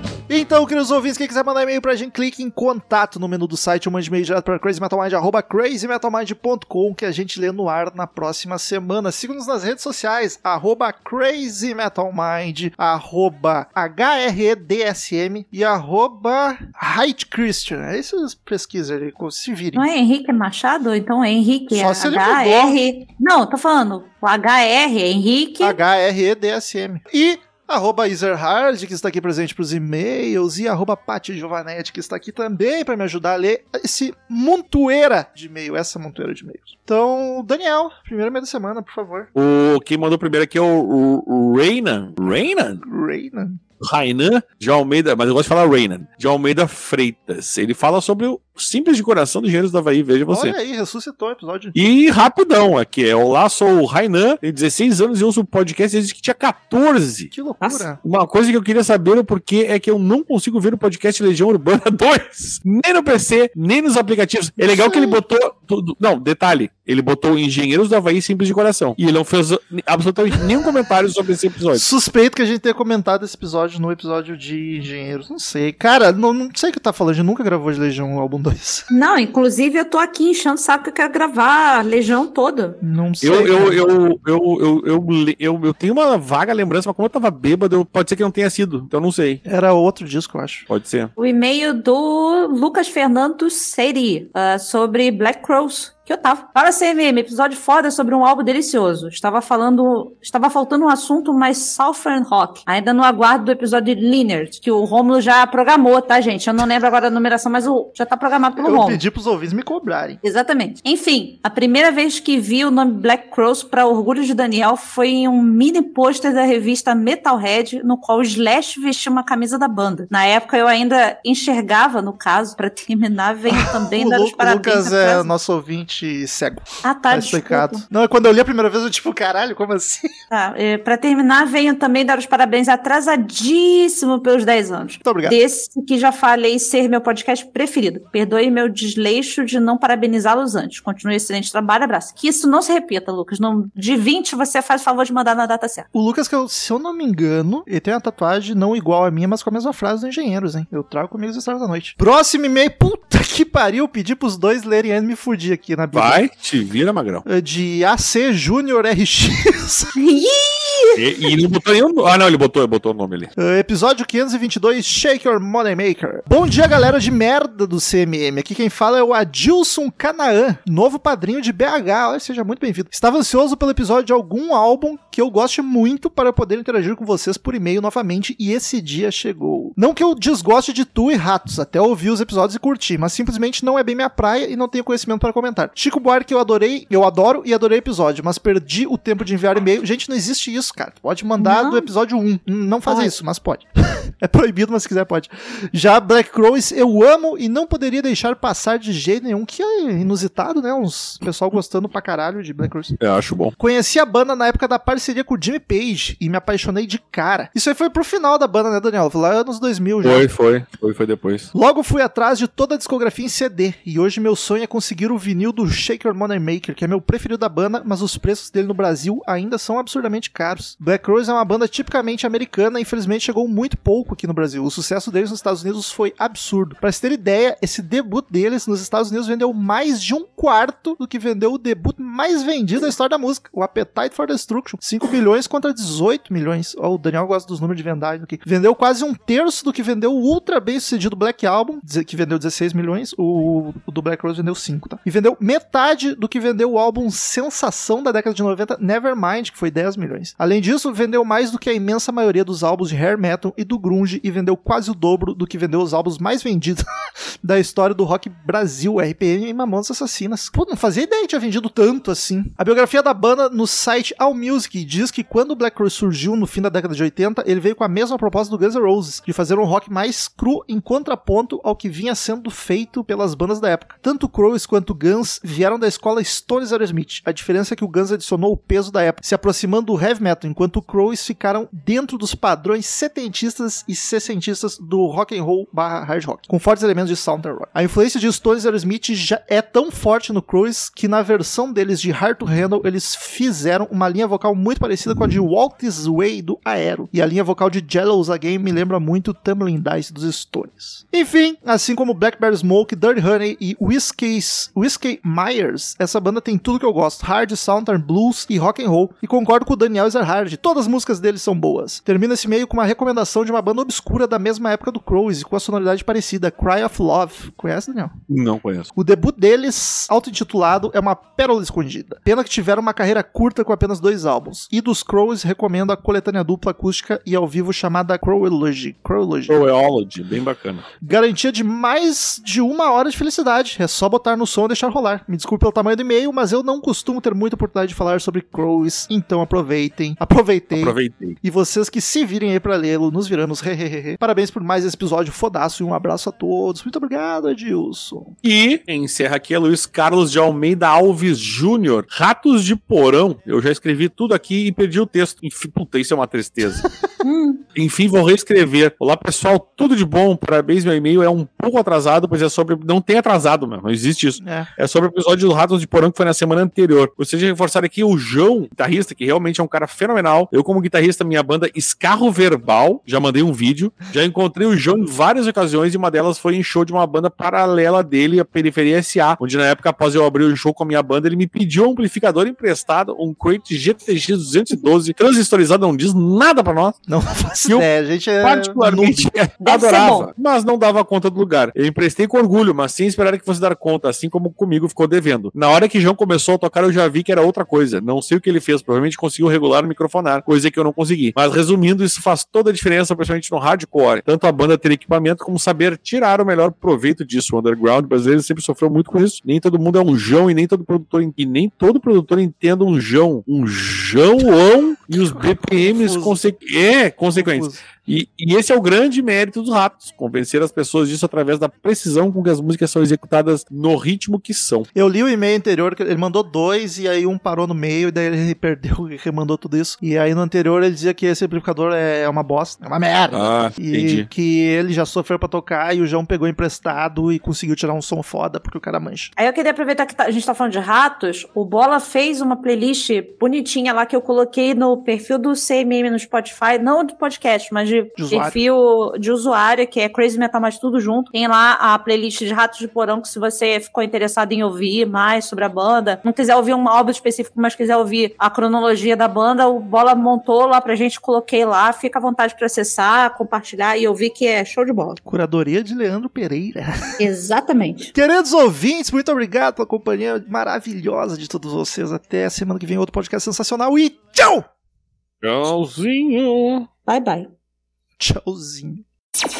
Então, queridos ouvintes, quem quiser mandar e-mail pra gente, clique em contato no menu do site ou mande e-mail direto para crazymetalmind, arroba crazymetalmind.com, que a gente lê no ar na próxima semana. Siga-nos nas redes sociais, arroba crazymetalmind, arroba HREDSM e arroba Christian. É isso pesquisa ali, se virem. Não é Henrique Machado? Então é Henrique. Só é se HR. Não, tô falando. O HR é Henrique. HREDSM. E arroba Ezerhard, que está aqui presente para os e-mails, e arroba Pati Giovanetti, que está aqui também para me ajudar a ler esse montoeira de e-mail, essa montoeira de e-mails. Então, Daniel, primeiro e-mail da semana, por favor. O quem mandou primeiro aqui é o, o, o Reinan. Reinan? Reina. Rainan de Almeida, mas eu gosto de falar Reinan, de Almeida Freitas. Ele fala sobre o simples de coração dos Engenheiros do Havaí, veja você. Olha aí, ressuscitou o episódio. E rapidão aqui, é Olá, sou o Rainan, tenho 16 anos e ouço o podcast desde que tinha 14. Que loucura. Uma coisa que eu queria saber o porquê é que eu não consigo ver o podcast Legião Urbana 2. Nem no PC, nem nos aplicativos. É legal que ele botou. Tudo... Não, detalhe. Ele botou Engenheiros do Havaí simples de coração. E ele não fez absolutamente nenhum comentário sobre esse episódio. Suspeito que a gente tenha comentado esse episódio no episódio de Engenheiros. Não sei. Cara, não, não sei o que tá falando. A gente nunca gravou de Legião álbum 2. Não, inclusive eu tô aqui enchendo o saco que eu quero gravar a Legião toda. Não sei. Eu, eu, eu, eu, eu, eu, eu, eu tenho uma vaga lembrança, mas como eu tava bêbado, eu- pode ser que não tenha sido. Então eu não sei. Era outro disco, eu acho. Pode ser. O e-mail do Lucas Fernando Seri ah, sobre Black Crows. Que eu tava. Fala CMM, episódio foda sobre um álbum delicioso. Estava falando. Estava faltando um assunto mais Southern Rock. Ainda no aguardo do episódio de Linear, que o Romulo já programou, tá, gente? Eu não lembro agora a numeração, mas o, já tá programado pelo Eu Romulo. pedi pros ouvintes me cobrarem. Exatamente. Enfim, a primeira vez que vi o nome Black Cross para orgulho de Daniel foi em um mini pôster da revista Metalhead, no qual o Slash vestia uma camisa da banda. Na época eu ainda enxergava, no caso, para terminar, venho também o dar Lu- os parabéns. Lucas é nosso ouvinte cego. Ah, tá, Tá desculpa. explicado. Não, quando eu li a primeira vez, eu tipo, caralho, como assim? Tá, é, para terminar, venho também dar os parabéns atrasadíssimo pelos 10 anos. Muito obrigado. Desse que já falei ser meu podcast preferido. Perdoe meu desleixo de não parabenizá-los antes. Continue excelente trabalho, abraço. Que isso não se repita, Lucas. Não, de 20 você faz favor de mandar na data certa. O Lucas, que eu- se eu não me engano, ele tem uma tatuagem não igual a minha, mas com a mesma frase do Engenheiros, hein? Eu trago comigo as histórias da noite. Próximo e-mail, puta que pariu, pedi pros dois lerem antes e me fudi aqui na Bíblia. Vai, te vira, Magrão. De AC Júnior RX. E, e não botou nenhum. Ah, não, ele botou, botou o nome ali. Uh, episódio 522, Shake Your Money Maker. Bom dia, galera de merda do CMM. Aqui quem fala é o Adilson Canaã, novo padrinho de BH. Olha, seja muito bem-vindo. Estava ansioso pelo episódio de algum álbum que eu goste muito para poder interagir com vocês por e-mail novamente e esse dia chegou. Não que eu desgoste de Tu e Ratos, até ouvi os episódios e curti, mas simplesmente não é bem minha praia e não tenho conhecimento para comentar. Chico Buarque eu adorei, eu adoro e adorei o episódio, mas perdi o tempo de enviar e-mail. Gente, não existe isso, cara. Pode mandar Não. do episódio 1. Não Ai. isso, mas pode. é proibido, mas se quiser pode. Já Black Crows eu amo e não poderia deixar passar de jeito nenhum, que é inusitado, né? Uns pessoal gostando pra caralho de Black Crows. Eu acho bom. Conheci a banda na época da parceria com o Jimmy Page e me apaixonei de cara. Isso aí foi pro final da banda, né, Daniel? Foi lá anos 2000 já. Foi, foi. Foi, foi depois. Logo fui atrás de toda a discografia em CD e hoje meu sonho é conseguir o vinil do Shake Your Money Maker, que é meu preferido da banda, mas os preços dele no Brasil ainda são absurdamente caros. Black Rose é uma banda tipicamente americana e infelizmente chegou muito pouco aqui no Brasil. O sucesso deles nos Estados Unidos foi absurdo. Pra se ter ideia, esse debut deles nos Estados Unidos vendeu mais de um quarto do que vendeu o debut mais vendido da história da música, o Appetite for Destruction. 5 milhões contra 18 milhões. Ó, o Daniel gosta dos números de vendagem aqui. Vendeu quase um terço do que vendeu o ultra bem sucedido Black Album, que vendeu 16 milhões. O, o do Black Rose vendeu 5, tá? E vendeu metade do que vendeu o álbum sensação da década de 90, Nevermind, que foi 10 milhões. Além disso, vendeu mais do que a imensa maioria dos álbuns de hair metal e do grunge e vendeu quase o dobro do que vendeu os álbuns mais vendidos da história do rock Brasil, RPM e Mamonas Assassinas. Pô, não fazia ideia que tinha vendido tanto assim. A biografia da banda no site AllMusic diz que quando o Black Rose surgiu no fim da década de 80, ele veio com a mesma proposta do Guns N' Roses, de fazer um rock mais cru em contraponto ao que vinha sendo feito pelas bandas da época. Tanto o Crows quanto Guns vieram da escola Stones Aerosmith. A diferença é que o Guns adicionou o peso da época, se aproximando do heavy metal, enquanto o Crows ficaram dentro dos padrões setentistas e sessentistas do rock and roll barra hard rock, com fortes elementos de Southern rock. A influência de Stones Aerosmith já é tão forte no Crows que na versão deles de Hard to Handle eles fizeram uma linha vocal muito parecida com a de Walk This Way do Aero. E a linha vocal de Jellos Again me lembra muito Tumbling Dice dos Stones. Enfim, assim como Blackberry Smoke, Dirty Honey e Whiskey's, Whiskey Myers, essa banda tem tudo que eu gosto: hard, southern, blues e rock and roll. E concordo com o Daniel Ezerhard, todas as músicas deles são boas. Termina esse meio com uma recomendação de uma banda obscura da mesma época do Crows e com a sonoridade parecida, Cry of Love. Conhece, Daniel? Não conheço. O debut deles, auto-intitulado, é uma pérola escondida. Pena que tiveram uma carreira curta com apenas dois álbuns. E dos Crows, recomendo a coletânea dupla acústica e ao vivo chamada Crowology. Crowology. Croweology, bem bacana. Garantia de mais de uma hora de felicidade. É só botar no som e deixar rolar. Me desculpe pelo tamanho do e-mail, mas eu não costumo ter muita oportunidade de falar sobre Crows, então aproveitem. Aproveitei. Aproveitei. E vocês que se virem aí pra lê-lo, nos viramos. Parabéns por mais esse episódio fodaço e um abraço a todos. Muito obrigado, Edilson. E quem encerra aqui é Luiz Carlos de Almeida Alves Júnior. Ratos de Porão. Eu já escrevi tudo aqui e perdi o texto. Enfim, puta, isso é uma tristeza. Enfim, vou reescrever. Olá, pessoal, tudo de bom. Parabéns, meu e-mail é um pouco atrasado, pois é sobre. Não tem atrasado, mano. Não existe isso. É. É sobre o episódio do Ratos de Porão que foi na semana anterior. Gostaria de reforçar aqui o João, guitarrista, que realmente é um cara fenomenal. Eu, como guitarrista, minha banda Escarro Verbal, já mandei um vídeo. Já encontrei o João em várias ocasiões e uma delas foi em show de uma banda paralela dele, a Periferia SA, onde na época, após eu abrir o show com a minha banda, ele me pediu um amplificador emprestado, um Crate GTX 212, transistorizado, não diz nada pra nós. Não faz faço que ideia, a gente é particularmente adorava, mas não dava conta do lugar. Eu emprestei com orgulho, mas sem esperar que fosse dar conta, assim como comigo ficou devendo. Na hora que João começou a tocar, eu já vi que era outra coisa. Não sei o que ele fez, provavelmente conseguiu regular o microfonar, coisa que eu não consegui. Mas resumindo, isso faz toda a diferença, principalmente no hardcore. Tanto a banda ter equipamento como saber tirar o melhor proveito disso. O underground brasileiro sempre sofreu muito com isso. Nem todo mundo é um João e nem todo produtor e nem todo produtor entenda um João. Um João e os BPMs conse é, consequentes. Confuso. E, e esse é o grande mérito dos ratos, convencer as pessoas disso através da precisão com que as músicas são executadas no ritmo que são. Eu li o e-mail anterior, que ele mandou dois, e aí um parou no meio, e daí ele perdeu e remandou tudo isso. E aí no anterior ele dizia que esse amplificador é uma bosta, é uma merda. Ah, E entendi. que ele já sofreu pra tocar e o João pegou emprestado e conseguiu tirar um som foda porque o cara mancha. Aí eu queria aproveitar que tá- a gente tá falando de ratos. O Bola fez uma playlist bonitinha lá que eu coloquei no perfil do CMM no Spotify, não do podcast, mas de, De perfil de usuário, que é Crazy Metal Mais Tudo Junto. Tem lá a playlist de Ratos de Porão, que se você ficou interessado em ouvir mais sobre a banda, não quiser ouvir um álbum específico, mas quiser ouvir a cronologia da banda, o Bola montou lá pra gente, coloquei lá. Fica à vontade pra acessar, compartilhar e ouvir que é show de bola. Curadoria de Leandro Pereira. Exatamente. Queridos ouvintes, muito obrigado pela companhia maravilhosa de todos vocês. Até semana que vem, outro podcast sensacional e tchau! Tchauzinho. Bye, bye. Tchauzinho.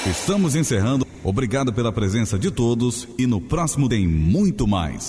Estamos encerrando. Obrigado pela presença de todos e no próximo tem muito mais.